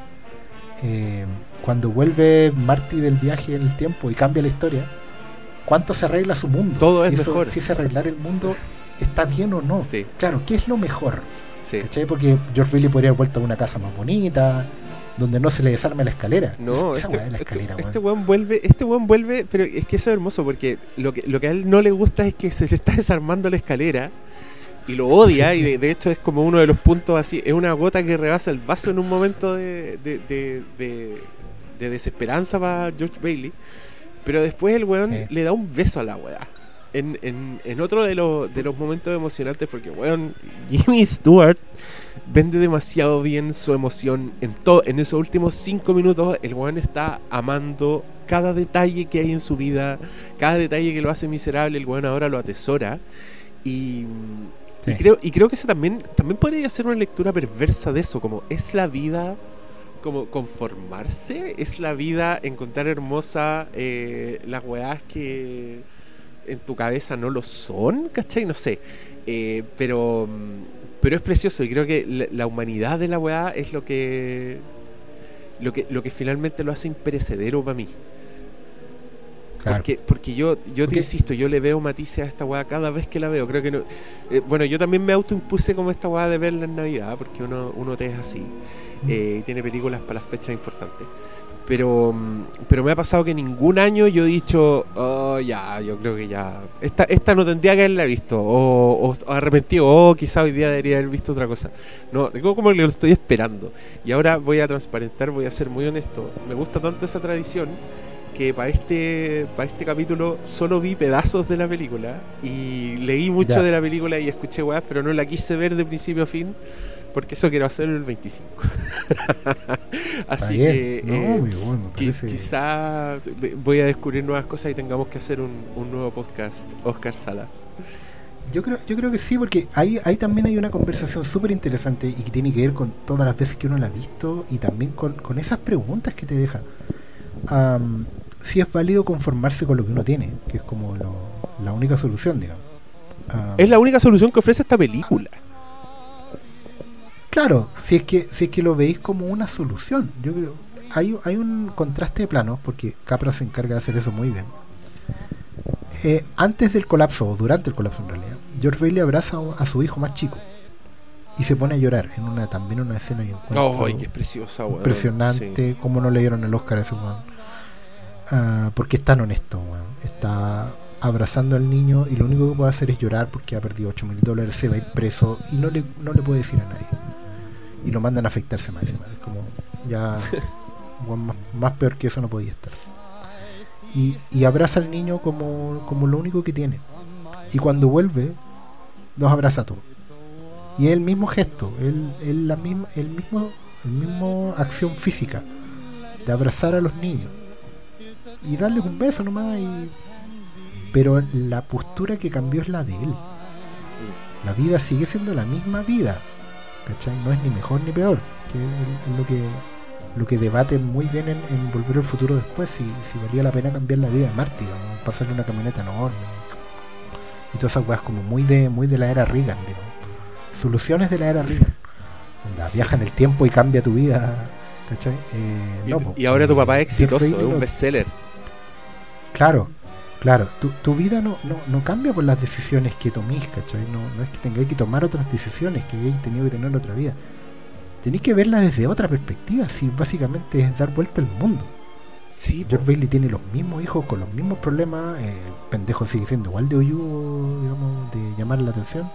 Eh, cuando vuelve Marty del viaje en el tiempo y cambia la historia, ¿cuánto se arregla su mundo? Todo si es eso- mejor. Si ese arreglar el mundo [LAUGHS] está bien o no. Sí. Claro, ¿qué es lo mejor? Sí. ¿Cachai? Porque George Bailey podría haber vuelto a una casa más bonita, donde no se le desarme la escalera. No, esa este, weá de la este- escalera, este weón. weón vuelve, este weón vuelve, pero es que eso es hermoso porque lo que, lo que a él no le gusta es que se le está [LAUGHS] desarmando la escalera y lo odia y de, de hecho es como uno de los puntos así, es una gota que rebasa el vaso en un momento de, de, de- de- de desesperanza para George Bailey, pero después el weón Sí. le da un beso a la weá. En, en, en otro de, los de los momentos emocionantes, porque weón, Jimmy Stewart vende demasiado bien su emoción en todo en esos últimos cinco minutos. El weón está amando cada detalle que hay en su vida cada detalle que lo hace miserable. El weón ahora lo atesora. Y, creo y creo que eso también también podría ser una lectura perversa de eso como es la vida como conformarse es la vida encontrar hermosa eh, las weás que en tu cabeza no lo son ¿cachai? no sé Eh, pero mm, pero es precioso y creo que la, la humanidad de la weá es lo que lo que lo que finalmente lo hace imperecedero para mí Claro. porque, porque yo, yo te insisto, yo le veo matices a esta weá cada vez que la veo. Creo que no. eh, bueno, yo también me autoimpuse como esta weá de verla en Navidad, porque uno, uno te es así. eh, y tiene películas para las fechas importantes. Pero, pero me ha pasado que ningún año yo he dicho, oh, ya, yo creo que ya. Esta, esta no tendría que haberla visto. O, o- o arrepentido, o quizá hoy día debería haber visto otra cosa. No, tengo como que lo estoy esperando. Y ahora voy a transparentar, voy a ser muy honesto. Me gusta tanto esa tradición que para este para este capítulo solo vi pedazos de la película y leí mucho Ya. de la película y escuché weas, pero no la quise ver de principio a fin porque eso quiero hacerlo el 25. [LAUGHS] Está Así que No, eh, bueno, qui- quizá voy a descubrir nuevas cosas y tengamos que hacer un, un nuevo podcast, Oscar Salas. Yo creo, yo creo que sí, porque ahí, ahí también hay una conversación súper interesante y que tiene que ver con todas las veces que uno la ha visto y también con, con esas preguntas que te deja. Am, si es válido conformarse con lo que uno tiene, que es como lo- la única solución, digamos. Am, Es la única solución que ofrece esta película. Claro, si es que si es que lo veis como una solución. Yo creo hay, hay un contraste de planos porque Capra se encarga de hacer eso muy bien. Eh, antes del colapso o durante el colapso en realidad, George Bailey abraza a, su hijo más chico y se pone a llorar en una también una escena y encuentro ¡Ay, qué preciosa, weón! impresionante Sí. como no le dieron el Oscar a ese weón. Ah, porque es tan honesto, weón. Está abrazando al niño y lo único que puede hacer es llorar porque ha perdido 8 mil dólares, se va a ir preso y no le, no le puede decir a nadie. Y lo mandan a afectarse más encima. Es como ya [LAUGHS] más, más peor que eso no podía estar. Y, y abraza al niño como, como lo único que tiene. Y cuando vuelve, los abraza a todos. Y es el mismo gesto, el, el, la misma, el mismo, el mismo acción física de abrazar a los niños y darles un beso nomás. Y... Pero la postura que cambió es la de él. La vida sigue siendo la misma vida. ¿Cachai? No es ni mejor ni peor. Que es, lo que lo que debaten muy bien en, en Volver al Futuro después, si, si valía la pena cambiar la vida de Marty, digamos, pasarle una camioneta enorme. Y todas esas weas como muy de, muy de la era Reagan, digamos. Soluciones de la era Reagan. Onda, Sí. Viaja en el tiempo y cambia tu vida. ¿Cachai? Eh, Y, no, y ahora tu papá es exitoso, es un bestseller. Claro, claro. Tu, tu vida no, no, no cambia por las decisiones que tomís, ¿cachai? No, no es que tengáis que tomar otras decisiones, que hayáis tenido que tener otra vida. Tenéis que verla desde otra perspectiva, si básicamente es dar vuelta al mundo. Sí. George Bailey tiene los mismos hijos con los mismos problemas, eh, el pendejo sigue siendo igual de hoyudo, digamos, de llamar la atención.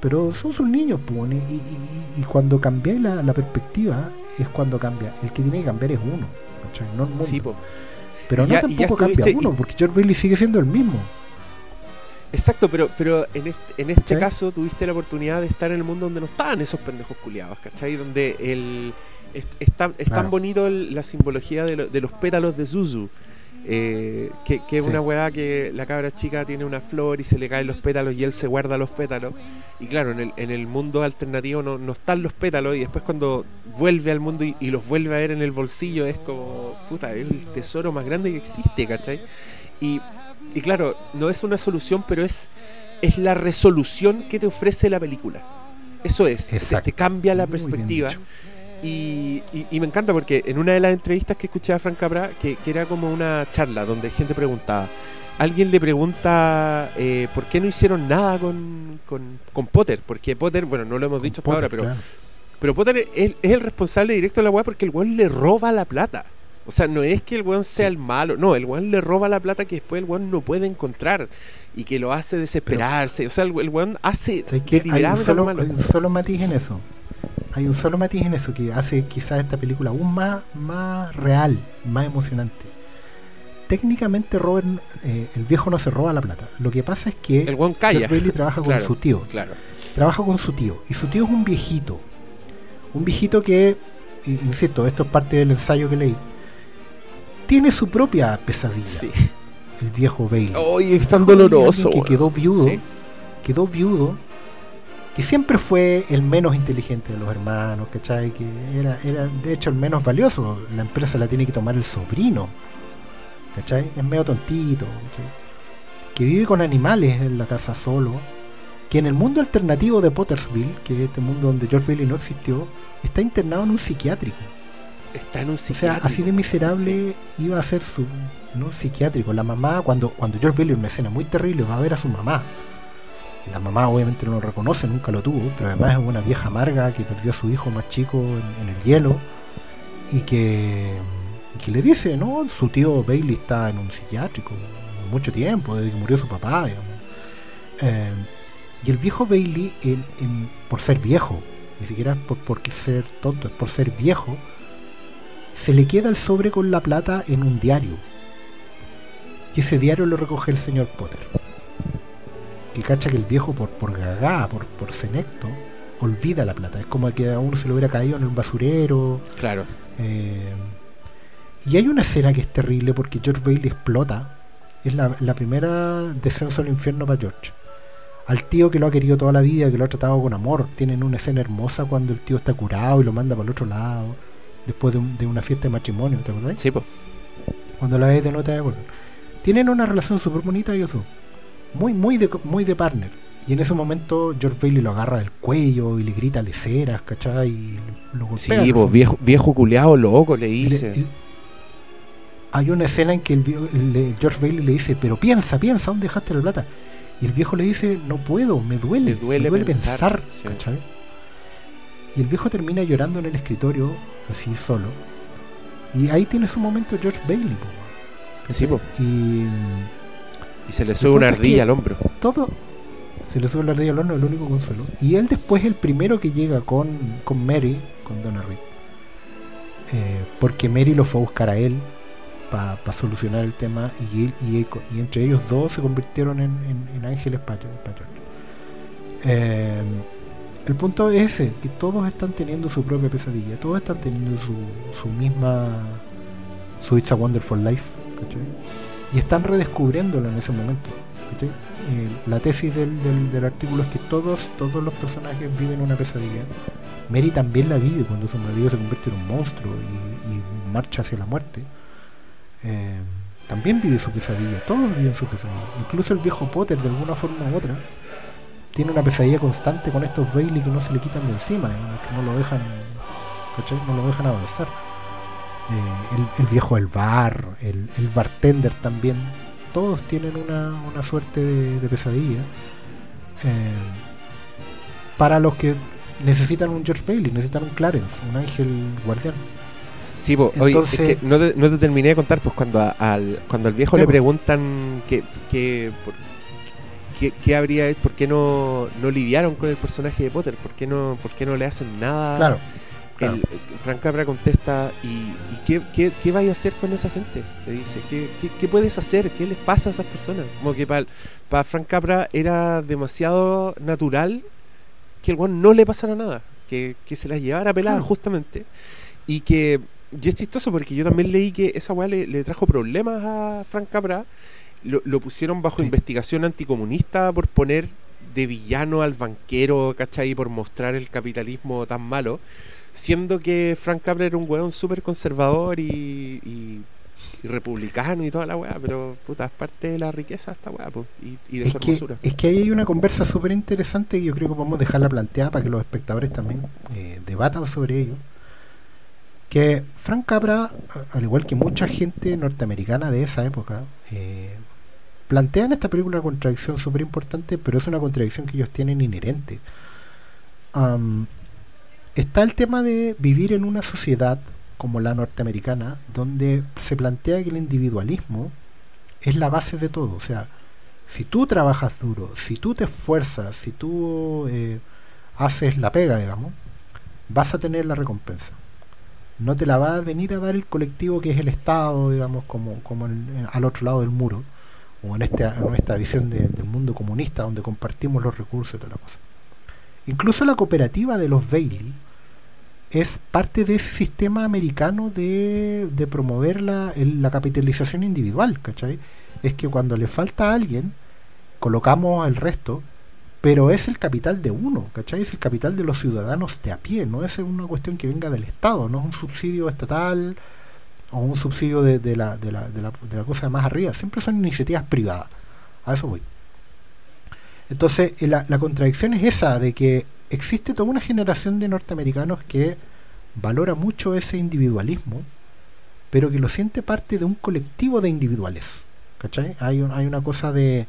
Pero son sus niños, pues, y, y- y- y cuando cambiáis la, la perspectiva es cuando cambia. El que tiene que cambiar es uno, ¿cachai? no el mundo. sí, po. Pero no ya- y ya tampoco cambia uno, porque George Bailey sigue siendo el mismo. Exacto, pero, pero en este, en este caso tuviste la oportunidad de estar en el mundo donde no estaban esos pendejos culiados, ¿cachai? Donde el, es, es tan, es tan bonito el- la simbología de, lo- de los pétalos de Zuzu. Eh, que, que es Sí. una weá que la cabra chica tiene una flor y se le caen los pétalos y él se guarda los pétalos. Y claro, en el, en el mundo alternativo no, no están los pétalos y después cuando vuelve al mundo y, y los vuelve a ver en el bolsillo es como, puta, es el tesoro más grande que existe, ¿cachai? Y, y claro, no es una solución, pero es, es la resolución que te ofrece la película. Eso es, te- cambia la Muy perspectiva. Y, y- y me encanta porque en una de las entrevistas que escuché a Frank Capra, que, que era como una charla donde gente preguntaba, alguien le pregunta eh, por qué no hicieron nada con, con, con Potter, porque Potter, bueno, no lo hemos dicho hasta Potter, ahora, pero, claro. pero Potter es, es el responsable directo de la weá porque el weón le roba la plata. O sea, no es que el weón sea el malo, no, el weón le roba la plata que después el weón no puede encontrar y que lo hace desesperarse. o sea, el, el weón hace ¿Sabes qué? Hay un, solo, hay un solo matiz en eso. Hay un solo matiz en eso que hace quizás esta película aún más, más real, más emocionante. Técnicamente Robert, eh, el viejo no se roba la plata. Lo que pasa es que El weón calla. Bailey trabaja con su tío. Claro. Trabaja con su tío. Y su tío es un viejito. Un viejito que, insisto, esto es parte del ensayo que leí. Tiene su propia pesadilla. Sí. El viejo Bailey. Oye, es tan doloroso. Que quedó viudo. Sí. Quedó viudo. Que siempre fue el menos inteligente de los hermanos, ¿cachai? Que era, era de hecho el menos valioso. La empresa la tiene que tomar el sobrino. ¿Cachai? Es medio tontito. ¿cachai? Que vive con animales en la casa solo. Que en el mundo alternativo de Pottersville, que es este mundo donde George Bailey no existió, está internado en un psiquiátrico. Está en un O sea, psiquiátrico. así de miserable iba a ser su en un psiquiátrico. La mamá, cuando, cuando George Bailey en una escena muy terrible va a ver a su mamá. La mamá obviamente no lo reconoce, nunca lo tuvo, pero además es una vieja amarga que perdió a su hijo más chico en, el hielo y que, que le dice, no, su tío Bailey está en un psiquiátrico mucho tiempo, desde que murió su papá, digamos. Eh, y el viejo Bailey, por ser viejo, ni siquiera por, por ser tonto, es por ser viejo, se le queda el sobre con la plata en un diario. Y ese diario lo recoge el señor Potter. Que cacha que el viejo, por, por gagá, por, por senecto, olvida la plata. Es como que a uno se le hubiera caído en un basurero. Claro. eh, y hay una escena que es terrible porque George Bailey explota. Es la, la primera descenso al infierno para George. Al tío que lo ha querido toda la vida, que lo ha tratado con amor. Tienen una escena hermosa cuando el tío está curado y lo manda para el otro lado. Después de, un- de una fiesta de matrimonio, ¿te acordás? Sí, pues. Cuando la ves de nota de acuerdo. Tienen una relación súper bonita ellos dos. Muy, muy de, muy de partner. Y en ese momento George Bailey lo agarra del cuello y le grita leceras, ¿cachai? Y lo golpea. Sí, fondo. viejo, viejo culeado loco le le- dice. y- hay una escena en que el, el George Bailey le dice, pero piensa, piensa, ¿dónde dejaste la plata? Y el viejo le dice, no puedo, me duele, Me duele pensar, sí. ¿cachai? Y el viejo termina llorando en el escritorio, así solo. Y ahí tiene su momento George Bailey. Sí, po. Y Y se le sube una ardilla al hombro. todo se le sube la ardilla al horno, el único consuelo. Y él después es el primero que llega con, con Mary, con Donna Reed. Eh, porque Mary lo fue a buscar a él para solucionar el tema y, él- y, él- y entre ellos dos se convirtieron en, en- en ángeles George. Eh, el punto es ese, que todos están teniendo su propia pesadilla, todos están teniendo su, su misma su It's a Wonderful Life, ¿cachai? Y están redescubriéndolo en ese momento. Eh, la tesis del, del- artículo es que todos, todos los personajes viven una pesadilla. Mary también la vive cuando su marido se convierte en un monstruo y, marcha hacia la muerte. Eh, también vive su pesadilla, todos viven su pesadilla. Incluso el viejo Potter, de alguna forma u otra, tiene una pesadilla constante con estos Bailey que no se le quitan de encima, digamos, que no lo dejan, ¿cachai? No lo dejan avanzar. Eh, el, el viejo del bar, el, el bartender también, todos tienen una, una suerte de, de pesadilla. Eh, para los que necesitan un George Bailey, necesitan un Clarence, un ángel guardián. Sí, oye, Entonces- es que no te, no te terminé de contar, pues cuando a- al, cuando al viejo le preguntan que, que, por- qué, qué habría, por qué no, no lidiaron con el personaje de Potter, por qué no, por qué no le hacen nada. Claro, claro. El, Frank Capra contesta, ¿y, y qué, qué, qué vais a hacer con esa gente? Le dice, ¿qué, qué, qué puedes hacer? ¿Qué les pasa a esas personas? Como que para Frank Capra era demasiado natural que el weón no le pasara nada, que, que se las llevara peladas Claro. justamente. Y que, y es chistoso porque yo también leí que esa weá le, le trajo problemas a Frank Capra. Lo, lo pusieron bajo Sí. investigación anticomunista por poner de villano al banquero, ¿cachai? Por mostrar el capitalismo tan malo. Siendo que Frank Capra era un weón súper conservador y, y- y republicano y toda la weá, pero puta, es parte de la riqueza esta weá, pues, y, y de Es su que, hermosura. es que ahí hay una conversa súper interesante y yo creo que podemos dejarla planteada para que los espectadores también eh, debatan sobre ello. que Frank Capra, al igual que mucha gente norteamericana de esa época, eh, plantea en esta película una contradicción súper importante, pero es una contradicción que ellos tienen inherente. Am, está el tema de vivir en una sociedad como la norteamericana, donde se plantea que el individualismo es la base de todo. O sea, si tú trabajas duro, si tú te esfuerzas, si tú eh, haces la pega, digamos, vas a tener la recompensa. No te la va a venir a dar el colectivo que es el Estado, digamos, como, como al otro lado del muro, o en, este, en esta visión de- del mundo comunista donde compartimos los recursos y toda la cosa. Incluso la cooperativa de los Bailey es parte de ese sistema americano de, de promover la, la capitalización individual, ¿cachai? Es que cuando le falta a alguien, colocamos el resto, pero es el capital de uno, ¿cachai? Es el capital de los ciudadanos de a pie, no es una cuestión que venga del Estado, no es un subsidio estatal o un subsidio de, de la, de, la, de, la, de la cosa más arriba, siempre son iniciativas privadas, a eso voy. Entonces, eh, la, la contradicción es esa, de que existe toda una generación de norteamericanos que valora mucho ese individualismo, pero que lo siente parte de un colectivo de individuales. ¿Cachai? Hay, hay una cosa de,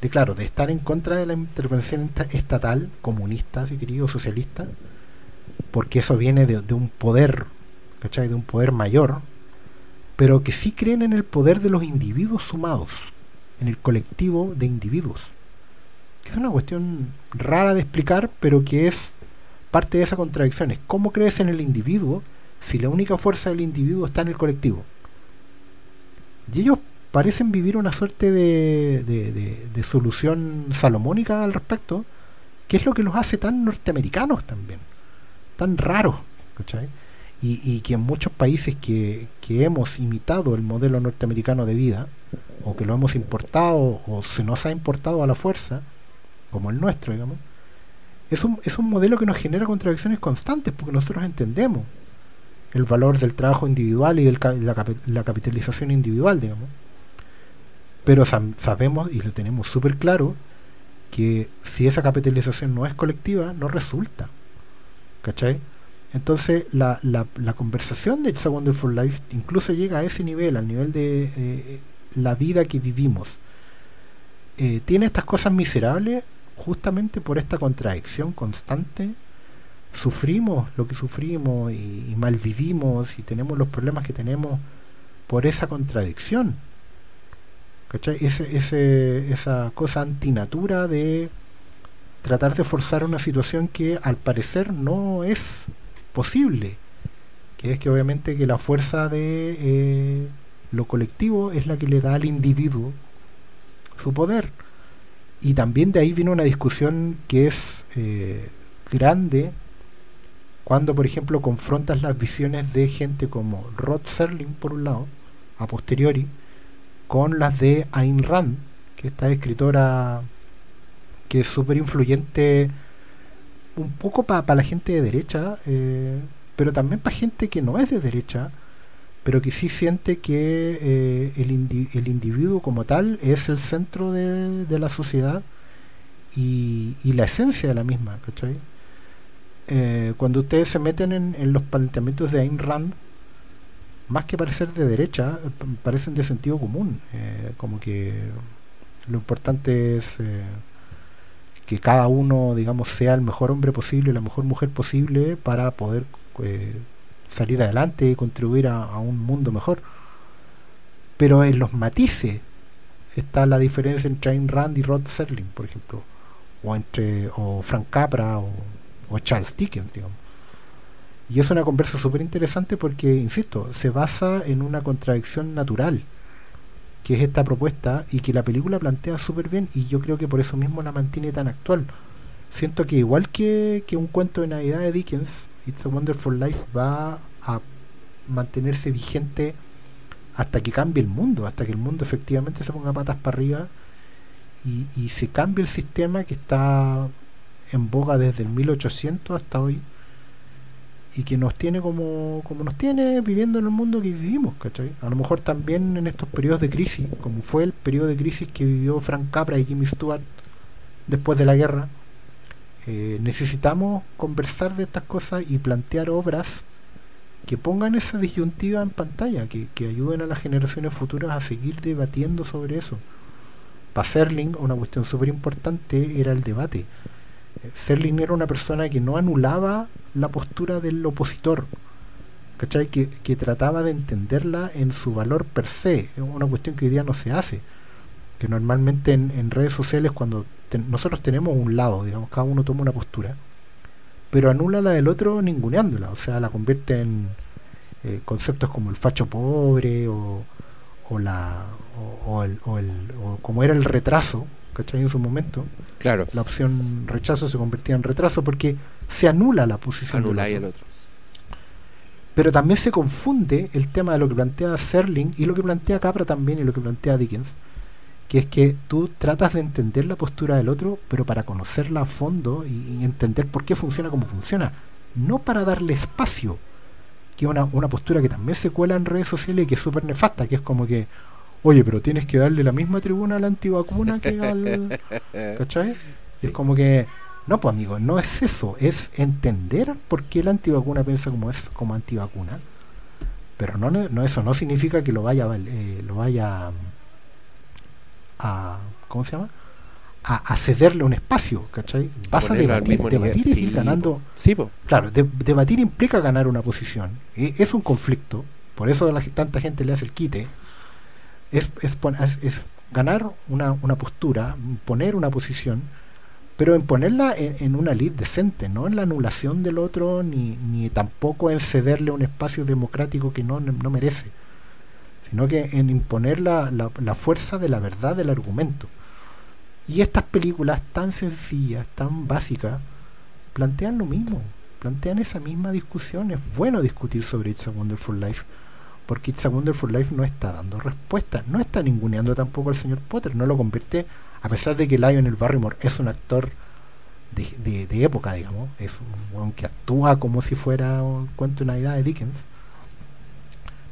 de, claro, de estar en contra de la intervención esta- estatal, comunista, si querido, socialista, porque eso viene de, de un poder, ¿cachai? De un poder mayor, pero que sí creen en el poder de los individuos sumados, en el colectivo de individuos. Que es una cuestión rara de explicar, pero que es parte de esa contradicción. Es cómo crees en el individuo si la única fuerza del individuo está en el colectivo. Y ellos parecen vivir una suerte de, de- de- solución salomónica al respecto, que es lo que los hace tan norteamericanos también, tan raros, ¿cachai? Y, y que en muchos países que, que hemos imitado el modelo norteamericano de vida, o que lo hemos importado, o se nos ha importado a la fuerza, como el nuestro, digamos, es un, es un modelo que nos genera contradicciones constantes, porque nosotros entendemos el valor del trabajo individual y de la, la capitalización individual, digamos. Pero sabemos y lo tenemos súper claro que si esa capitalización no es colectiva, no resulta. ¿Cachai? Entonces, la, la, la conversación de It's a Wonderful Life incluso llega a ese nivel, al nivel de eh, la vida que vivimos. Eh, tiene estas cosas miserables justamente por esta contradicción constante. Sufrimos lo que sufrimos y, y malvivimos y tenemos los problemas que tenemos por esa contradicción. ¿Cachai? Ese, ese, esa cosa antinatura de tratar de forzar una situación que al parecer no es posible. Que es que obviamente que la fuerza de eh, lo colectivo es la que le da al individuo su poder. Y también de ahí viene una discusión que es eh, grande cuando, por ejemplo, confrontas las visiones de gente como Rod Serling, por un lado, a posteriori, con las de Ayn Rand, que esta escritora que es súper influyente un poco para la gente de derecha, eh, pero también para gente que no es de derecha, pero que sí siente que eh, el, indi- el individuo como tal es el centro de, de la sociedad y, y la esencia de la misma. Eh, cuando ustedes se meten en, en los planteamientos de Ayn Rand, más que parecer de derecha, parecen de sentido común, eh, como que lo importante es que cada uno, digamos, sea el mejor hombre posible, la mejor mujer posible para poder salir adelante y contribuir a, un mundo mejor. Pero en los matices está la diferencia entre Ayn Rand y Rod Serling, por ejemplo, o entre o Frank Capra o, o Charles Dickens, digamos. Y es una conversa súper interesante porque, insisto, se basa en una contradicción natural, que es esta propuesta y que la película plantea súper bien y yo creo que por eso mismo la mantiene tan actual. Siento que igual que, que un cuento de Navidad de Dickens, It's a Wonderful Life va a mantenerse vigente hasta que cambie el mundo, hasta que el mundo efectivamente se ponga patas para arriba y, se cambie el sistema que está en boga desde el 1800 hasta hoy y que nos tiene como, como nos tiene viviendo en el mundo que vivimos, ¿cachai? A lo mejor también en estos periodos de crisis, como fue el periodo de crisis que vivió Frank Capra y Jimmy Stewart después de la guerra, eh, necesitamos conversar de estas cosas y plantear obras que pongan esa disyuntiva en pantalla, que, que ayuden a las generaciones futuras a seguir debatiendo sobre eso. Para Serling, una cuestión súper importante era el debate. Eh, Serling era una persona que no anulaba la postura del opositor, ¿cachai? Que, que trataba de entenderla en su valor per se, es una cuestión que hoy día no se hace. Que normalmente en, en redes sociales, cuando ten- nosotros tenemos un lado, digamos, cada uno toma una postura, pero anula la del otro ninguneándola, o sea, la convierte en eh, conceptos como el facho pobre o, o la o, o el, o el o como era el retraso, ¿cachai? En su momento, Claro, la opción rechazo se convertía en retraso porque se anula la posición del anuláis otro. el otro. Pero también se confunde el tema de lo que plantea Serling y lo que plantea Capra también y lo que plantea Dickens, que es que tú tratas de entender la postura del otro, pero para conocerla a fondo y, y entender por qué funciona como funciona, no para darle espacio, que es una, una postura que también se cuela en redes sociales y que es súper nefasta, que es como que, oye, pero tienes que darle la misma tribuna a la antivacuna que al... [LAUGHS] ¿Cachai? Sí. Es como que, no, pues amigo, no es eso, es entender por qué la antivacuna piensa como es como antivacuna. Pero no, no eso no significa que lo vaya, eh, lo vaya a, ¿cómo se llama? A, a cederle un espacio, ¿cachai? Vas a debatir, nivel, debatir y ir sí, ganando. Sí. Claro, de- debatir implica ganar una posición. E- Es un conflicto. Por eso la, tanta gente le hace el quite. Es, es, es- es ganar una, una postura, poner una posición, pero en ponerla en, en una lid decente, no en la anulación del otro, ni, ni tampoco en cederle un espacio democrático que no, no merece, sino que en imponer la, la, fuerza de la verdad del argumento. Y estas películas tan sencillas, tan básicas, plantean lo mismo, plantean esa misma discusión. Es bueno discutir sobre It's a Wonderful Life, porque It's a Wonderful Life no está dando respuesta, no está ninguneando tampoco al señor Potter, no lo convierte, a pesar de que Lionel Barrymore es un actor de, de- época, digamos, es un actúa como si fuera un cuento de Navidad de Dickens,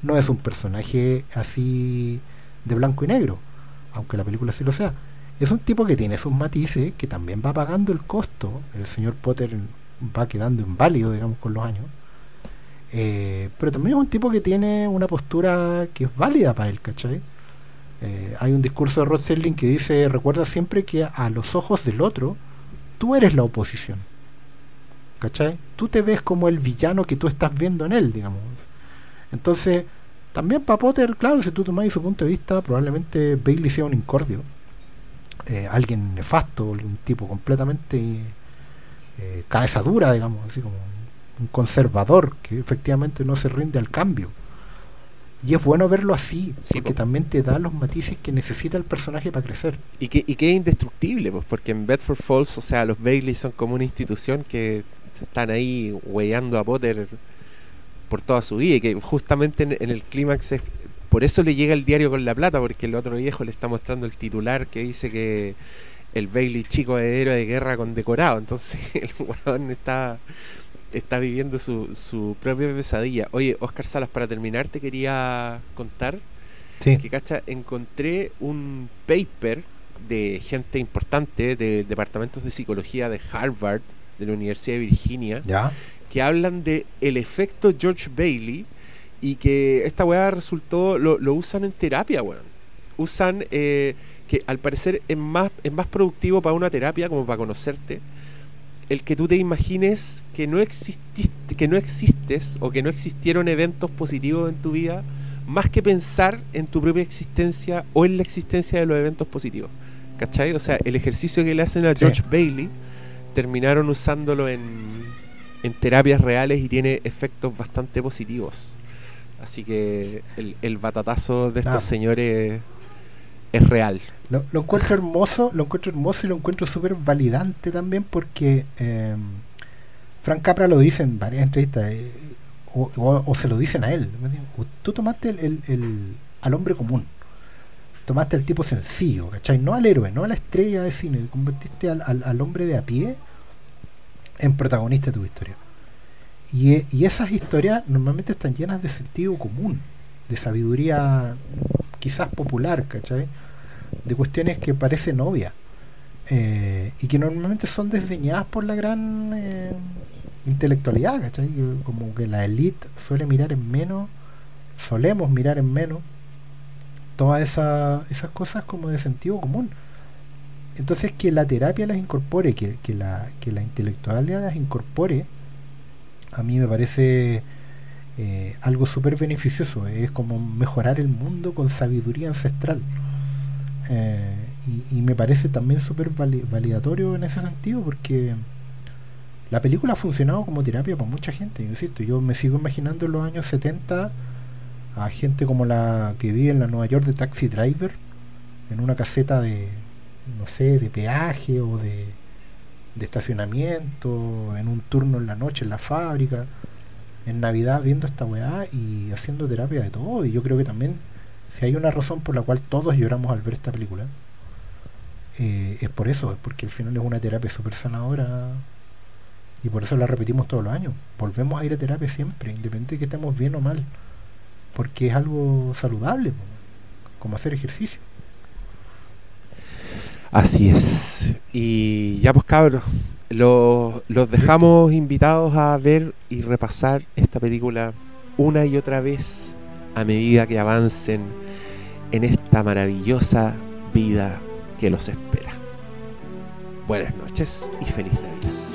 no es un personaje así de blanco y negro, aunque la película sí lo sea. Es un tipo que tiene sus matices, que también va pagando el costo. El señor Potter va quedando inválido, digamos, con los años. Eh, pero también es un tipo que tiene una postura que es válida para él, ¿cachai? Eh, hay un discurso de Rod que dice, recuerda siempre que a los ojos del otro, tú eres la oposición. ¿Cachai? Tú te ves como el villano que tú estás viendo en él, digamos. Entonces, también para Potter, claro, si tú tomáis su punto de vista, probablemente Bailey sea un incordio. Eh, alguien nefasto, un tipo completamente eh, cabeza dura, digamos, así como un conservador que efectivamente no se rinde al cambio. Y es bueno verlo así, Sí, porque po. también te da los matices que necesita el personaje para crecer. Y que, y que es indestructible, pues, porque en Bedford Falls, o sea, los Bailey son como una institución que están ahí hueando a Potter por toda su vida y que justamente en, en el clímax es- por eso le llega el diario con la plata, porque el otro viejo le está mostrando el titular que dice que el Bailey chico es héroe de guerra condecorado, entonces [LAUGHS] el weón está, está viviendo su, su propia pesadilla. Oye, Oscar Salas, para terminar te quería contar Sí. que cacha, encontré un paper de gente importante de departamentos de psicología de Harvard, de la Universidad de Virginia, ¿Ya? Que hablan de el efecto George Bailey y que esta weá resultó, lo, lo usan en terapia, weón. Usan eh, que al parecer es más, es más productivo para una terapia como para conocerte el que tú te imagines que no exististe, que no existes o que no existieron eventos positivos en tu vida más que pensar en tu propia existencia o en la existencia de los eventos positivos. ¿Cachai? O sea, el ejercicio que le hacen a Sí. George Bailey terminaron usándolo en, en terapias reales y tiene efectos bastante positivos. Así que el, el batatazo de estos Ah. señores es real. Lo, lo encuentro hermoso, lo encuentro hermoso y lo encuentro súper validante también porque eh, Frank Capra lo dice en varias entrevistas, eh, o, o- o se lo dicen a él. Tú tomaste el, el- el- al hombre común, tomaste al tipo sencillo, ¿cachai? No al héroe, no a la estrella de cine, convertiste al, al- al hombre de a pie en protagonista de tu historia. Y, e- y esas historias normalmente están llenas de sentido común, de sabiduría quizás popular, ¿cachai? de cuestiones que parecen obvias eh, y que normalmente son desdeñadas por la gran eh, intelectualidad, ¿cachai? Como que la élite suele mirar en menos, solemos mirar en menos todas esa- esas cosas como de sentido común. Entonces que la terapia las incorpore, que, la, que la intelectualidad las incorpore, a mí me parece eh, algo súper beneficioso. Es como mejorar el mundo con sabiduría ancestral. Eh, y, me parece también súper vali- validatorio en ese sentido porque la película ha funcionado como terapia para mucha gente. Yo insisto, yo me sigo imaginando en los años 70 a gente como la que vive en la Nueva York de Taxi Driver, en una caseta de, no sé, de peaje o de, de estacionamiento, en un turno en la noche en la fábrica, en Navidad viendo esta weá y haciendo terapia de todo. Y yo creo que también, si hay una razón por la cual todos lloramos al ver esta película, eh, es por eso, es porque al final es una terapia súper sanadora y por eso la repetimos todos los años. Volvemos a ir a terapia siempre, independiente de que estemos bien o mal, porque es algo saludable, como hacer ejercicio. Así es. Y ya pues cabros, lo- los dejamos invitados a ver y repasar esta película una y otra vez a medida que avancen en esta maravillosa vida que los espera. Buenas noches y feliz Navidad.